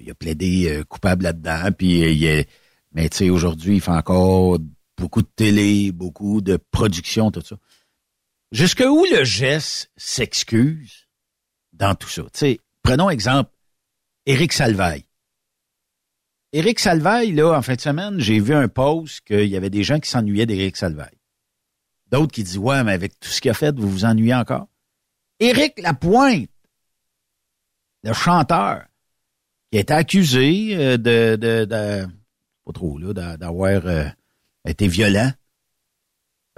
[SPEAKER 4] il a, plaidé coupable là-dedans, puis il a- Mais tu sais, aujourd'hui, il fait encore beaucoup de télé, beaucoup de production, tout ça. Jusque où le geste s'excuse dans tout ça? Tu sais, prenons exemple, Éric Salvaille. Éric Salvaille, là, en fin de semaine, j'ai vu un post qu'il y avait des gens qui s'ennuyaient d'Éric Salvaille. D'autres qui disent, ouais, mais avec tout ce qu'il a fait, vous vous ennuyez encore. Éric Lapointe, le chanteur, qui a été accusé euh, de, de, de pas trop, là, d'avoir euh, été violent.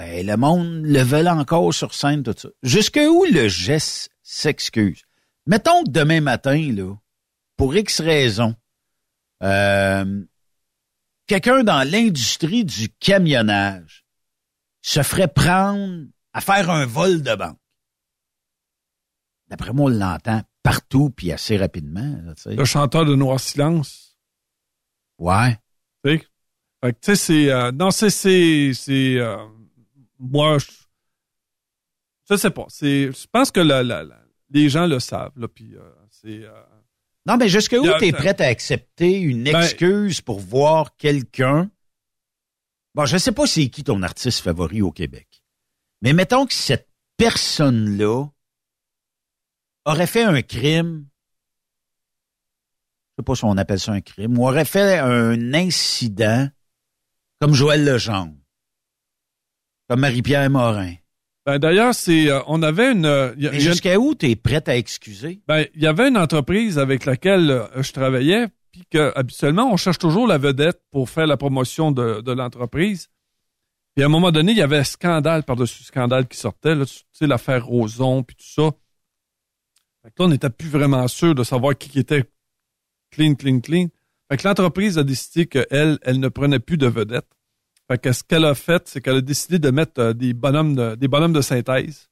[SPEAKER 4] Ben, le monde le veut encore sur scène, tout ça. Jusque où le geste s'excuse? Mettons que demain matin, là, pour X raisons, euh, quelqu'un dans l'industrie du camionnage se ferait prendre à faire un vol de banque. D'après moi, on l'entend partout puis assez rapidement.
[SPEAKER 5] le chanteur de Noir Silence.
[SPEAKER 4] Ouais.
[SPEAKER 5] Tu sais, c'est... Euh, non, c'est... c'est, c'est euh, moi, je, je sais pas. C'est, je pense que la, les gens le savent. Là, puis, euh, c'est...
[SPEAKER 4] non, mais jusqu'où tu es prêt à accepter une ben excuse pour voir quelqu'un... Bon, je sais pas c'est qui ton artiste favori au Québec. Mais mettons que cette personne-là aurait fait un crime, je sais pas si on appelle ça un crime, ou aurait fait un incident comme Joël Legendre, comme Marie-Pierre Morin.
[SPEAKER 5] Ben, d'ailleurs, c'est, euh, on avait une. Euh,
[SPEAKER 4] jusqu'à où tu es prête à excuser?
[SPEAKER 5] Ben, il y avait une entreprise avec laquelle euh, je travaillais, puis que habituellement, on cherche toujours la vedette pour faire la promotion de, de l'entreprise. Puis à un moment donné, il y avait scandale par-dessus scandale qui sortait, là, tu sais, l'affaire Roson, puis tout ça. Fait que là, on n'était plus vraiment sûr de savoir qui était clean, clean, clean. Fait que l'entreprise a décidé qu'elle, elle ne prenait plus de vedettes. Fait que ce qu'elle a fait, c'est qu'elle a décidé de mettre euh, des bonhommes de, des bonhommes de synthèse.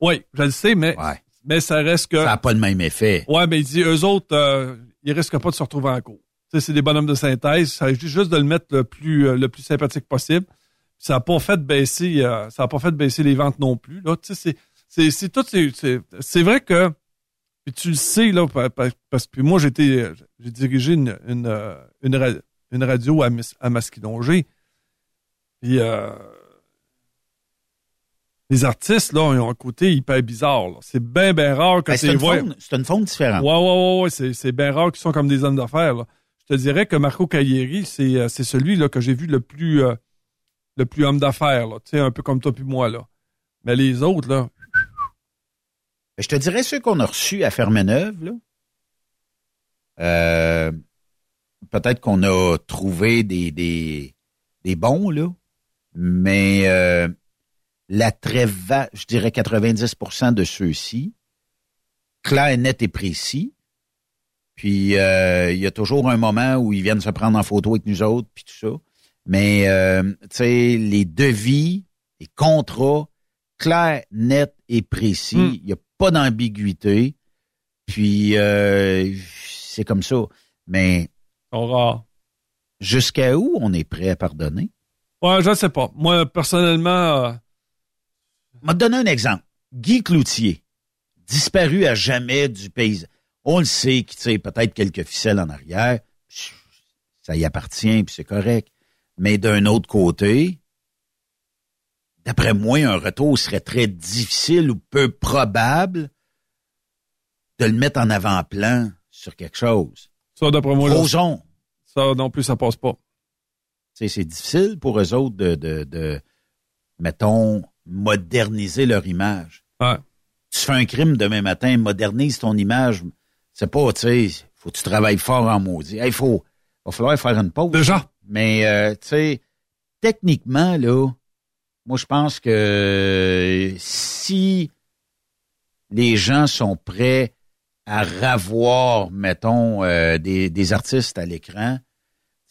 [SPEAKER 5] Oui, je le sais, mais, mais ça reste que. Ça
[SPEAKER 4] n'a pas le même effet.
[SPEAKER 5] Ouais, mais il dit, eux autres, euh, ils risquent pas de se retrouver en cours. c'est des bonhommes de synthèse. Ça juste de le mettre le plus, euh, le plus sympathique possible. Ça n'a pas fait baisser, ça a pas fait baisser les ventes non plus. Là, tu sais, c'est c'est tout c'est vrai que puis tu le sais là parce que moi j'étais j'ai dirigé une une, une, radio à, à Masquidongé puis euh, les artistes là ont un côté hyper bizarre c'est bien bien rare que
[SPEAKER 4] ben, c'est une, c'est une forme différente.
[SPEAKER 5] Ouais ouais ouais, c'est c'est bien rare qu'ils sont comme des hommes d'affaires je te dirais que Marco Caglieri c'est euh, c'est celui là que j'ai vu le plus euh, le plus homme d'affaires tu sais un peu comme toi puis moi là. Mais les autres là.
[SPEAKER 4] Je te dirais ceux qu'on a reçus à Fermeneuve, là. Euh, peut-être qu'on a trouvé des, des, des bons, là. Mais euh, la très je dirais 90% de ceux-ci, clair, net et précis. Puis euh, il y a toujours un moment où ils viennent se prendre en photo avec nous autres, puis tout ça. Mais tu sais, les devis, les contrats, clair, net et précis. Hmm. Il y a pas d'ambiguïté. Puis euh, c'est comme ça. Mais jusqu'à où on est prêt à pardonner?
[SPEAKER 5] Ouais, je ne sais pas. Moi, personnellement. Euh...
[SPEAKER 4] Je donner un exemple. Guy Cloutier, disparu à jamais du pays. On le sait qu'il sait peut-être quelques ficelles en arrière. Ça y appartient, puis c'est correct. Mais d'un autre côté, d'après moi, un retour serait très difficile ou peu probable de le mettre en avant-plan sur quelque chose.
[SPEAKER 5] Ça, d'après moi, ça non plus, ça passe pas.
[SPEAKER 4] C'est difficile pour eux autres de, de, de, mettons, moderniser leur image.
[SPEAKER 5] Ouais.
[SPEAKER 4] Tu fais un crime demain matin, modernise ton image. C'est pas, tu sais, faut que tu travailles fort en maudit. Il faut, va falloir faire une pause.
[SPEAKER 5] Déjà?
[SPEAKER 4] Mais, euh, tu sais, techniquement, là, moi, je pense que si les gens sont prêts à revoir, mettons, euh, des, des, artistes à l'écran,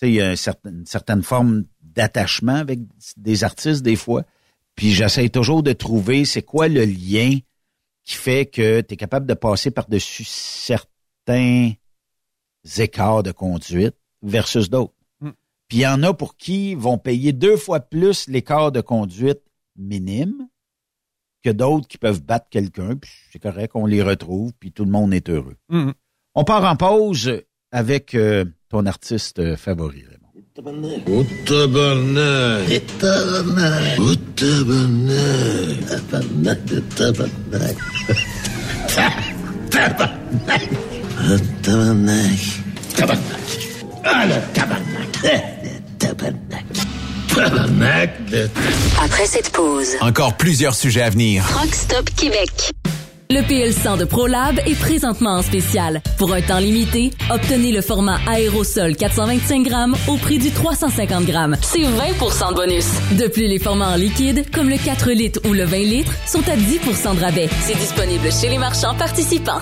[SPEAKER 4] il y a une certaine, forme d'attachement avec des artistes des fois. Puis j'essaie toujours de trouver c'est quoi le lien qui fait que tu es capable de passer par-dessus certains écarts de conduite versus d'autres. Puis il y en a pour qui vont payer deux fois plus l'écart de conduite minime que d'autres qui peuvent battre quelqu'un. Puis c'est correct, on les retrouve, puis tout le monde est heureux.
[SPEAKER 5] Mm-hmm.
[SPEAKER 4] On part en pause avec euh, ton artiste favori, Raymond.
[SPEAKER 12] tabarnak. Oh, tabarnak. Et tabarnak. Oh, tabarnak. Tabarnak de tabarnak. tabarnak. Oh, tabarnak. Tabarnak. Ah, le tabarnak. Tabarnak. Tabarnak
[SPEAKER 11] Après cette pause,
[SPEAKER 1] Encore plusieurs sujets à venir.
[SPEAKER 11] Truck Stop Québec. Le PL100 de ProLab est présentement en spécial. Pour un temps limité, obtenez le format aérosol 425 grammes au prix du 350 grammes. C'est 20% de bonus. De plus, les formats en liquide, comme le 4 litres ou le 20 litres, sont à 10% de rabais. C'est disponible chez les marchands participants.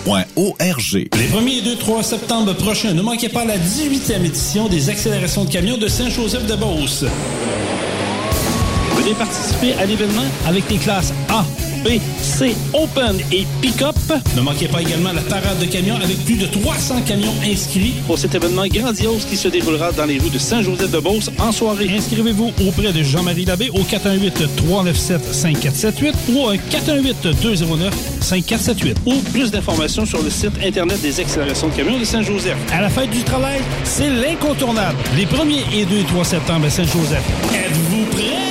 [SPEAKER 2] Les 1er et 2, 3 septembre prochains, ne manquez pas la 18e édition des accélérations de camions de Saint-Joseph-de-Beauce. Venez participer à l'événement avec les classes A, B, C, Open et Pick-up. Ne manquez pas également la parade de camions avec plus de 300 camions inscrits pour cet événement grandiose qui se déroulera dans les rues de Saint-Joseph-de-Beauce en soirée. Inscrivez-vous auprès de Jean-Marie Labbé au 418-397-5478 ou au 418-209-5478 ou plus d'informations sur le site Internet des accélérations de camions de Saint-Joseph. À la fête du travail, c'est l'incontournable. Les 1er et 2 et 3 septembre à Saint-Joseph. Êtes-vous prêts?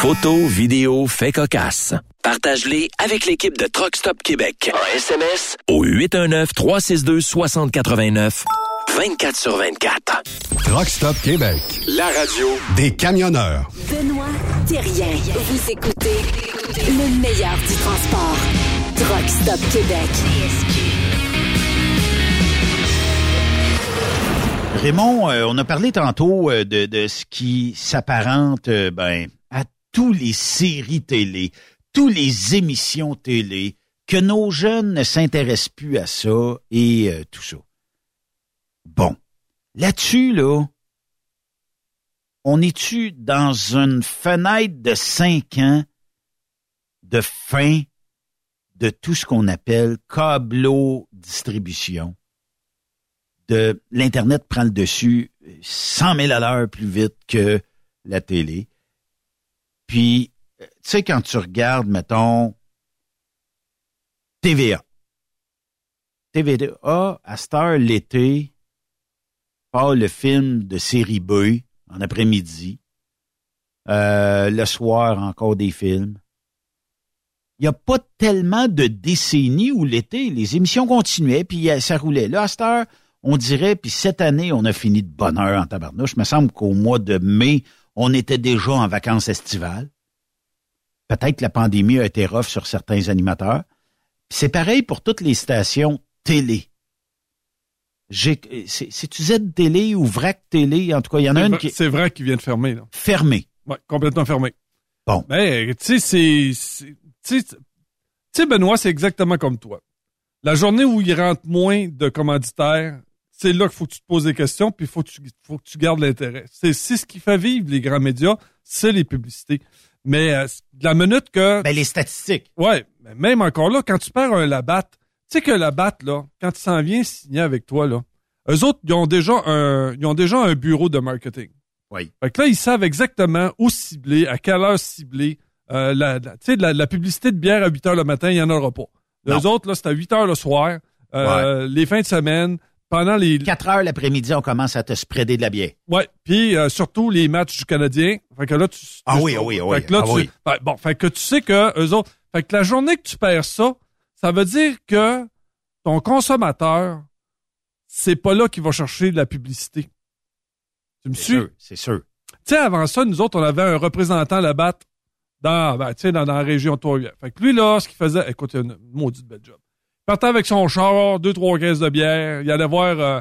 [SPEAKER 14] Photos, vidéos, faits cocasse. Partage-les avec l'équipe de Truck Stop Québec. En SMS au 819-362-6089. 24 sur 24.
[SPEAKER 3] Truck Stop Québec, la radio des camionneurs.
[SPEAKER 11] Benoît Thérien. Vous écoutez le meilleur du transport. Truck Stop Québec.
[SPEAKER 4] Raymond, euh, on a parlé tantôt euh, de, de ce qui s'apparente euh, ben, à tous les séries télé, tous les émissions télé, que nos jeunes ne s'intéressent plus à ça et euh, tout ça. Bon, là-dessus, là, on est-tu dans une fenêtre de cinq ans de fin de tout ce qu'on appelle câblo-distribution? de l'Internet prend le dessus 100 000 à l'heure plus vite que la télé. Puis, tu sais, quand tu regardes, mettons, TVA. TVA, à cette heure, l'été, part le film de série B en après-midi. Euh, le soir, encore des films. Il n'y a pas tellement de décennies où l'été, les émissions continuaient, puis ça roulait. Là, à cette heure, on dirait, puis cette année, on a fini de bonheur en tabarnouche. Il me semble qu'au mois de mai, on était déjà en vacances estivales. Peut-être que la pandémie a été rough sur certains animateurs. C'est pareil pour toutes les stations télé. C'est, c'est-tu Z Télé ou VRAC Télé? En tout cas, il y en a une qui est
[SPEAKER 5] C'est vrai qu'il vient de fermer, là.
[SPEAKER 4] fermée.
[SPEAKER 5] Ouais, complètement fermé.
[SPEAKER 4] Bon.
[SPEAKER 5] Mais, tu sais, c'est, tu tu sais, Benoît, c'est exactement comme toi. La journée où il rentre moins de commanditaires, c'est là qu'il faut que tu te poses des questions, puis il faut, que tu- faut que tu gardes l'intérêt. C'est, ce qui fait vivre les grands médias, c'est les publicités. Mais euh, de la minute que...
[SPEAKER 4] Ben, les statistiques.
[SPEAKER 5] Ouais, mais même encore là, quand tu perds un Labatt, tu sais que Labatt, là, quand il s'en vient signer avec toi, là, eux autres, ils ont déjà un, ils ont déjà un bureau de marketing.
[SPEAKER 4] Oui.
[SPEAKER 5] Fait que là, ils savent exactement où cibler, à quelle heure cibler. Euh, la, la- tu sais, la, la publicité de bière à 8 heures le matin, il n'y en aura pas. Les autres, là, c'est à 8 heures le soir, euh, les fins de semaine, pendant les...
[SPEAKER 4] 4 heures l'après-midi, on commence à te spreader de la bière.
[SPEAKER 5] Ouais, puis euh, surtout les matchs du Canadien. Fait que là, tu...
[SPEAKER 4] Ah
[SPEAKER 5] tu-
[SPEAKER 4] oui, ah oui, ah oui,
[SPEAKER 5] Fait que là,
[SPEAKER 4] ah
[SPEAKER 5] tu-
[SPEAKER 4] oui.
[SPEAKER 5] fait- bon, fait que tu sais que eux autres... Fait que la journée que tu perds ça, ça veut dire que ton consommateur, c'est pas là qu'il va chercher de la publicité. Tu me
[SPEAKER 4] C'est
[SPEAKER 5] suis?
[SPEAKER 4] sûr, c'est sûr.
[SPEAKER 5] Tu sais, avant ça, nous autres, on avait un représentant là-bas dans, ben, tu sais, dans, dans la région de. Fait que lui, là, ce qu'il faisait, écoute, il a une maudite belle job. Partait avec son char, deux, trois caisses de bière, il allait voir euh,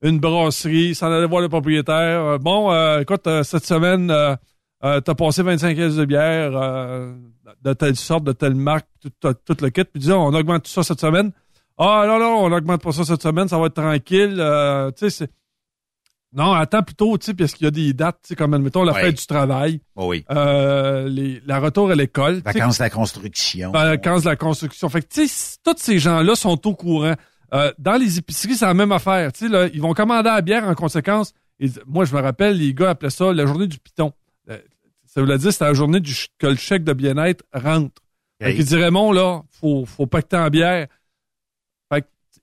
[SPEAKER 5] une brasserie, s'en allait voir le propriétaire. Euh, bon, euh, écoute, cette semaine, t'as passé 25 caisses de bière de telle sorte, de telle marque, tout, le kit. Puis disons, on augmente tout ça cette semaine. Ah non, non, on n'augmente pas ça cette semaine, ça va être tranquille. Tu sais. Non, attends plutôt, tu sais, parce qu'il y a des dates, tu sais, comme, admettons, la
[SPEAKER 4] Ouais.
[SPEAKER 5] fête du travail,
[SPEAKER 4] Oh oui.
[SPEAKER 5] euh, les, la retour à l'école.
[SPEAKER 4] Vacances de la construction.
[SPEAKER 5] Vacances de la construction. Fait que, tu sais, tous ces gens-là sont au courant. Euh, dans les épiceries, c'est la même affaire. Tu sais, là, ils vont commander la bière en conséquence. Et moi, je me rappelle, les gars appelaient ça la journée du piton. Euh, ça voulait dire c'était la journée du ch- que le chèque de bien-être rentre. Fait qu'ils diraient, Raymond, là, faut, faut pacter en bière.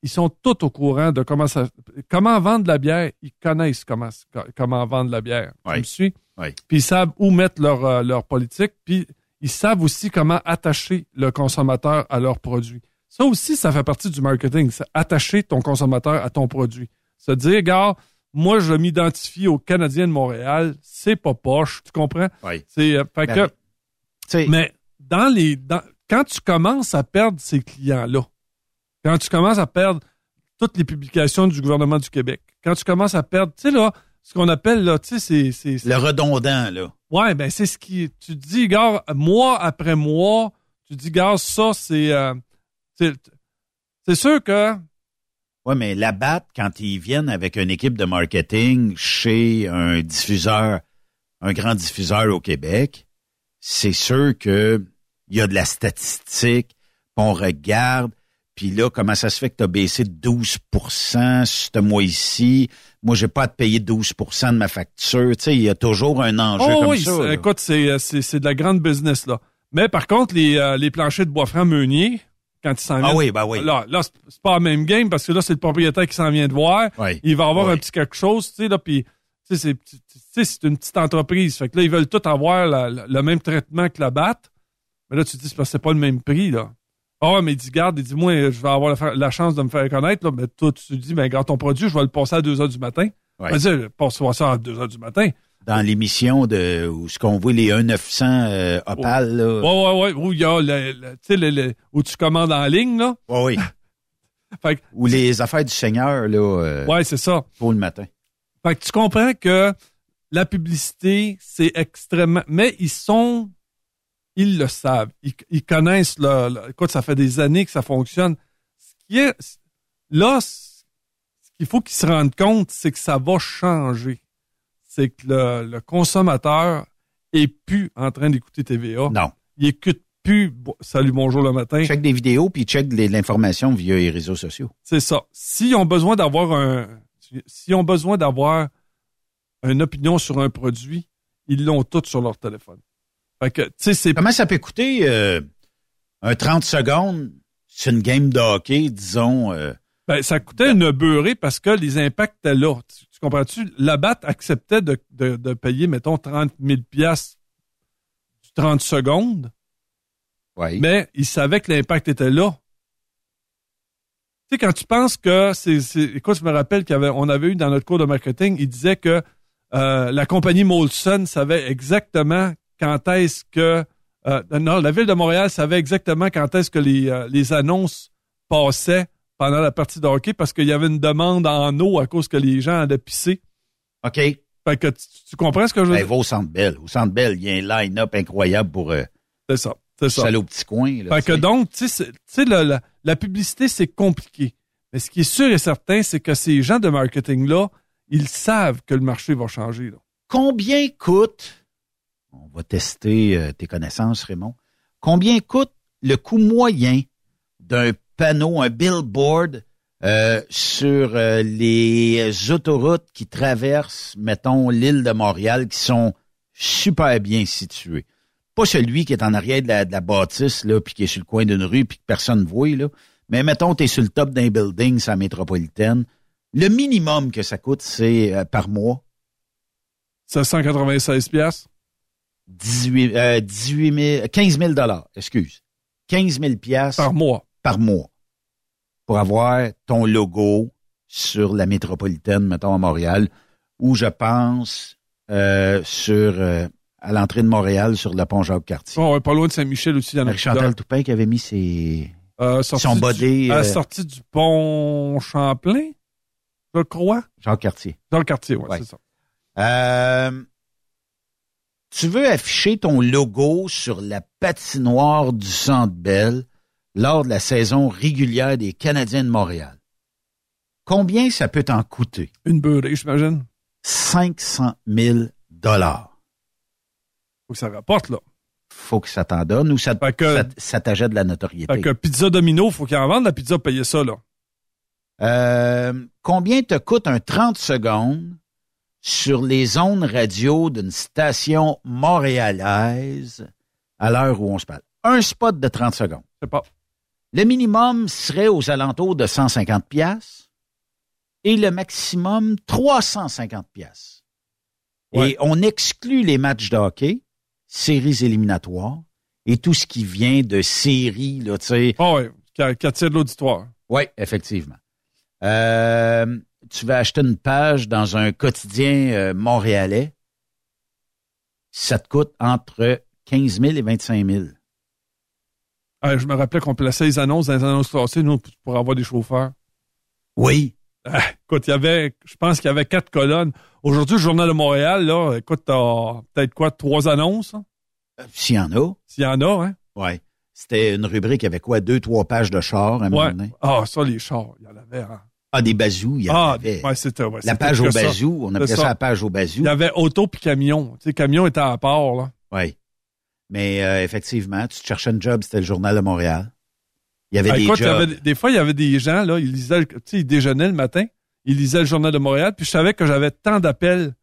[SPEAKER 5] Ils sont tous au courant de comment ça, comment vendre la bière. Ils connaissent comment, comment vendre la bière. Tu
[SPEAKER 4] Oui.
[SPEAKER 5] me suis?
[SPEAKER 4] Oui.
[SPEAKER 5] Puis ils savent où mettre leur, euh, leur politique. Puis ils savent aussi comment attacher le consommateur à leur produit. Ça aussi, ça fait partie du marketing. C'est attacher ton consommateur à ton produit. Se dire, gars, moi, je m'identifie au Canadien de Montréal. C'est pas poche. Tu comprends?
[SPEAKER 4] Oui.
[SPEAKER 5] C'est, euh, fait
[SPEAKER 4] Ben,
[SPEAKER 5] que,
[SPEAKER 4] tu
[SPEAKER 5] mais dans les, dans, quand tu commences à perdre ces clients-là, quand tu commences à perdre toutes les publications du gouvernement du Québec, quand tu commences à perdre, tu sais, là, ce qu'on appelle, là, tu sais, c'est,
[SPEAKER 4] le redondant, là.
[SPEAKER 5] Ouais, ben c'est ce qui. Tu te dis, gars, mois après mois, tu te dis, gars, ça, c'est. euh, c'est c'est sûr que.
[SPEAKER 4] Oui, mais la BAT, quand ils viennent avec une équipe de marketing chez un diffuseur, un grand diffuseur au Québec, c'est sûr que il y a de la statistique, on regarde, puis là, comment ça se fait que tu as baissé de 12 ce mois-ci? Moi, j'ai pas à te payer 12% de ma facture. Tu sais, il y a toujours un enjeu
[SPEAKER 5] Oh
[SPEAKER 4] comme
[SPEAKER 5] oui,
[SPEAKER 4] ça. là.
[SPEAKER 5] écoute, c'est, euh, c'est, c'est de la grande business, là. Mais par contre, les, euh, les planchers de bois franc meunier, quand ils s'en
[SPEAKER 4] Ah
[SPEAKER 5] viennent.
[SPEAKER 4] oui, ben oui.
[SPEAKER 5] Là, là c'est pas la même game parce que là, c'est le propriétaire qui s'en vient de voir.
[SPEAKER 4] Oui.
[SPEAKER 5] Il va avoir
[SPEAKER 4] Oui.
[SPEAKER 5] un petit quelque chose, tu sais, là, puis. Tu sais, c'est, tu sais, c'est une petite entreprise. Fait que là, ils veulent tout avoir la- la- le même traitement que la BAT. Mais là, tu te dis, c'est parce que c'est pas le même prix, là. Ah, ouais, mais il dit, garde, il dit, moi, je vais avoir la, la chance de me faire connaître, là. Mais toi, tu te dis, ben, garde ton produit, je vais le passer à 2 heures du matin.
[SPEAKER 4] Ouais.
[SPEAKER 5] Vas-y, passe ça à 2 heures du matin.
[SPEAKER 4] Dans l'émission de où ce qu'on voit les 1-900 euh, Opal, là.
[SPEAKER 5] Ouais, ouais, ouais. Où y a, le- le- où tu commandes en ligne, là.
[SPEAKER 4] Ouais, oui.
[SPEAKER 5] Fait que,
[SPEAKER 4] Ou les affaires du Seigneur, là, euh,
[SPEAKER 5] ouais, c'est ça.
[SPEAKER 4] pour le matin.
[SPEAKER 5] Fait que tu comprends que la publicité, c'est extrêmement. Mais ils sont. Ils le savent. Ils, ils connaissent le, le- Écoute, ça fait des années que ça fonctionne. Ce qui est. Là, ce qu'il faut qu'ils se rendent compte, c'est que ça va changer. C'est que le, le consommateur est plus en train d'écouter TVA.
[SPEAKER 4] Non.
[SPEAKER 5] Il écoute plus Salut, bonjour le matin.
[SPEAKER 4] Check des vidéos puis check de l'information via les réseaux sociaux.
[SPEAKER 5] C'est ça. S'ils ont besoin d'avoir un, s'ils ont besoin d'avoir une opinion sur un produit, ils l'ont tout sur leur téléphone. Fait que, tu sais, c'est,
[SPEAKER 4] Comment ça peut coûter euh, un 30 secondes sur une game de hockey, disons euh,
[SPEAKER 5] ben, ça coûtait une beurrée parce que les impacts étaient là. Tu, tu comprends-tu? La BAT acceptait de, de, de payer, mettons, 30 000 piastres du 30 secondes,
[SPEAKER 4] ouais.
[SPEAKER 5] mais ils savaient que l'impact était là. Tu sais, quand tu penses que c'est, c'est écoute, je me rappelle qu'on avait, on avait eu dans notre cours de marketing, il disait que euh, la compagnie Molson savait exactement quand est-ce que Euh, non, la ville de Montréal savait exactement quand est-ce que les, euh, les annonces passaient pendant la partie de hockey parce qu'il y avait une demande en eau à cause que les gens allaient pisser.
[SPEAKER 4] OK.
[SPEAKER 5] Fait que tu, tu comprends ce que je veux
[SPEAKER 4] Ben,
[SPEAKER 5] dire?
[SPEAKER 4] va au Centre Bell. Au Centre Bell, il y a un line-up incroyable pour euh,
[SPEAKER 5] C'est ça. C'est ça.
[SPEAKER 4] aller au petit coin. là,
[SPEAKER 5] Fait que donc, tu sais, la, la, la publicité, c'est compliqué. Mais ce qui est sûr et certain, c'est que ces gens de marketing-là, ils savent que le marché va changer. Là.
[SPEAKER 4] Combien coûte, on va tester euh, tes connaissances, Raymond, combien coûte le coût moyen d'un panneau, un billboard euh, sur euh, les autoroutes qui traversent, mettons, l'île de Montréal, qui sont super bien situées? Pas celui qui est en arrière de la, la bâtisse, là, puis qui est sur le coin d'une rue, puis que personne ne voit, là. Mais mettons, tu es sur le top d'un building, sa métropolitaine. Le minimum que ça coûte, c'est par mois?
[SPEAKER 5] C'est 196 pièces.
[SPEAKER 4] 18, euh, 18 000, 15 000 dollars, excuse. 15 000 pièces
[SPEAKER 5] par mois.
[SPEAKER 4] Par mois. Pour avoir ton logo sur la métropolitaine, mettons à Montréal, ou je pense euh, sur euh, à l'entrée de Montréal sur le pont Jacques-Cartier.
[SPEAKER 5] Oh, ouais, pas loin de Saint-Michel aussi.
[SPEAKER 4] Marie-Chantal
[SPEAKER 5] plusieurs.
[SPEAKER 4] Toupin qui avait mis ses
[SPEAKER 5] Euh,
[SPEAKER 4] son
[SPEAKER 5] du-
[SPEAKER 4] body
[SPEAKER 5] à la sortie du pont Champlain, je crois.
[SPEAKER 4] Jacques-Cartier.
[SPEAKER 5] Dans le quartier, ouais,
[SPEAKER 4] Ouais.
[SPEAKER 5] c'est ça.
[SPEAKER 4] Euh, tu veux afficher ton logo sur la patinoire du Centre Bell lors de la saison régulière des Canadiens de Montréal? Combien ça peut t'en coûter?
[SPEAKER 5] Une beurrée, j'imagine.
[SPEAKER 4] 500 000 dollars.
[SPEAKER 5] Faut que ça rapporte, là.
[SPEAKER 4] Faut que ça t'en donne ou ça, ça, ça t'achète de la notoriété?
[SPEAKER 5] Fait que Pizza Domino, faut qu'il en vende la pizza, payer ça, là.
[SPEAKER 4] Euh, combien te coûte un 30 secondes sur les ondes radio d'une station montréalaise à l'heure où on se parle? Un spot de 30 secondes.
[SPEAKER 5] Je sais pas.
[SPEAKER 4] Le minimum serait aux alentours de 150 pièces et le maximum 350 pièces. Et on exclut les matchs de hockey, séries éliminatoires et tout ce qui vient de séries, là, tu sais.
[SPEAKER 5] Ah ouais, qui, qui attire de l'auditoire.
[SPEAKER 4] Oui, effectivement. Euh, tu vas acheter une page dans un quotidien euh, montréalais. Ça te coûte entre 15 000 et 25 000.
[SPEAKER 5] Ah, je me rappelais qu'on plaçait les annonces dans les annonces classées, nous, pour avoir des chauffeurs.
[SPEAKER 4] Oui.
[SPEAKER 5] Ah, écoute, il y avait, je pense qu'il y avait quatre colonnes. Aujourd'hui, le Journal de Montréal, là, écoute, t'as peut-être quoi, trois annonces? hein?
[SPEAKER 4] S'il y en a.
[SPEAKER 5] S'il y en a, hein?
[SPEAKER 4] Oui. C'était une rubrique avec quoi? Deux, trois pages de chars à un moment
[SPEAKER 5] Ouais.
[SPEAKER 4] donné?
[SPEAKER 5] Ah, ça, les chars, il y en avait, hein?
[SPEAKER 4] Ah, des bazous, il y
[SPEAKER 5] Ah,
[SPEAKER 4] avait.
[SPEAKER 5] ouais, c'était, ouais,
[SPEAKER 4] la page au bazou, on appelait ça. la page au bazou.
[SPEAKER 5] Il y avait auto puis camion. Tu sais, camion était à part, là.
[SPEAKER 4] Oui. Mais euh, effectivement, tu te cherchais un job, c'était le Journal de Montréal. Il y avait
[SPEAKER 5] Ah,
[SPEAKER 4] des
[SPEAKER 5] écoute, y
[SPEAKER 4] jobs.
[SPEAKER 5] avait- des fois, il y avait des gens, là, ils lisaient, tu sais, ils déjeunaient le matin, ils lisaient le Journal de Montréal, puis je savais que j'avais tant d'appels de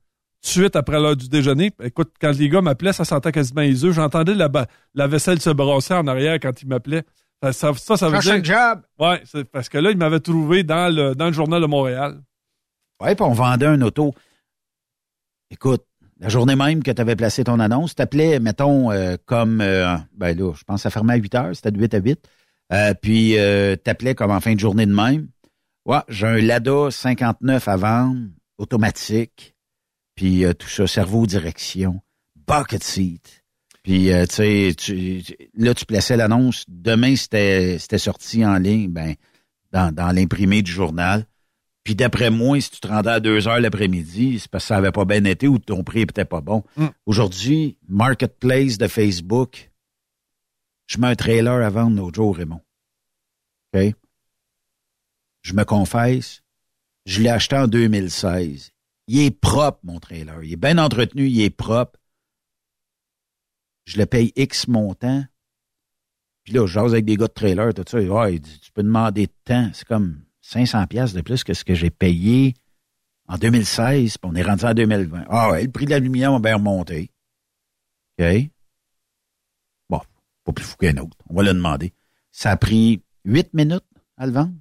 [SPEAKER 5] suite après l'heure du déjeuner. Écoute, quand les gars m'appelaient, ça sentait quasiment les œufs. J'entendais la, la vaisselle se brasser en arrière quand ils m'appelaient. Ça, ça, ça, ça veut dire...
[SPEAKER 4] un job.
[SPEAKER 5] Ouais, c'est parce que là, ils m'avaient trouvé dans le, dans le Journal de Montréal.
[SPEAKER 4] Oui, puis on vendait un auto. Écoute, la journée même que tu avais placé ton annonce, t'appelais, mettons, euh, comme, euh, ben là, je pense que ça fermait à 8 heures, c'était de 8 à 8. Euh, puis euh, t'appelais comme en fin de journée de même. Ouais, j'ai un Lada 59 à vendre, automatique, puis euh, tout ça, cerveau direction, bucket seat. Puis, euh, tu sais, là, tu plaçais l'annonce. Demain, c'était c'était sorti en ligne, ben, dans, dans l'imprimé du journal. Puis d'après moi, si tu te rendais à 2 heures l'après-midi, c'est parce que ça avait pas bien été ou ton prix était pas bon.
[SPEAKER 5] Mm.
[SPEAKER 4] Aujourd'hui, Marketplace de Facebook, je mets un trailer à vendre l'autre jour, Raymond. OK? Je me confesse, je l'ai acheté en 2016. Il est propre, mon trailer. Il est bien entretenu, il est propre. Je le paye X montant. Puis là, je jase avec des gars de trailer, tout ça. Ouais, il dit, tu peux demander de temps. C'est comme 500 pièces de plus que ce que j'ai payé en 2016, puis on est rendu en 2020. Ah ouais, le prix de l'aluminium a bien remonté. OK? Bon, pas plus fou qu'un autre. On va le demander. Ça a pris 8 minutes à le vendre.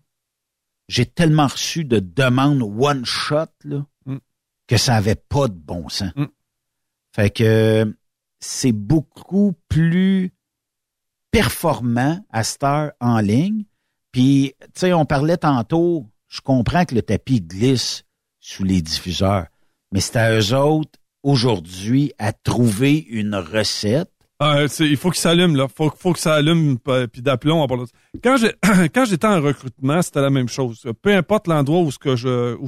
[SPEAKER 4] J'ai tellement reçu de demandes one shot, là,
[SPEAKER 5] Mm.
[SPEAKER 4] que ça avait pas de bon sens.
[SPEAKER 5] Mm.
[SPEAKER 4] Fait que c'est beaucoup plus performant à cette heure en ligne. Puis, tu sais, on parlait tantôt, je comprends que le tapis glisse sous les diffuseurs, mais c'est à eux autres, aujourd'hui, à trouver une recette
[SPEAKER 5] c'est- il faut qu'il s'allume, là. Faut, faut que ça allume, puis d'aplomb. ça. Quand j'étais en recrutement, c'était la même chose. Peu importe l'endroit où que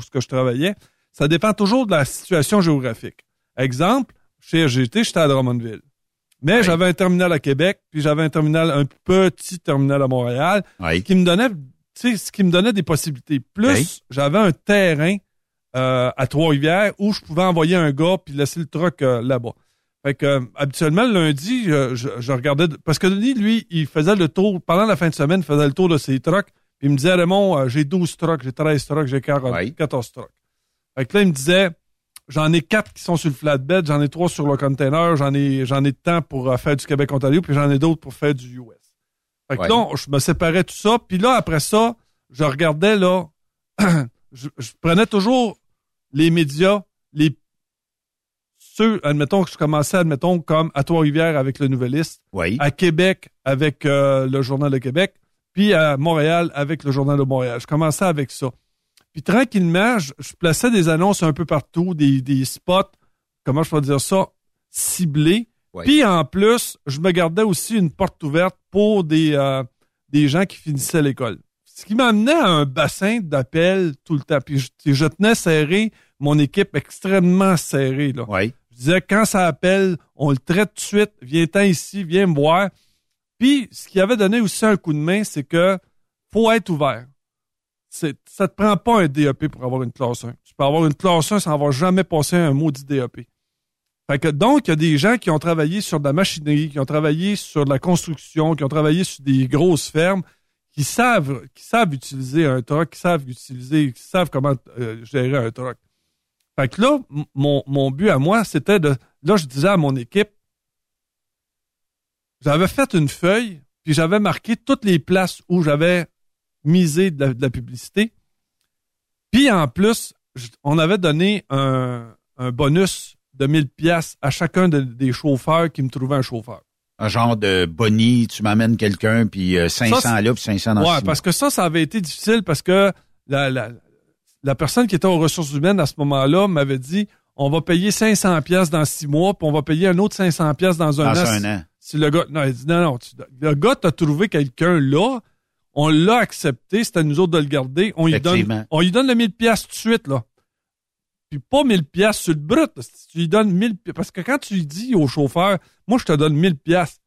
[SPEAKER 5] que je travaillais, ça dépend toujours de la situation géographique. Exemple, chez RGT, j'étais à Drummondville. Mais j'avais un terminal à Québec, puis j'avais un terminal, un petit terminal à Montréal, qui me donnait, tu sais, ce qui me donnait des possibilités. Plus,
[SPEAKER 4] Oui.
[SPEAKER 5] j'avais un terrain euh, à Trois-Rivières où je pouvais envoyer un gars puis laisser le truck euh, là-bas. Fait que euh, habituellement le lundi, je, je- je regardais parce que Denis, lui, il faisait le tour pendant la fin de semaine, il faisait le tour de ses trucks. Puis il me disait Raymond, j'ai 12 trucks, j'ai 13 trucks, j'ai 40, 14 trucks. Fait que là, il me disait j'en ai quatre qui sont sur le flatbed, j'en ai trois sur le container, j'en ai j'en ai de temps pour euh, faire du Québec-Ontario, puis j'en ai d'autres pour faire du US. Fait que
[SPEAKER 4] Ouais.
[SPEAKER 5] là, on- je me séparais tout ça, puis là, après ça, je regardais là, je, je prenais toujours les médias, les ceux, admettons que je commençais, admettons, comme à Trois-Rivières avec le Nouvelliste, à Québec avec euh, le Journal de Québec, puis à Montréal avec le Journal de Montréal. Je commençais avec ça. Puis tranquillement, je, je plaçais des annonces un peu partout, des, des spots, comment je peux dire ça, ciblés. Puis en plus, je me gardais aussi une porte ouverte pour des, euh, des gens qui finissaient l'école. Ce qui m'amenait à un bassin d'appels tout le temps. Puis je, je tenais serré mon équipe extrêmement serrée. Là. Je disais, quand ça appelle, on le traite tout de suite, viens-t'en ici, viens me voir. Puis, ce qui avait donné aussi un coup de main, c'est que faut être ouvert. C'est, ça te prend pas un DEP pour avoir une classe 1. Tu peux avoir une classe 1 sans avoir jamais passé un maudit DEP. Fait que donc, il y a des gens qui ont travaillé sur de la machinerie, qui ont travaillé sur de la construction, qui ont travaillé sur des grosses fermes, qui savent, qui savent utiliser un truck, qui savent utiliser, qui savent comment euh, gérer un truck. Fait que là, mon, mon but à moi, c'était de. Là, je disais à mon équipe, j'avais fait une feuille, puis j'avais marqué toutes les places où j'avais misé de la, de la publicité. Puis en plus, on avait donné un, un bonus de 1000 pièces à chacun de- des chauffeurs qui me trouvaient un chauffeur.
[SPEAKER 4] Un genre de Bonnie, tu m'amènes quelqu'un, puis euh, 500
[SPEAKER 5] Ça, c'est-
[SPEAKER 4] là, puis 500 dans
[SPEAKER 5] Ouais, parce que ça, ça avait été difficile parce que la, la, la personne qui était aux ressources humaines à ce moment-là m'avait dit on va payer 500 pièces dans six mois, puis on va payer un autre 500 pièces dans un
[SPEAKER 4] Dans
[SPEAKER 5] an.
[SPEAKER 4] un an.
[SPEAKER 5] Si le gars, non, il dit non, non, tu- le gars t'a trouvé quelqu'un là, on l'a accepté, c'était à nous autres de le garder, on lui donne, on lui donne le 1000 pièces tout de suite là. Puis pas 1000 pièces sur le brut, si tu lui donnes 1000 pi- parce que quand tu lui dis au chauffeur, moi je te donne 1000 pièces.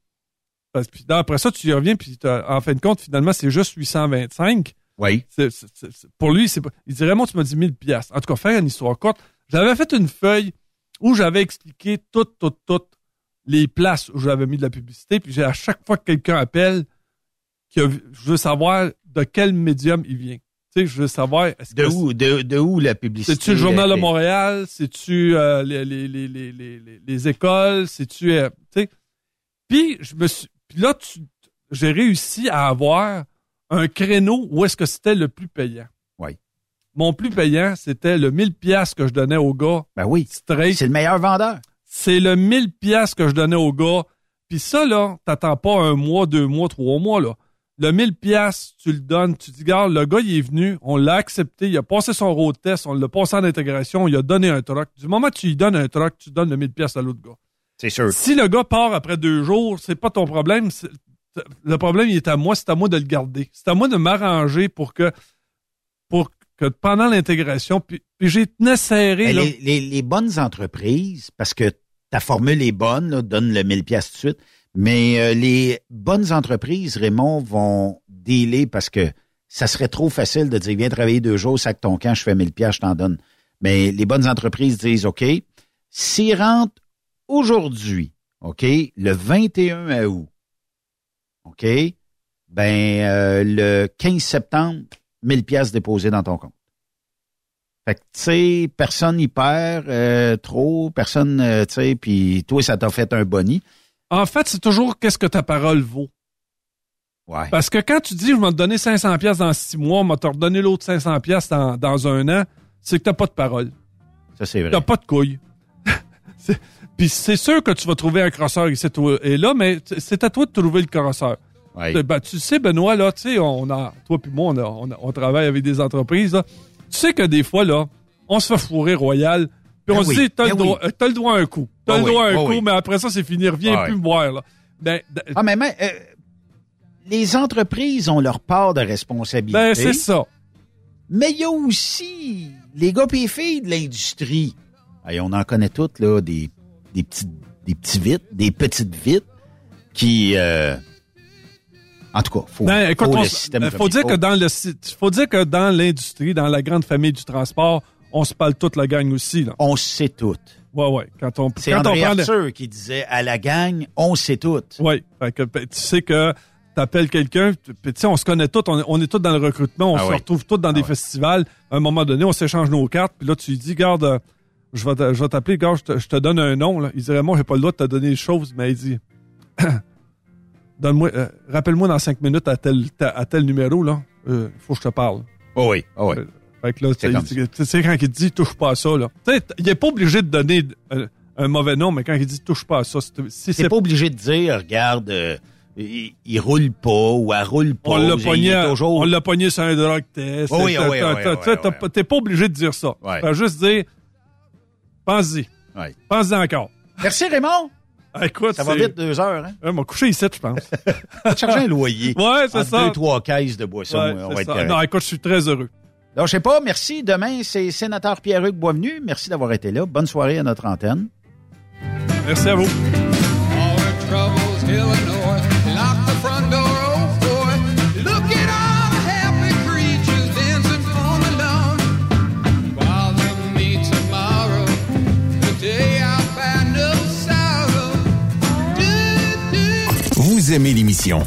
[SPEAKER 5] Puis après ça, tu y reviens, puis en fin de compte, finalement, c'est juste 825.
[SPEAKER 4] Oui.
[SPEAKER 5] C'est- c'est- c'est- c'est- pour lui, c'est pas. Il dit Raymond, tu m'as dit 1000 pièces. En tout cas, faire une histoire courte. J'avais fait une feuille où j'avais expliqué toutes, toutes, toutes les places où j'avais mis de la publicité. Puis j'ai à chaque fois que quelqu'un appelle, qui a vu- je veux savoir de quel médium il vient. Tu sais, je veux savoir. est-ce
[SPEAKER 4] De
[SPEAKER 5] que
[SPEAKER 4] où, de, de où la publicité?
[SPEAKER 5] c'est-tu le Journal de? Montréal? C'est-tu euh, les, les, les, les, les, les- les écoles? C'est-tu. euh, tu sais? Puis, je me suis. Puis là, tu- j'ai réussi à avoir un créneau où est-ce que c'était le plus payant.
[SPEAKER 4] Oui.
[SPEAKER 5] Mon plus payant, c'était le 1000 pièces que je donnais au gars.
[SPEAKER 4] Ben oui.
[SPEAKER 5] Straight.
[SPEAKER 4] C'est le meilleur vendeur.
[SPEAKER 5] C'est le 1000 pièces que je donnais au gars. Puis ça, là, t'attends pas un mois, deux mois, trois mois, là. Le 1000 pièces, tu le donnes, tu dis, regarde, le gars, il est venu, on l'a accepté, il a passé son road test, on l'a passé en intégration, il a donné un truck. Du moment que tu lui donnes un truck, tu donnes le 1000 pièces à l'autre gars.
[SPEAKER 4] C'est sûr.
[SPEAKER 5] Si le gars part après deux jours, c'est pas ton problème. Le problème, il est à moi, c'est à moi de le garder. C'est à moi de m'arranger pour que, pour que pendant l'intégration, puis, puis j'ai tenu serré,
[SPEAKER 4] Ben,
[SPEAKER 5] là.
[SPEAKER 4] les, les- les bonnes entreprises, parce que ta formule est bonne, là, donne le 1000 pièces tout de suite, mais euh, les bonnes entreprises, Raymond, vont dealer parce que ça serait trop facile de dire, viens travailler deux jours, sac ton camp, je fais 1000 pièces, je t'en donne. Mais les bonnes entreprises disent, OK, s'ils rentrent aujourd'hui, OK, le 21 août, OK, ben euh, le 15 septembre, 1000 pièces déposées dans ton compte. Fait que, tu sais, personne n'y perd euh, trop, personne, tu sais, puis toi, ça t'a fait un boni.
[SPEAKER 5] En fait, c'est toujours qu'est-ce que ta parole vaut.
[SPEAKER 4] Ouais.
[SPEAKER 5] Parce que quand tu dis, je vais te donner 500 pièces dans six mois, on va te redonner l'autre 500 pièces dans, dans un an, c'est que t'as pas de parole.
[SPEAKER 4] Ça, c'est vrai.
[SPEAKER 5] T'as pas de couilles. Puis c'est sûr que tu vas trouver un crosseur ici et là, mais c'est à toi de trouver le crosseur.
[SPEAKER 4] Ouais.
[SPEAKER 5] Ben, tu sais, Benoît, là, tu sais, on a, toi puis moi, on, a- on, a- on travaille avec des entreprises, là. Tu sais que des fois, là, on se fait fourrer royal Puis on
[SPEAKER 4] Ben
[SPEAKER 5] se
[SPEAKER 4] oui,
[SPEAKER 5] dit, t'as
[SPEAKER 4] ben
[SPEAKER 5] le, droit-
[SPEAKER 4] oui.
[SPEAKER 5] euh, t'as le droit à un coup. T'as
[SPEAKER 4] Ah
[SPEAKER 5] le
[SPEAKER 4] oui,
[SPEAKER 5] droit à un coup,
[SPEAKER 4] oui.
[SPEAKER 5] mais après ça, c'est fini. Reviens plus
[SPEAKER 4] oui.
[SPEAKER 5] me voir, là. Ben,
[SPEAKER 4] Ah, mais, mais, euh, les entreprises ont leur part de responsabilité.
[SPEAKER 5] ben, c'est ça.
[SPEAKER 4] Mais il y a aussi les gars et les filles de l'industrie. On en connaît toutes, là, des, des petits, des petits vites, des petites vites qui, euh, en tout cas, faut,
[SPEAKER 5] Ben, écoute,
[SPEAKER 4] faut
[SPEAKER 5] on
[SPEAKER 4] le système
[SPEAKER 5] faut
[SPEAKER 4] il
[SPEAKER 5] dire que dans le faut dire que dans l'industrie, dans la grande famille du transport, on se parle toute la gang aussi, là.
[SPEAKER 4] On sait tout.
[SPEAKER 5] Ouais, ouais. Quand on,
[SPEAKER 4] C'est
[SPEAKER 5] quand on
[SPEAKER 4] André
[SPEAKER 5] le-
[SPEAKER 4] Arthur qui disait à la gang, on sait tout.
[SPEAKER 5] Oui. Fait que, ben, tu sais que t'appelles quelqu'un, tu puis tu sais, on se connaît tous, on, est- on est tous dans le recrutement, on
[SPEAKER 4] Ah
[SPEAKER 5] se
[SPEAKER 4] oui.
[SPEAKER 5] retrouve tous dans des festivals. À un moment donné, on s'échange nos cartes, puis là, tu lui dis, garde, euh, je vais te- je vais t'appeler, garde, je te, je te donne un nom. Là. Il dirait, moi, j'ai pas le droit de te donner les choses, mais il dit, donne-moi, euh, rappelle-moi dans cinq minutes à tel, à tel numéro, là, il faut que je te parle.
[SPEAKER 4] Oh oui, oh oui.
[SPEAKER 5] Euh, Fait que là, tu sais, quand il dit touche pas à ça, là. Tu sais, il est pas obligé de donner euh, un mauvais nom, mais quand il dit touche pas à ça, c'est- si
[SPEAKER 4] C'est pas obligé de dire, regarde, euh, il, il roule pas ou elle roule pas.
[SPEAKER 5] On l'a pogné,
[SPEAKER 4] toujours...
[SPEAKER 5] on l'a pogné sur un drug test.
[SPEAKER 4] Oui, oui, oui,
[SPEAKER 5] T'es pas obligé de dire ça.
[SPEAKER 4] Ouais.
[SPEAKER 5] Fais juste dire, pense-y.
[SPEAKER 4] Ouais.
[SPEAKER 5] Pense-y encore.
[SPEAKER 4] Merci Raymond.
[SPEAKER 5] Ah, Écoute,
[SPEAKER 4] Ça va vite, deux heures. Hein?
[SPEAKER 5] Ouais, m'a couché ici, je pense.
[SPEAKER 4] Chercher un loyer.
[SPEAKER 5] Ouais, c'est ça.
[SPEAKER 4] Deux, trois caisses de boisson,
[SPEAKER 5] Ouais,
[SPEAKER 4] on
[SPEAKER 5] c'est
[SPEAKER 4] va être
[SPEAKER 5] ça.
[SPEAKER 4] correct.
[SPEAKER 5] Non, écoute, je suis très heureux.
[SPEAKER 4] Donc, je sais pas, merci. Demain, c'est sénateur Pierre-Hugues Boisvenu. Merci d'avoir été là. Bonne soirée à notre antenne.
[SPEAKER 5] Merci à vous.
[SPEAKER 6] Vous aimez l'émission?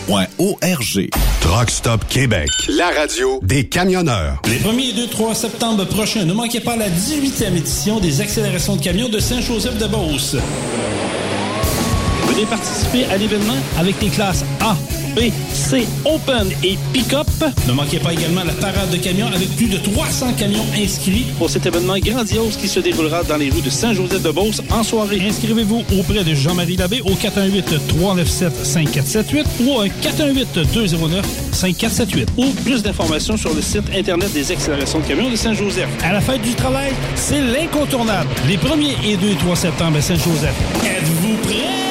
[SPEAKER 15] arpq.org.
[SPEAKER 3] Truck Stop Québec.
[SPEAKER 16] La radio
[SPEAKER 3] Des camionneurs.
[SPEAKER 2] Les 1er et 2, 3 septembre prochains, ne manquez pas la 18e édition des accélérations de camions de Saint-Joseph-de-Beauce. Venez participer à l'événement avec les classes A, B, C, Open et Pick-up. Ne manquez pas également la parade de camions avec plus de 300 camions inscrits pour cet événement grandiose qui se déroulera dans les rues de Saint-Joseph-de-Beauce en soirée. Inscrivez-vous auprès de Jean-Marie Labbé au 418-397-5478 ou au 418-209-5478 ou plus d'informations sur le site Internet des accélérations de camions de Saint-Joseph. À la fête du travail, c'est l'incontournable. Les 1er et 2 et 3 septembre à Saint-Joseph. Êtes-vous prêts?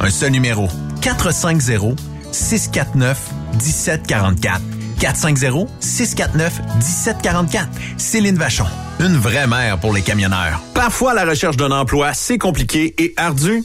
[SPEAKER 1] Un seul numéro. 450 649 1744. 450-649-1744. Céline Vachon. Une vraie mère pour les camionneurs. Parfois, la recherche d'un emploi, c'est compliqué et ardu.